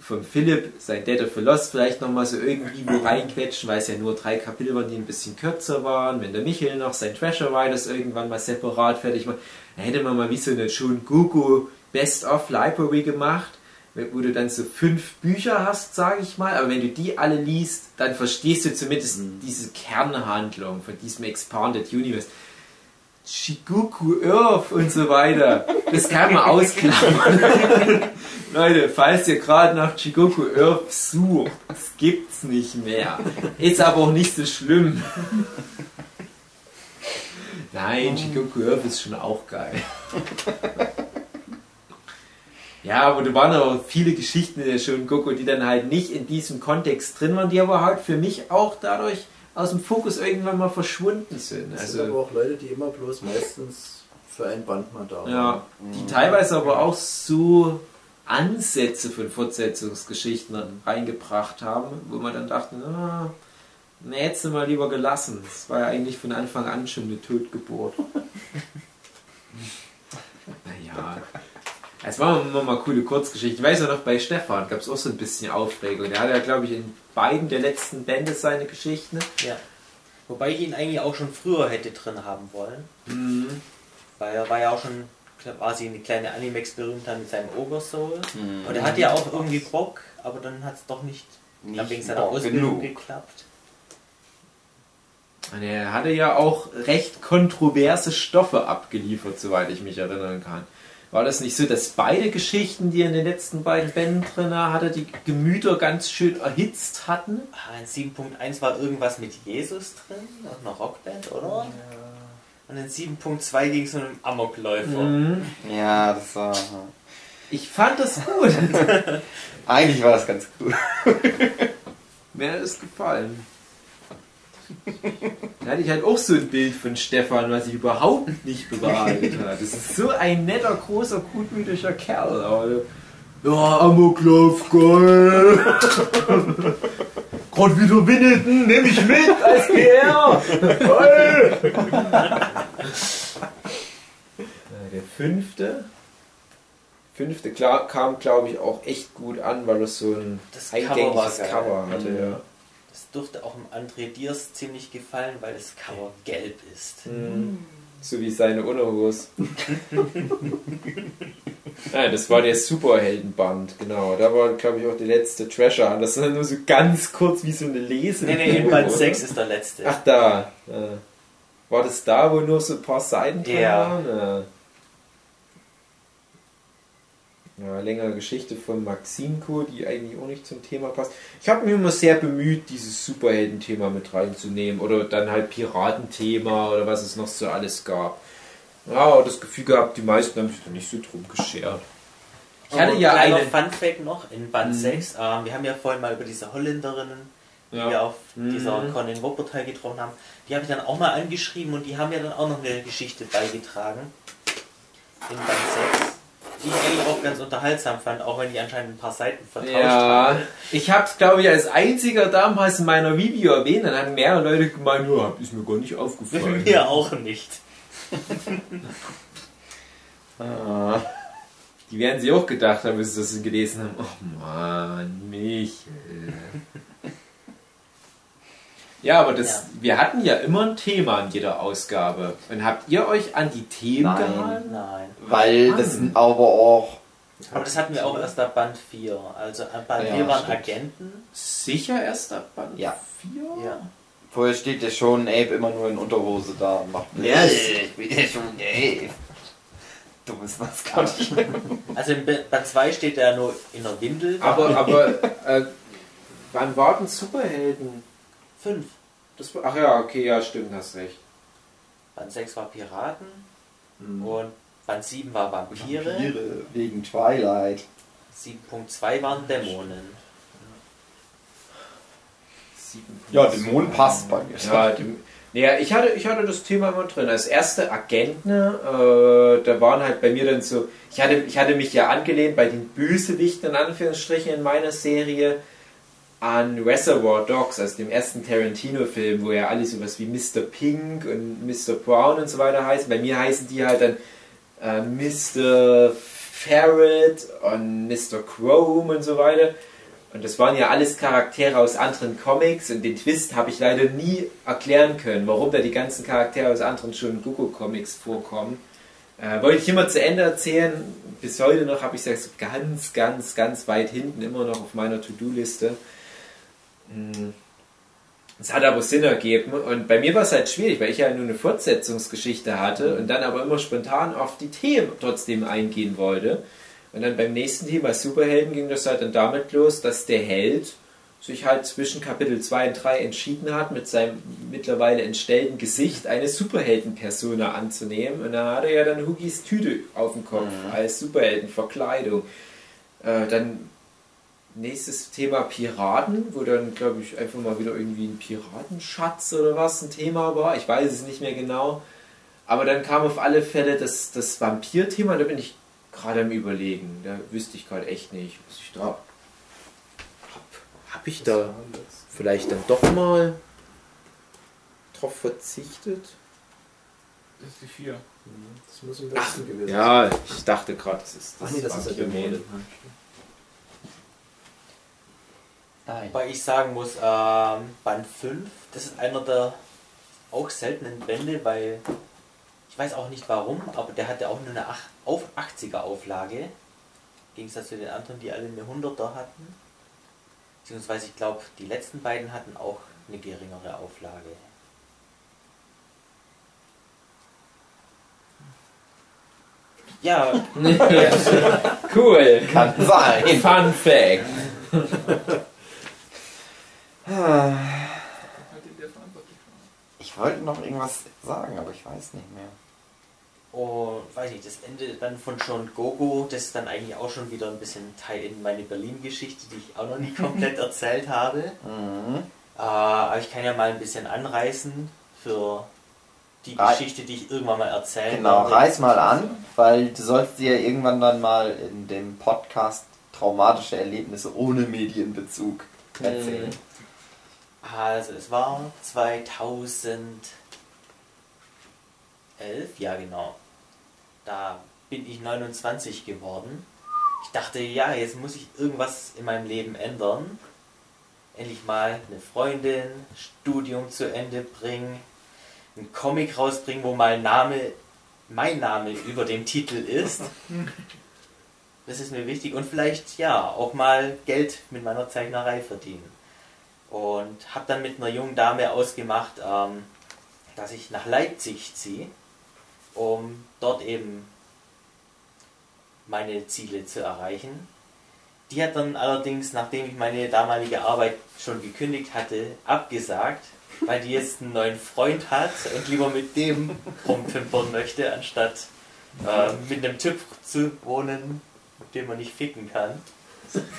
C: von Philipp sein Dead of the Lost vielleicht nochmal so irgendwie wo reinquetschen, weil es ja nur drei Kapitel waren, die ein bisschen kürzer waren. Wenn der Michael noch sein Treasure Riders irgendwann mal separat fertig macht, dann hätte man mal wie so eine Shun Goku Best of Library gemacht, wo du dann so fünf Bücher hast, sage ich mal. Aber wenn du die alle liest, dann verstehst du zumindest diese Kernhandlung von diesem Expanded Universe. Shikoku Earth und so weiter. Das kann man ausklammern. Leute, falls ihr gerade nach Shikoku Earth sucht, das gibt's nicht mehr. Ist aber auch nicht so schlimm. Nein, Shikoku Earth ist schon auch geil. Ja, aber da waren aber viele Geschichten in der Shonen Goku, die dann halt nicht in diesem Kontext drin waren, die aber halt für mich auch dadurch aus dem Fokus irgendwann mal verschwunden sind.
E: Es sind aber
C: Also,
E: auch Leute, die immer bloß meistens für ein Band mal da waren.
C: ja, die teilweise aber auch so Ansätze von Fortsetzungsgeschichten reingebracht haben, wo man dann dachte, ah, Ne, hättest du mal lieber gelassen. Das war ja eigentlich von Anfang an schon eine Totgeburt. naja. Es war immer mal coole Kurzgeschichten. Ich weiß ja noch, bei Stefan gab es auch so ein bisschen Aufregung. Der hat ja, glaube ich, in beiden der letzten Bände seine Geschichten.
D: Ja. Wobei ich ihn eigentlich auch schon früher hätte drin haben wollen.
C: Mhm.
D: Weil er war ja auch schon quasi eine kleine Animex-Berühmtheit mit seinem Oversoul.
B: Mhm.
D: Und er hat ja auch irgendwie Bock, aber dann hat es doch nicht,
B: Nicht
D: nicht wegen seiner Ausbildung
B: genug.
D: geklappt.
C: Und er hatte ja auch recht kontroverse Stoffe abgeliefert, soweit ich mich erinnern kann. War das nicht so, dass beide Geschichten, die er in den letzten beiden Bänden drin hatte, die Gemüter ganz schön erhitzt hatten?
D: Ah, In 7.1 war irgendwas mit Jesus drin, auch eine Rockband, oder? Und in 7.2 ging es um einen Amokläufer.
C: Mhm.
B: Ja, das war.
C: Ich fand das gut.
B: Eigentlich war das ganz cool.
C: Mir hat es gefallen. Da hatte ich halt auch so ein Bild von Stefan, was ich überhaupt nicht bewahrheitet hat. Das ist so ein netter, großer, gutmütiger Kerl. Aber, ja, Amoklauf, geil. Gerade wieder Winneton, nehme ich mit als PR. Geil. Äh, Der fünfte. Fünfte klar, kam, glaube ich, auch echt gut an, weil es so ein
D: Das Cover war
C: eingängiges
D: geil.
C: Cover hatte.
B: Mhm.
C: Ja.
D: Das durfte auch im André Diers ziemlich gefallen, weil das Cover gelb ist.
C: Mhm. So wie seine Unterhose. Nein, das war der Superheldenband, genau. Da war, glaube ich, auch der letzte Trasher an. Das ist nur so ganz kurz wie so eine Lese.
D: Nee, nee, in Band
C: oder?
D: 6 ist der letzte.
C: Ach, da. Ja. War das da, wo nur so ein paar Seiten drin
D: Ja.
C: waren? Ja. Ja, längere Geschichte von Maximko, die eigentlich auch nicht zum Thema passt. Ich habe mich immer sehr bemüht, dieses Superhelden-Thema mit reinzunehmen oder dann halt Piratenthema oder was es noch so alles gab. Ja, aber das Gefühl gehabt, die meisten haben sich da nicht so drum geschert. Ich hatte ja einen.
D: Fun Fact noch in Band
C: Mhm.
D: 6. Ähm, wir haben ja vorhin mal über diese Holländerinnen, die
C: Ja.
D: wir auf
C: Mhm.
D: dieser Con in Wuppertal getroffen haben, die habe ich dann auch mal angeschrieben und die haben ja dann auch noch eine Geschichte beigetragen. In Band 6. Die ich eigentlich auch ganz unterhaltsam fand, auch wenn die anscheinend ein paar Seiten vertauscht
C: Ja,
D: haben.
C: ich habe es, glaube ich, als einziger damals in meiner Video erwähnt. Dann haben mehrere Leute gemeint, ja, ist mir gar nicht aufgefallen.
D: Mir auch nicht.
B: Ah.
C: Die werden sich auch gedacht haben, bis sie das gelesen haben. Oh Mann, Michael. Ja, aber das,
D: Ja.
C: wir hatten ja immer ein Thema in jeder Ausgabe. Und habt ihr euch an die Themen
B: Nein.
C: gehalten?
D: Nein.
B: Weil das sind aber auch.
D: Aber das hatten wir auch erst ab Band 4. Also Band
B: Ja,
D: 4 waren
B: stimmt.
D: Agenten.
C: Sicher erst ab Band
B: Ja.
C: 4?
D: Ja.
B: Vorher steht ja schon Abe immer nur in Unterhose da und macht
E: Ja,
B: ich bin ja schon Abe. Dummes Maskottchen.
D: Also in Band 2 steht er nur in der Windel.
C: Aber, aber äh, wann war denn Superhelden?
D: 5.
C: Das war, ach ja, okay, ja, stimmt, hast recht.
D: Band 6 war Piraten.
C: Mhm.
D: Und Band 7 war Vampire.
B: Vampire wegen Twilight.
D: 7.2 waren Dämonen.
B: Ja, Dämonen passt bei mir.
C: Ja, dem, naja, ich hatte, ich hatte das Thema immer drin. Als erste Agenten, äh, da waren halt bei mir dann so, ich hatte, ich hatte mich ja angelehnt bei den Bösewichten in Anführungsstrichen in meiner Serie an Reservoir Dogs, also dem ersten Tarantino-Film, wo ja alle sowas wie Mr. Pink und Mr. Brown und so weiter heißen. Bei mir heißen die halt dann äh, Mr. Ferret und Mr. Chrome und so weiter. Und das waren ja alles Charaktere aus anderen Comics und den Twist habe ich leider nie erklären können, warum da die ganzen Charaktere aus anderen schon Gogo-Comics vorkommen. Äh, wollte ich immer zu Ende erzählen. Bis heute noch habe ich es ganz, ganz, ganz weit hinten immer noch auf meiner To-Do-Liste. Hm. Es hat aber Sinn ergeben und bei mir war es halt schwierig, weil ich ja nur eine Fortsetzungsgeschichte hatte und dann aber immer spontan auf die Themen trotzdem eingehen wollte. Und dann beim nächsten Thema Superhelden ging das halt dann damit los, dass der Held sich halt zwischen Kapitel 2 und 3 entschieden hat, mit seinem mittlerweile entstellten Gesicht eine Superhelden-Persona anzunehmen. Und da hat er ja dann Hugis Tüte auf dem Kopf als Superheldenverkleidung. Äh, dann nächstes Thema Piraten, wo dann, glaube ich, einfach mal wieder irgendwie ein Piratenschatz oder was ein Thema war. Ich weiß es nicht mehr genau. Aber dann kam auf alle Fälle das, das Vampir-Thema, da bin ich gerade am Überlegen. Da wüsste ich gerade echt nicht, was ich da. Hab, hab ich da vielleicht dann doch mal drauf verzichtet?
F: Das ist die 4.
E: Das muss im letzten gewesen sein.
C: Ja, ich dachte gerade, das ist
E: Ach nee, das ist ja
C: Vampirmode.
E: Mode.
B: Nein.
D: Wobei ich sagen muss, ähm, Band 5, das ist einer der auch seltenen Bände, weil ich weiß auch nicht warum, aber der hatte auch nur eine ach- auf 80er Auflage. Im Gegensatz zu den anderen, die alle eine 100er hatten. Beziehungsweise ich glaube, die letzten beiden hatten auch eine geringere Auflage. Ja,
C: Cool.
B: Kann sein.
C: Fun Fact.
F: Halt in der verantwortlich war.
B: Ich wollte noch irgendwas sagen, aber ich weiß nicht mehr.
D: Und weiß nicht, das Ende dann von John Gogo, das ist dann eigentlich auch schon wieder ein bisschen Teil in meine Berlin-Geschichte, die ich auch noch nie komplett erzählt habe.
B: Mhm.
D: Äh, aber ich kann ja mal ein bisschen anreißen für die
B: Rei-
D: Geschichte, die ich irgendwann mal erzählen
B: Genau,
D: werde.
B: reiß mal an, weil du sollst dir irgendwann dann mal in dem Podcast traumatische Erlebnisse ohne Medienbezug erzählen.
D: Also es war 2011, ja genau. Da bin ich 29 geworden. Ich dachte, ja, jetzt muss ich irgendwas in meinem Leben ändern. Endlich mal eine Freundin, Studium zu Ende bringen, einen Comic rausbringen, wo mein Name, mein Name über dem Titel ist. Das ist mir wichtig und vielleicht ja auch mal Geld mit meiner Zeichnerei verdienen. Und habe dann mit einer jungen Dame ausgemacht, ähm, dass ich nach Leipzig ziehe, um dort eben meine Ziele zu erreichen. Die hat dann allerdings, nachdem ich meine damalige Arbeit schon gekündigt hatte, abgesagt, weil die jetzt einen neuen Freund hat und lieber mit dem rumpimpern möchte, anstatt äh, mit einem Typ zu wohnen, mit dem man nicht ficken kann.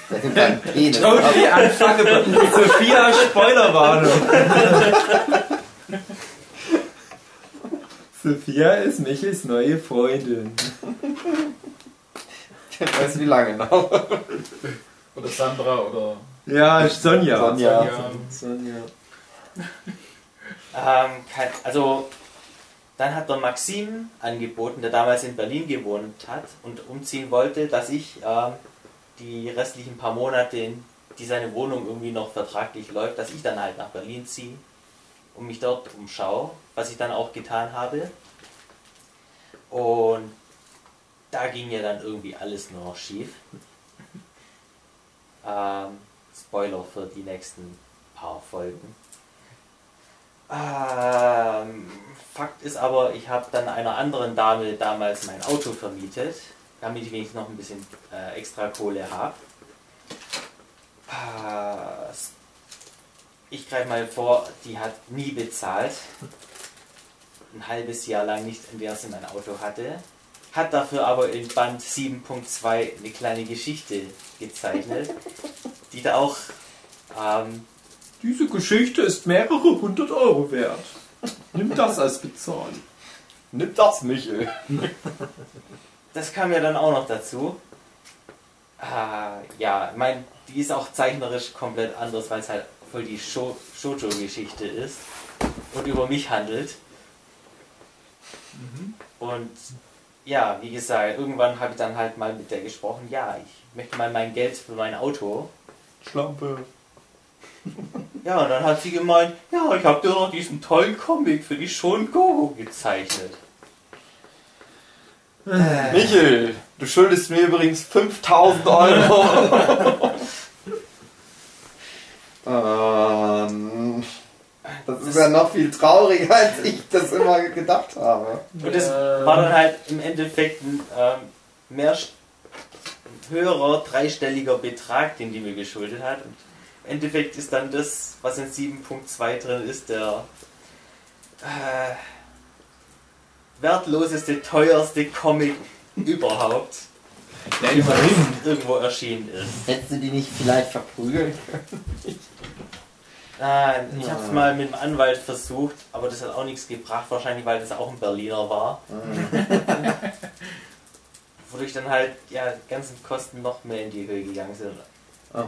B: Der nimmt einen Penis.
C: Totally unfuckable. Sophia, Spoilerwarnung. Sophia ist Michels neue Freundin.
B: Ich weiß wie lange noch.
F: Oder Sandra oder.
C: Ja, Sonja.
B: Sonja.
F: Ja.
C: Sonja.
D: Ähm, kein, also, dann hat der Maxim angeboten, der damals in Berlin gewohnt hat und umziehen wollte, dass ich ähm, die restlichen paar Monate, die seine Wohnung irgendwie noch vertraglich läuft, dass ich dann halt nach Berlin ziehe und mich dort umschaue, was ich dann auch getan habe. Und da ging ja dann irgendwie alles nur noch schief. Ähm, Spoiler für die nächsten paar Folgen. Ähm, Fakt ist aber, ich habe dann einer anderen Dame damals mein Auto vermietet, damit ich wenigstens noch ein bisschen äh, extra Kohle habe. Äh, ich greife mal vor, die hat nie bezahlt. Ein halbes Jahr lang nicht, in der sie mein Auto hatte. Hat dafür aber in Band 7.2 eine kleine Geschichte gezeichnet, die da auch ähm,
C: Diese Geschichte ist mehrere hundert Euro wert. Nimm das als Bezahlung.
B: Nimm das, Michel.
D: Das kam ja dann auch noch dazu. Ah, ja, ich mein, die ist auch zeichnerisch komplett anders, weil es halt voll die Sho- Shoujo-Geschichte ist und über mich handelt. Und ja, wie gesagt, irgendwann habe ich dann halt mal mit der gesprochen, ja, ich möchte mal mein Geld für mein Auto.
B: Schlampe.
D: Ja, und dann hat sie gemeint, ja, ich habe dir doch diesen tollen Comic für die Shon Go gezeichnet.
B: Michel, du schuldest mir übrigens 5000 Euro. ähm, das ist ja noch viel trauriger, als ich das immer gedacht habe.
D: Und das war dann halt im Endeffekt ein ähm, mehr höherer dreistelliger Betrag, den die mir geschuldet hat. Und im Endeffekt ist dann das, was in 7.2 drin ist, der äh, wertloseste, teuerste Comic überhaupt,
C: immerhin.
D: irgendwo erschienen ist.
B: Hättest du die nicht vielleicht verprügeln
D: Nein, ich habe es mal mit dem Anwalt versucht, aber das hat auch nichts gebracht, wahrscheinlich weil das auch ein Berliner war. Wodurch dann halt ja, die ganzen Kosten noch mehr in die Höhe gegangen sind.
B: Oh.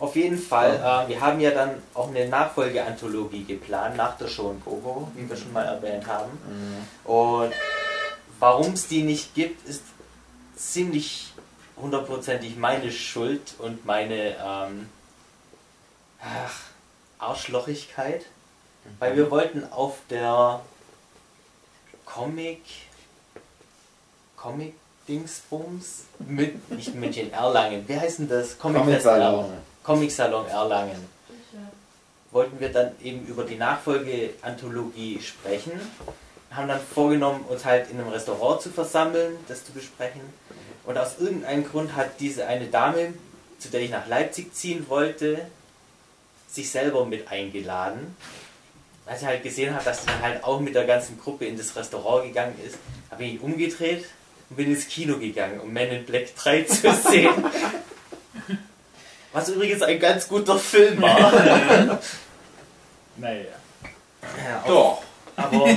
D: Auf jeden Fall, äh, wir haben ja dann auch eine Nachfolgeanthologie geplant, nach der Show in Gogo, wie wir schon mal erwähnt haben. Und warum es die nicht gibt, ist ziemlich hundertprozentig meine Schuld und meine ähm, ach, Arschlochigkeit. Weil wir wollten auf der Comic Comic Dingsbums mit nicht München Erlangen. Wie heißt denn das? Comic Fest
B: Comic-Salon.
D: Erlangen. Comic Salon Erlangen. Wollten wir dann eben über die Nachfolge-Anthologie sprechen. Haben dann vorgenommen, uns halt in einem Restaurant zu versammeln, das zu besprechen. Und aus irgendeinem Grund hat diese eine Dame, zu der ich nach Leipzig ziehen wollte, sich selber mit eingeladen. Als ich halt gesehen habe, dass sie dann halt auch mit der ganzen Gruppe in das Restaurant gegangen ist, habe ich mich umgedreht und bin ins Kino gegangen, um Men in Black 3 zu sehen. Was übrigens ein ganz guter Film war.
F: Naja.
D: Ja,
C: Doch.
D: Aber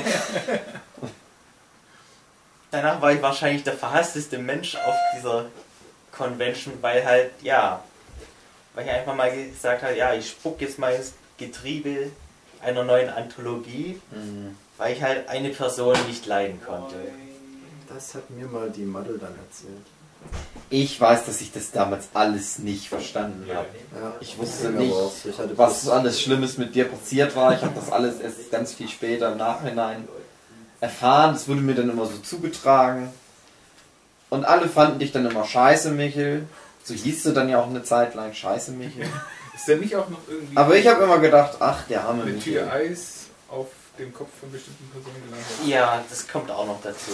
D: danach war ich wahrscheinlich der verhassteste Mensch auf dieser Convention, weil halt, ja, weil ich einfach mal gesagt habe, ja, ich spuck jetzt mal ins Getriebe einer neuen Anthologie, weil ich halt eine Person nicht leiden konnte.
E: Das hat mir mal die Madel dann erzählt.
B: Ich weiß, dass ich das damals alles nicht verstanden habe.
E: Ja,
B: Ich wusste nicht, was alles Schlimmes mit dir passiert war. Ich habe das alles erst ganz viel später im Nachhinein erfahren. Es wurde mir dann immer so zugetragen. Und alle fanden dich dann immer scheiße, Michel. So hieß du dann ja auch eine Zeit lang scheiße, Michel.
F: Ist denn nicht auch noch irgendwie
B: Aber ich habe immer gedacht, ach, der arme
F: Tür
B: Michel.
F: Eis auf dem Kopf von bestimmten Personen gelandet?
D: Ja, das kommt auch noch dazu.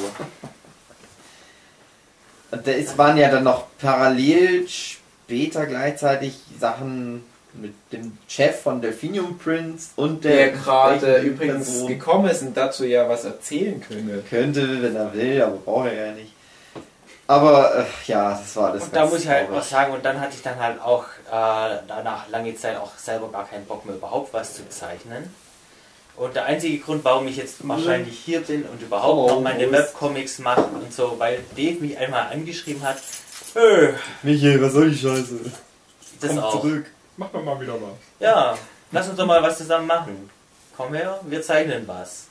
B: Und da ist, waren ja dann noch parallel später gleichzeitig Sachen mit dem Chef von Delphinium Prince und der,
C: Der gerade übrigens
B: Person.
C: gekommen ist und dazu ja was erzählen könnte.
B: Könnte, wenn er will, aber braucht er ja nicht. Aber äh, ja, das war das.
D: Und da muss ich halt auch sagen, und dann hatte ich dann halt auch äh, danach lange Zeit auch selber gar keinen Bock mehr überhaupt was zu zeichnen. Und der einzige Grund, warum ich jetzt wahrscheinlich hier bin und überhaupt
B: Oh,
D: noch meine Webcomics mache und so, weil Dave mich einmal angeschrieben hat, äh,
B: Michael, was soll die Scheiße?
D: das
B: Komm
D: auch.
B: zurück.
F: Mach doch mal wieder was.
D: Ja, lass uns doch mal was zusammen machen. Komm her, wir zeichnen was.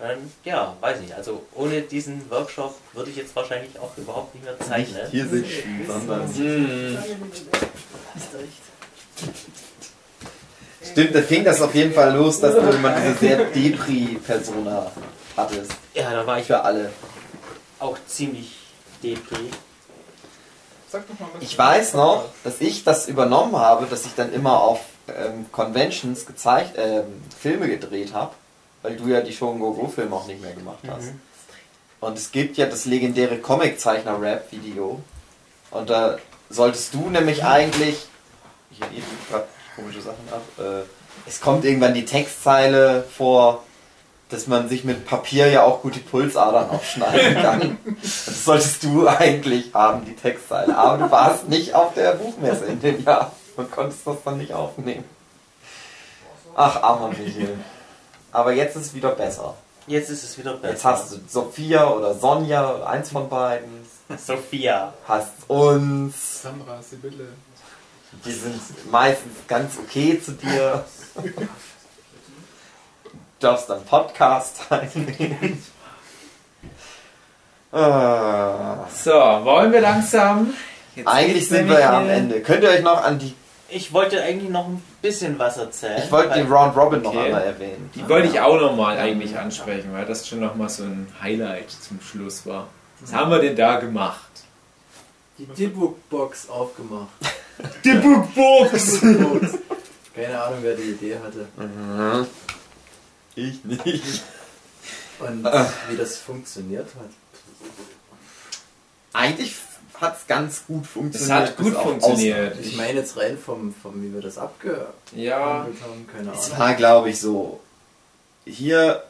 D: Dann, ja, weiß nicht. Also ohne diesen Workshop würde ich jetzt wahrscheinlich auch überhaupt nicht mehr zeichnen.
B: Hier sitzen, sondern. Stimmt, da fing das auf jeden Fall los, dass du immer diese sehr Depri-Persona hattest.
D: Ja, da war ich
B: Für alle.
D: auch ziemlich depri.
F: Sag doch mal was.
B: Ich weiß noch, dass ich das übernommen habe, dass ich dann immer auf ähm, Conventions gezeigt, ähm, Filme gedreht habe, weil du ja die Shogun Go Filme auch nicht mehr gemacht hast.
D: Mhm.
B: Und es gibt ja das legendäre Comic-Zeichner-Rap-Video. Und da solltest du nämlich eigentlich. Hier ihr tut grad komische Sachen ab. Äh, es kommt irgendwann die Textzeile vor, dass man sich mit Papier ja auch gut die Pulsadern aufschneiden kann. das solltest du eigentlich haben, die Textzeile. Aber du warst nicht auf der Buchmesse in dem Jahr und konntest das dann nicht aufnehmen. Ach, armer Michael. Aber jetzt ist es wieder besser.
D: Jetzt ist es wieder besser.
B: Jetzt hast du Sophia oder Sonja oder eins von beiden.
D: Sophia.
B: Hast uns.
F: Sandra, Sibylle.
B: Die sind meistens ganz okay zu dir. Du darfst dann Podcast teilnehmen. Ah.
C: So, wollen wir langsam? Jetzt
B: Eigentlich
C: geht's
B: sind
C: nämlich
B: wir ja am Ende. Könnt ihr euch noch an die.
D: Ich wollte eigentlich noch ein bisschen was erzählen.
B: Ich wollte
D: weil-
B: den Round Robin noch
C: Okay.
B: einmal erwähnen.
C: Die wollte ich auch nochmal eigentlich ansprechen, weil das schon nochmal so ein Highlight zum Schluss war. Was haben wir denn da gemacht?
E: Die Dibbook-Box aufgemacht.
C: Die Bookbox!
E: Bookbox. Keine Ahnung, wer die Idee hatte.
B: Mhm. Ich nicht.
E: Und
B: Ah.
E: wie das funktioniert hat.
B: Eigentlich hat es ganz gut
C: Es
B: funktioniert.
C: hat gut funktioniert.
E: Ich meine jetzt rein vom, vom wie wir das abgehandelt
C: Ja,
E: haben, keine
B: Es
E: Ahnung.
B: war, glaube ich, so. Hier,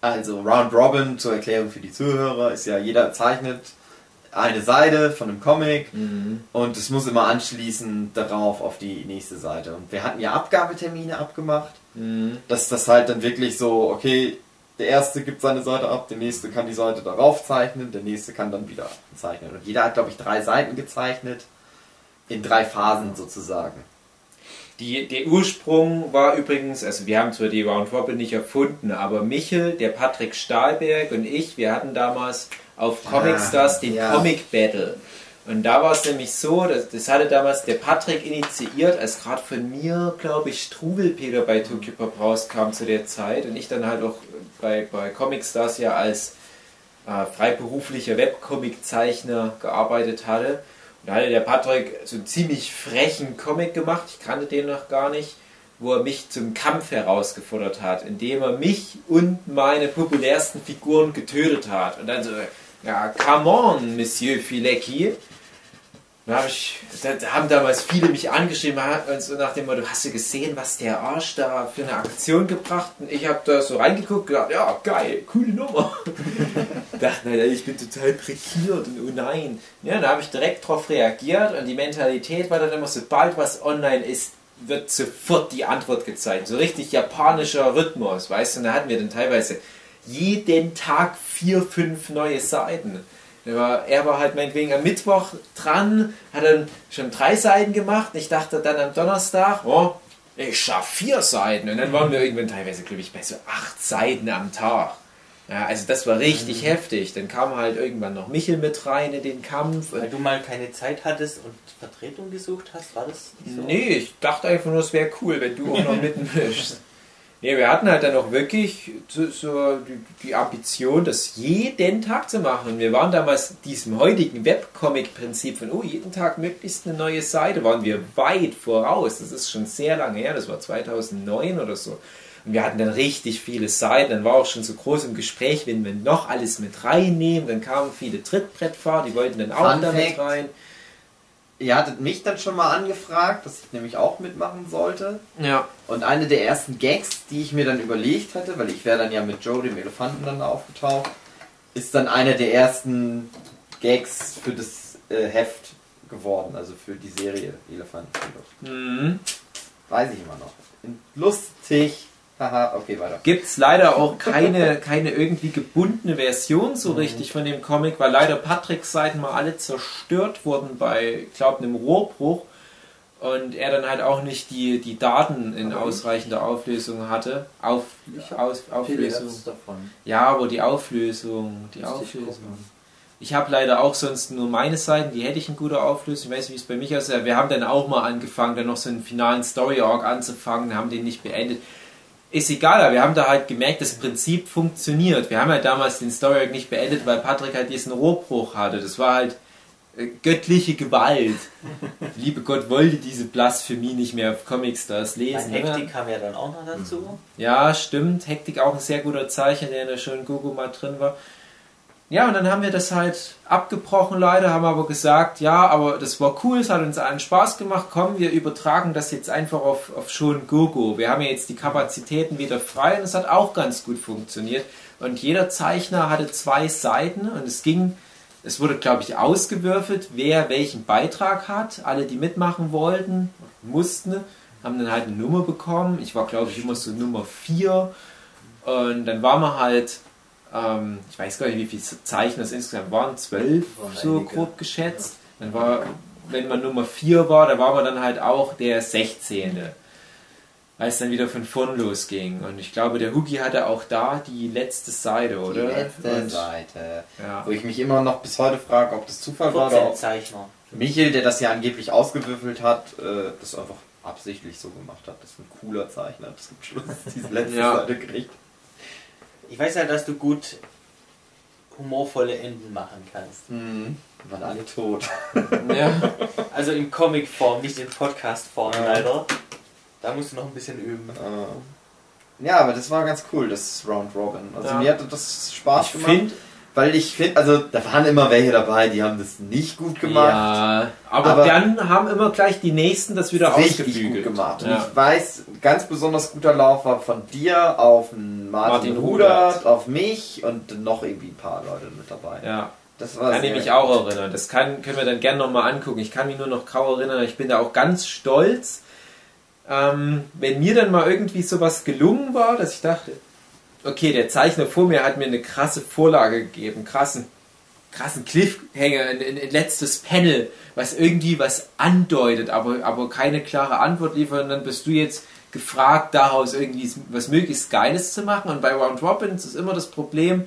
B: also Round Robin zur Erklärung für die Zuhörer, ist ja jeder zeichnet eine Seite von einem Comic
C: mhm.
B: und es muss immer anschließend darauf auf die nächste Seite. Und wir hatten ja Abgabetermine abgemacht,
C: Mhm.
B: dass das halt dann wirklich so, okay, der erste gibt seine Seite ab, der nächste kann die Seite darauf zeichnen, der nächste kann dann wieder zeichnen. Und jeder hat, glaube ich, drei Seiten gezeichnet, in drei Phasen sozusagen.
C: Die, der Ursprung war übrigens, also wir haben zwar die Round Robin nicht erfunden, aber Michel, der Patrick Stahlberg und ich, wir hatten damals auf Comic Stars den
B: ja.
C: Comic Battle. Und da war es nämlich so, dass, das hatte damals der Patrick initiiert, als gerade von mir, glaube ich, Struwelpeter bei Tokyo Pop rauskam zu der Zeit und ich dann halt auch bei, bei Comic Stars ja als äh, freiberuflicher Webcomic-Zeichner gearbeitet hatte. Und da hatte der Patrick so einen ziemlich frechen Comic gemacht, ich kannte den noch gar nicht, wo er mich zum Kampf herausgefordert hat, indem er mich und meine populärsten Figuren getötet hat. Und dann so, ja, come on, Monsieur Filecki. Da, hab ich, da haben damals viele mich angeschrieben und so nach dem Motto, hast du gesehen, was der Arsch da für eine Aktion gebracht? Und ich habe da so reingeguckt, gedacht, ja, geil, coole Nummer. dachte, naja, ich bin total prekiert und oh nein. Ja, da habe ich direkt drauf reagiert und die Mentalität war dann immer, sobald was online ist, wird sofort die Antwort gezeigt. So richtig japanischer Rhythmus, weißt du, und da hatten wir dann teilweise jeden Tag vier, fünf neue Seiten. Er war, er war halt meinetwegen am Mittwoch dran, hat dann schon drei Seiten gemacht. Ich dachte dann am Donnerstag, oh, ich schaff vier Seiten. Und dann waren wir irgendwann teilweise, glaube ich, bei so acht Seiten am Tag. Ja, also das war richtig heftig. Dann kam halt irgendwann noch Michel mit rein in den Kampf.
D: Weil du mal keine Zeit hattest und Vertretung gesucht hast, war das so?
C: Nee, ich dachte einfach nur, es wäre cool, wenn du auch noch mitmischst. Nee, wir hatten halt dann auch wirklich so, so die, die Ambition, das jeden Tag zu machen. Wir waren damals diesem heutigen Webcomic-Prinzip von, oh, jeden Tag möglichst eine neue Seite, waren wir weit voraus. Das ist schon sehr lange her, das war 2009 oder so. Und wir hatten dann richtig viele Seiten, dann war auch schon so groß im Gespräch, wenn wir noch alles mit reinnehmen, dann kamen viele Trittbrettfahrer, die wollten dann auch
B: Fun
C: damit
B: Fact.
C: rein.
B: Ihr hattet mich dann schon mal angefragt, dass ich nämlich auch mitmachen sollte.
C: Ja.
B: Und eine der ersten Gags, die ich mir dann überlegt hatte, weil ich wäre dann ja mit Joe, dem Elefanten, dann aufgetaucht, ist dann einer der ersten Gags für das äh, Heft geworden, also für die Serie Elefanten.
C: Mhm.
B: Weiß ich immer noch. Lustig. Haha, okay, weiter.
C: gibt es leider auch keine, keine irgendwie gebundene Version so richtig von dem Comic, weil leider Patricks Seiten mal alle zerstört wurden bei, ich glaube, einem Rohrbruch und er dann halt auch nicht die, die Daten in ausreichender Auflösung hatte. Auf, aus,
E: Viele
C: Auflösung. Ja, aber die Auflösung, die
E: ich
C: Auflösung.
E: gucken.
C: Ich habe leider auch sonst nur meine Seiten, die hätte ich in guter Auflösung. Ich weiß nicht, wie es bei mich aussieht. Wir haben dann auch mal angefangen, dann noch so einen finalen Story-Arc anzufangen, haben den nicht beendet. Ist egal, aber wir haben da halt gemerkt, das Prinzip funktioniert. Wir haben halt damals den Story-Arc nicht beendet, weil Patrick halt diesen Rohrbruch hatte. Das war halt äh, göttliche Gewalt. Liebe Gott wollte diese Blasphemie nicht mehr auf Comicstars lesen. ne?
D: Hektik kam ja dann auch noch dazu.
C: Ja, stimmt. Hektik auch ein sehr guter Zeichen, der in der schönen Gogo mal drin war. Ja, und dann haben wir das halt abgebrochen leider, haben aber gesagt, ja, aber das war cool, es hat uns allen Spaß gemacht, komm, wir übertragen das jetzt einfach auf, auf schon Gogo. Wir haben ja jetzt die Kapazitäten wieder frei und es hat auch ganz gut funktioniert. Und jeder Zeichner hatte zwei Seiten und es ging, es wurde, glaube ich, ausgewürfelt, wer welchen Beitrag hat. Alle, die mitmachen wollten, mussten, haben dann halt eine Nummer bekommen. Ich war, glaube ich, immer so Nummer 4. Und dann waren wir halt, ähm, ich weiß gar nicht, wie viele Zeichen das insgesamt waren, zwölf,
E: Waren
C: so
E: einige.
C: grob geschätzt. Dann war, wenn man Nummer 4 war, da war man dann halt auch der 16. Weil es dann wieder von vorn losging. Und ich glaube, der Hugi hatte auch da die letzte Seite, oder?
B: Die letzte
C: Und,
B: Seite.
C: Ja.
B: Wo ich mich immer noch bis heute frage, ob das Zufall war oder
D: 14
B: ob
D: Zeichner.
B: Michel, der das ja angeblich ausgewürfelt hat, äh, das einfach absichtlich so gemacht hat. Das ist ein cooler Zeichner. Das zum Schluss diese letzte
C: Ja.
B: Seite gekriegt.
D: Ich weiß ja, dass du gut humorvolle Enden machen kannst.
B: Mhm. Waren alle tot.
C: ja.
D: Also in Comic-Form, nicht in Podcast-Form
B: Ja.
D: leider. Da musst du noch ein bisschen üben.
B: Äh, Ja, aber das war ganz cool, das Round Robin. Also
C: Ja.
B: mir hatte das Spaß
C: Ich
B: gemacht.
C: finde,
B: weil ich finde, also da waren immer welche dabei, die haben das nicht gut gemacht.
C: Ja, aber,
B: Aber-
C: dann haben immer gleich die nächsten das wieder
B: richtig gut gemacht. Und
C: Ja.
B: ich weiß, ganz besonders guter Lauf war von dir auf Martin,
C: Martin
B: Rudert,
C: Rudert.
B: auf mich und noch irgendwie ein paar Leute mit dabei.
C: Ja,
B: Das war
C: kann ich mich auch
B: gut.
C: erinnern. Das kann, können wir dann gerne nochmal angucken. Ich kann mich nur noch grau erinnern. Ich bin da auch ganz stolz, ähm, wenn mir dann mal irgendwie sowas gelungen war, dass ich dachte, okay, der Zeichner vor mir hat mir eine krasse Vorlage gegeben, krassen krassen Cliffhanger, ein, ein, letztes Panel, was irgendwie was andeutet, aber, aber keine klare Antwort liefert. Und dann bist du jetzt gefragt, daraus irgendwie was möglichst Geiles zu machen. Und bei Round Robins ist immer das Problem,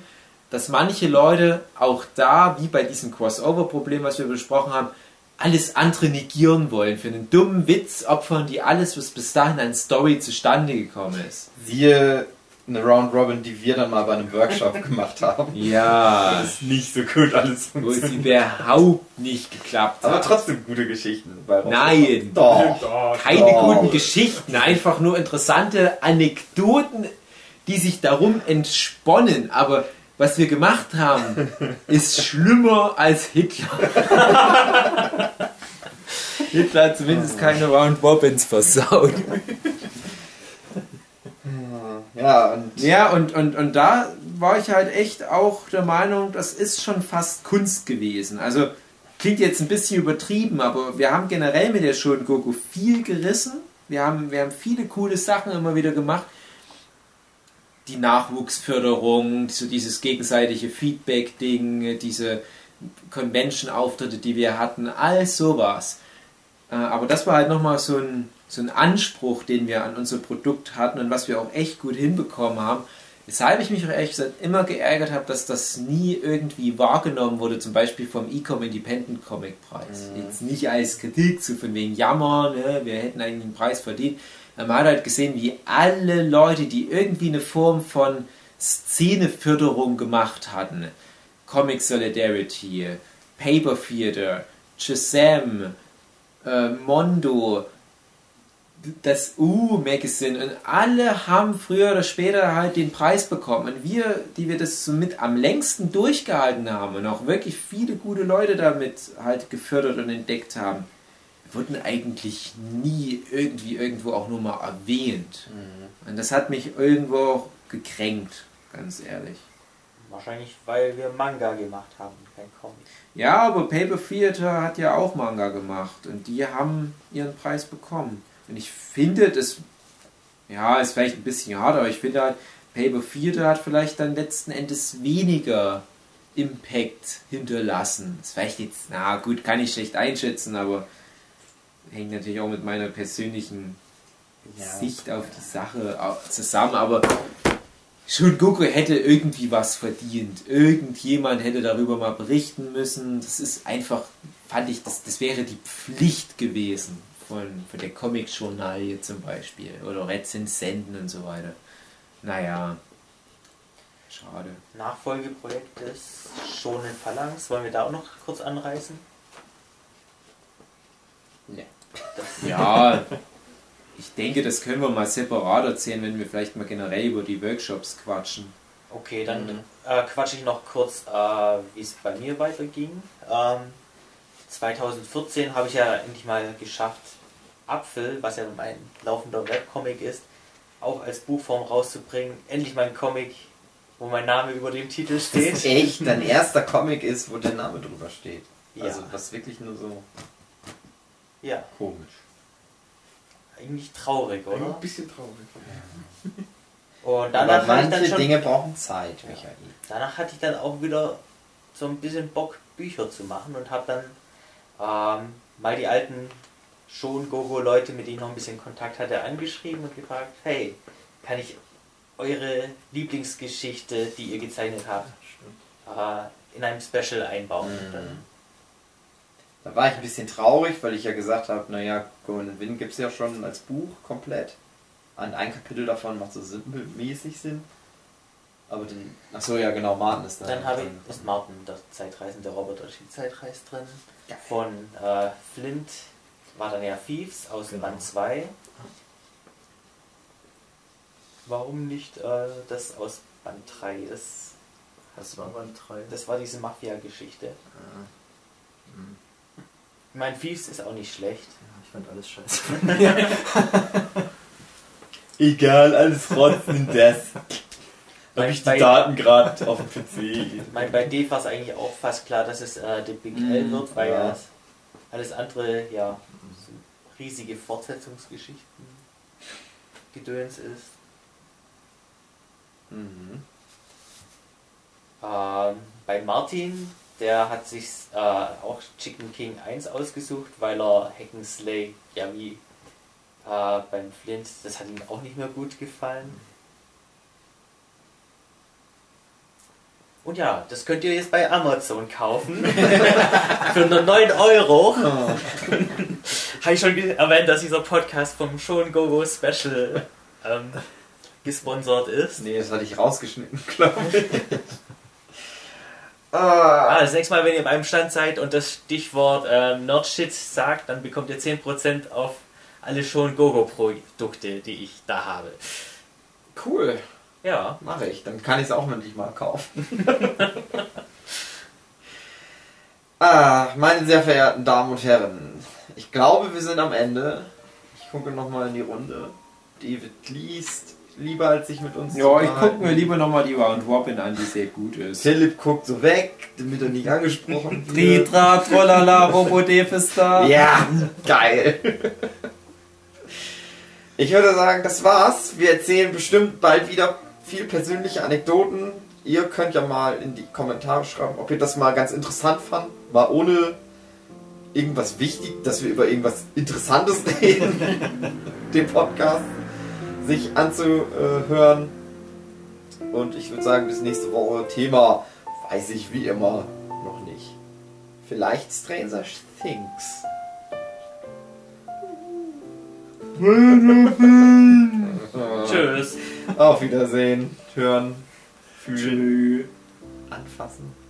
C: dass manche Leute auch da, wie bei diesem Crossover-Problem, was wir besprochen haben, alles andere negieren wollen. Für einen dummen Witz opfern die alles, was bis dahin an Story zustande gekommen ist.
B: Siehe eine Round Robin, die wir dann mal bei einem Workshop gemacht haben.
C: Ja.
B: Das ist nicht so gut alles
C: Wo
B: funktioniert.
C: sie überhaupt nicht geklappt
B: Aber
C: hat.
B: trotzdem gute Geschichten. bei Round
C: Nein.
B: Robin. Doch.
F: Doch.
C: Keine
B: Doch.
C: guten Geschichten, einfach nur interessante Anekdoten, die sich darum entsponnen. Aber was wir gemacht haben, ist schlimmer als Hitler. Hitler hat zumindest keine Round Robins versaut.
B: Ja, und
C: Ja, und, und, und da war ich halt echt auch der Meinung, das ist schon fast Kunst gewesen. Also klingt jetzt ein bisschen übertrieben, aber wir haben generell mit der Shonen Goku viel gerissen. Wir haben, wir haben viele coole Sachen immer wieder gemacht. Die Nachwuchsförderung, so dieses gegenseitige Feedback-Ding, diese Convention-Auftritte, die wir hatten, all sowas. Äh, Aber das war halt nochmal so ein, so ein Anspruch, den wir an unser Produkt hatten und was wir auch echt gut hinbekommen haben. Weshalb ich mich auch ehrlich gesagt immer geärgert habe, dass das nie irgendwie wahrgenommen wurde, zum Beispiel vom Ecom Independent Comic Preis. Jetzt nicht als Kritik, so von wegen Jammer, ne, wir hätten eigentlich einen Preis verdient. Man hat halt gesehen, wie alle Leute, die irgendwie eine Form von Szeneförderung gemacht hatten, Comic Solidarity, Paper Theater, Shazam, äh, Mondo, das U-Magazine und alle haben früher oder später halt den Preis bekommen. Und wir, die wir das so mit am längsten durchgehalten haben und auch wirklich viele gute Leute damit halt gefördert und entdeckt haben, wurden eigentlich nie irgendwie irgendwo auch nur mal erwähnt. Und das hat mich irgendwo auch gekränkt, ganz ehrlich.
D: Wahrscheinlich, weil wir Manga gemacht haben, kein Comic.
C: Ja, aber Paper Theater hat ja auch Manga gemacht und die haben ihren Preis bekommen. Und ich finde, das ja, ist vielleicht ein bisschen hart, aber ich finde halt, Paper Theater hat vielleicht dann letzten Endes weniger Impact hinterlassen. Das ist vielleicht jetzt, na gut, kann ich schlecht einschätzen, aber hängt natürlich auch mit meiner persönlichen
B: Ja.
C: Sicht auf die Sache zusammen, aber Shun Goku hätte irgendwie was verdient. Irgendjemand hätte darüber mal berichten müssen. Das ist einfach, fand ich, das, das wäre die Pflicht gewesen von, von der Comic-Journalie zum Beispiel. Oder Rezensenten und so weiter. Naja, schade.
D: Nachfolgeprojekt des Shonen Phalanx. Wollen wir da auch noch kurz anreißen?
B: Nee.
C: Ja, ich denke, das können wir mal separat erzählen, wenn wir vielleicht mal generell über die Workshops quatschen.
D: Okay, dann
B: Mhm.
D: äh, quatsche ich noch kurz, äh, wie es bei mir weiterging. Ähm, 2014 habe ich ja endlich mal geschafft, Apfel, was ja mein laufender Webcomic ist, auch als Buchform rauszubringen. Endlich mal ein Comic, wo mein Name über dem Titel
B: das
D: steht.
B: echt dein erster Comic ist, wo der Name drüber steht.
D: Ja.
B: Also was wirklich nur so
D: Ja,
B: komisch.
D: eigentlich traurig,
F: Ein
D: oder?
F: bisschen traurig.
D: Und
B: Aber
D: danach hatte ich dann
B: manche
D: schon,
B: Dinge brauchen Zeit, Michael.
D: danach hatte ich dann auch wieder so ein bisschen Bock, Bücher zu machen und habe dann ähm, mal die alten schon Gogo-Leute, mit denen ich noch ein bisschen Kontakt hatte, angeschrieben und gefragt, hey, kann ich eure Lieblingsgeschichte, die ihr gezeichnet habt, äh, in einem Special einbauen?
B: Mhm.
D: dann,
B: Da war ich ein bisschen traurig, weil ich ja gesagt habe, naja, Golden Wind gibt es ja schon als Buch komplett. Und ein Kapitel davon macht so simpelmäßig Sinn. Aber dann. Achso, ja genau, Martin ist da.
D: dann habe
B: drin.
D: ich, ist Martin, der Zeitreisende Roboter, die Zeitreis drin.
B: Geil.
D: Von äh, Flint war dann ja Thieves aus
E: Genau.
D: Band 2. Warum nicht äh, das aus Band 3? Das,
E: Das war Band 3.
D: das war diese Mafia-Geschichte. Ich meine, Thieves ist auch nicht schlecht.
E: Ja, ich fand alles scheiße.
B: Egal, alles rotzen das.
D: Bei-
B: Habe ich die
D: bei-
B: Daten gerade auf dem PC.
D: Ich meine, bei Dave war es eigentlich auch fast klar, dass es äh, der Big
B: Mhm,
D: L wird, weil
B: ja.
D: ja. alles andere ja riesige Fortsetzungsgeschichten Gedöns ist.
B: Mhm.
D: Ähm, bei Martin der hat sich äh, auch Chicken King 1 ausgesucht, weil er Hackenslay, ja wie äh, beim Flint, das hat ihm auch nicht mehr gut gefallen. Und ja, das könnt ihr jetzt bei Amazon kaufen. Für nur 9 Euro. Habe ich schon erwähnt, dass dieser Podcast vom Schon Go Go Special ähm, gesponsert ist.
B: Nee, das hatte ich rausgeschnitten, glaube ich. ah,
D: Ah, das nächste Mal, wenn ihr beim Stand seid und das Stichwort ähm, Nerdshit sagt, dann bekommt ihr 10% auf alle schon Gogo-Produkte, die ich da habe.
B: cool.
D: Ja,
B: Mache ich. Dann kann ich es auch endlich mal kaufen. ah, meine sehr verehrten Damen und Herren. Ich glaube, wir sind am Ende. Ich gucke nochmal in die Runde. David liest lieber, als sich mit uns
C: Ja, ich gucke mir lieber nochmal die Round Robin an, die sehr gut ist.
B: Philipp guckt so weg, damit er nicht angesprochen wird.
C: Tritra, Trollala, da.
B: Ja, geil. Ich würde sagen, das war's. Wir erzählen bestimmt bald wieder viel persönliche Anekdoten. Ihr könnt ja mal in die Kommentare schreiben, ob ihr das mal ganz interessant fand. Mal ohne irgendwas wichtig, dass wir über irgendwas Interessantes reden, den Podcast sich anzuhören. Und ich würde sagen, bis nächste Woche. Thema weiß ich wie immer noch nicht. Vielleicht Stranger Things.
D: tschüss.
B: Auf Wiedersehen. Hören. Fühlen. Anfassen.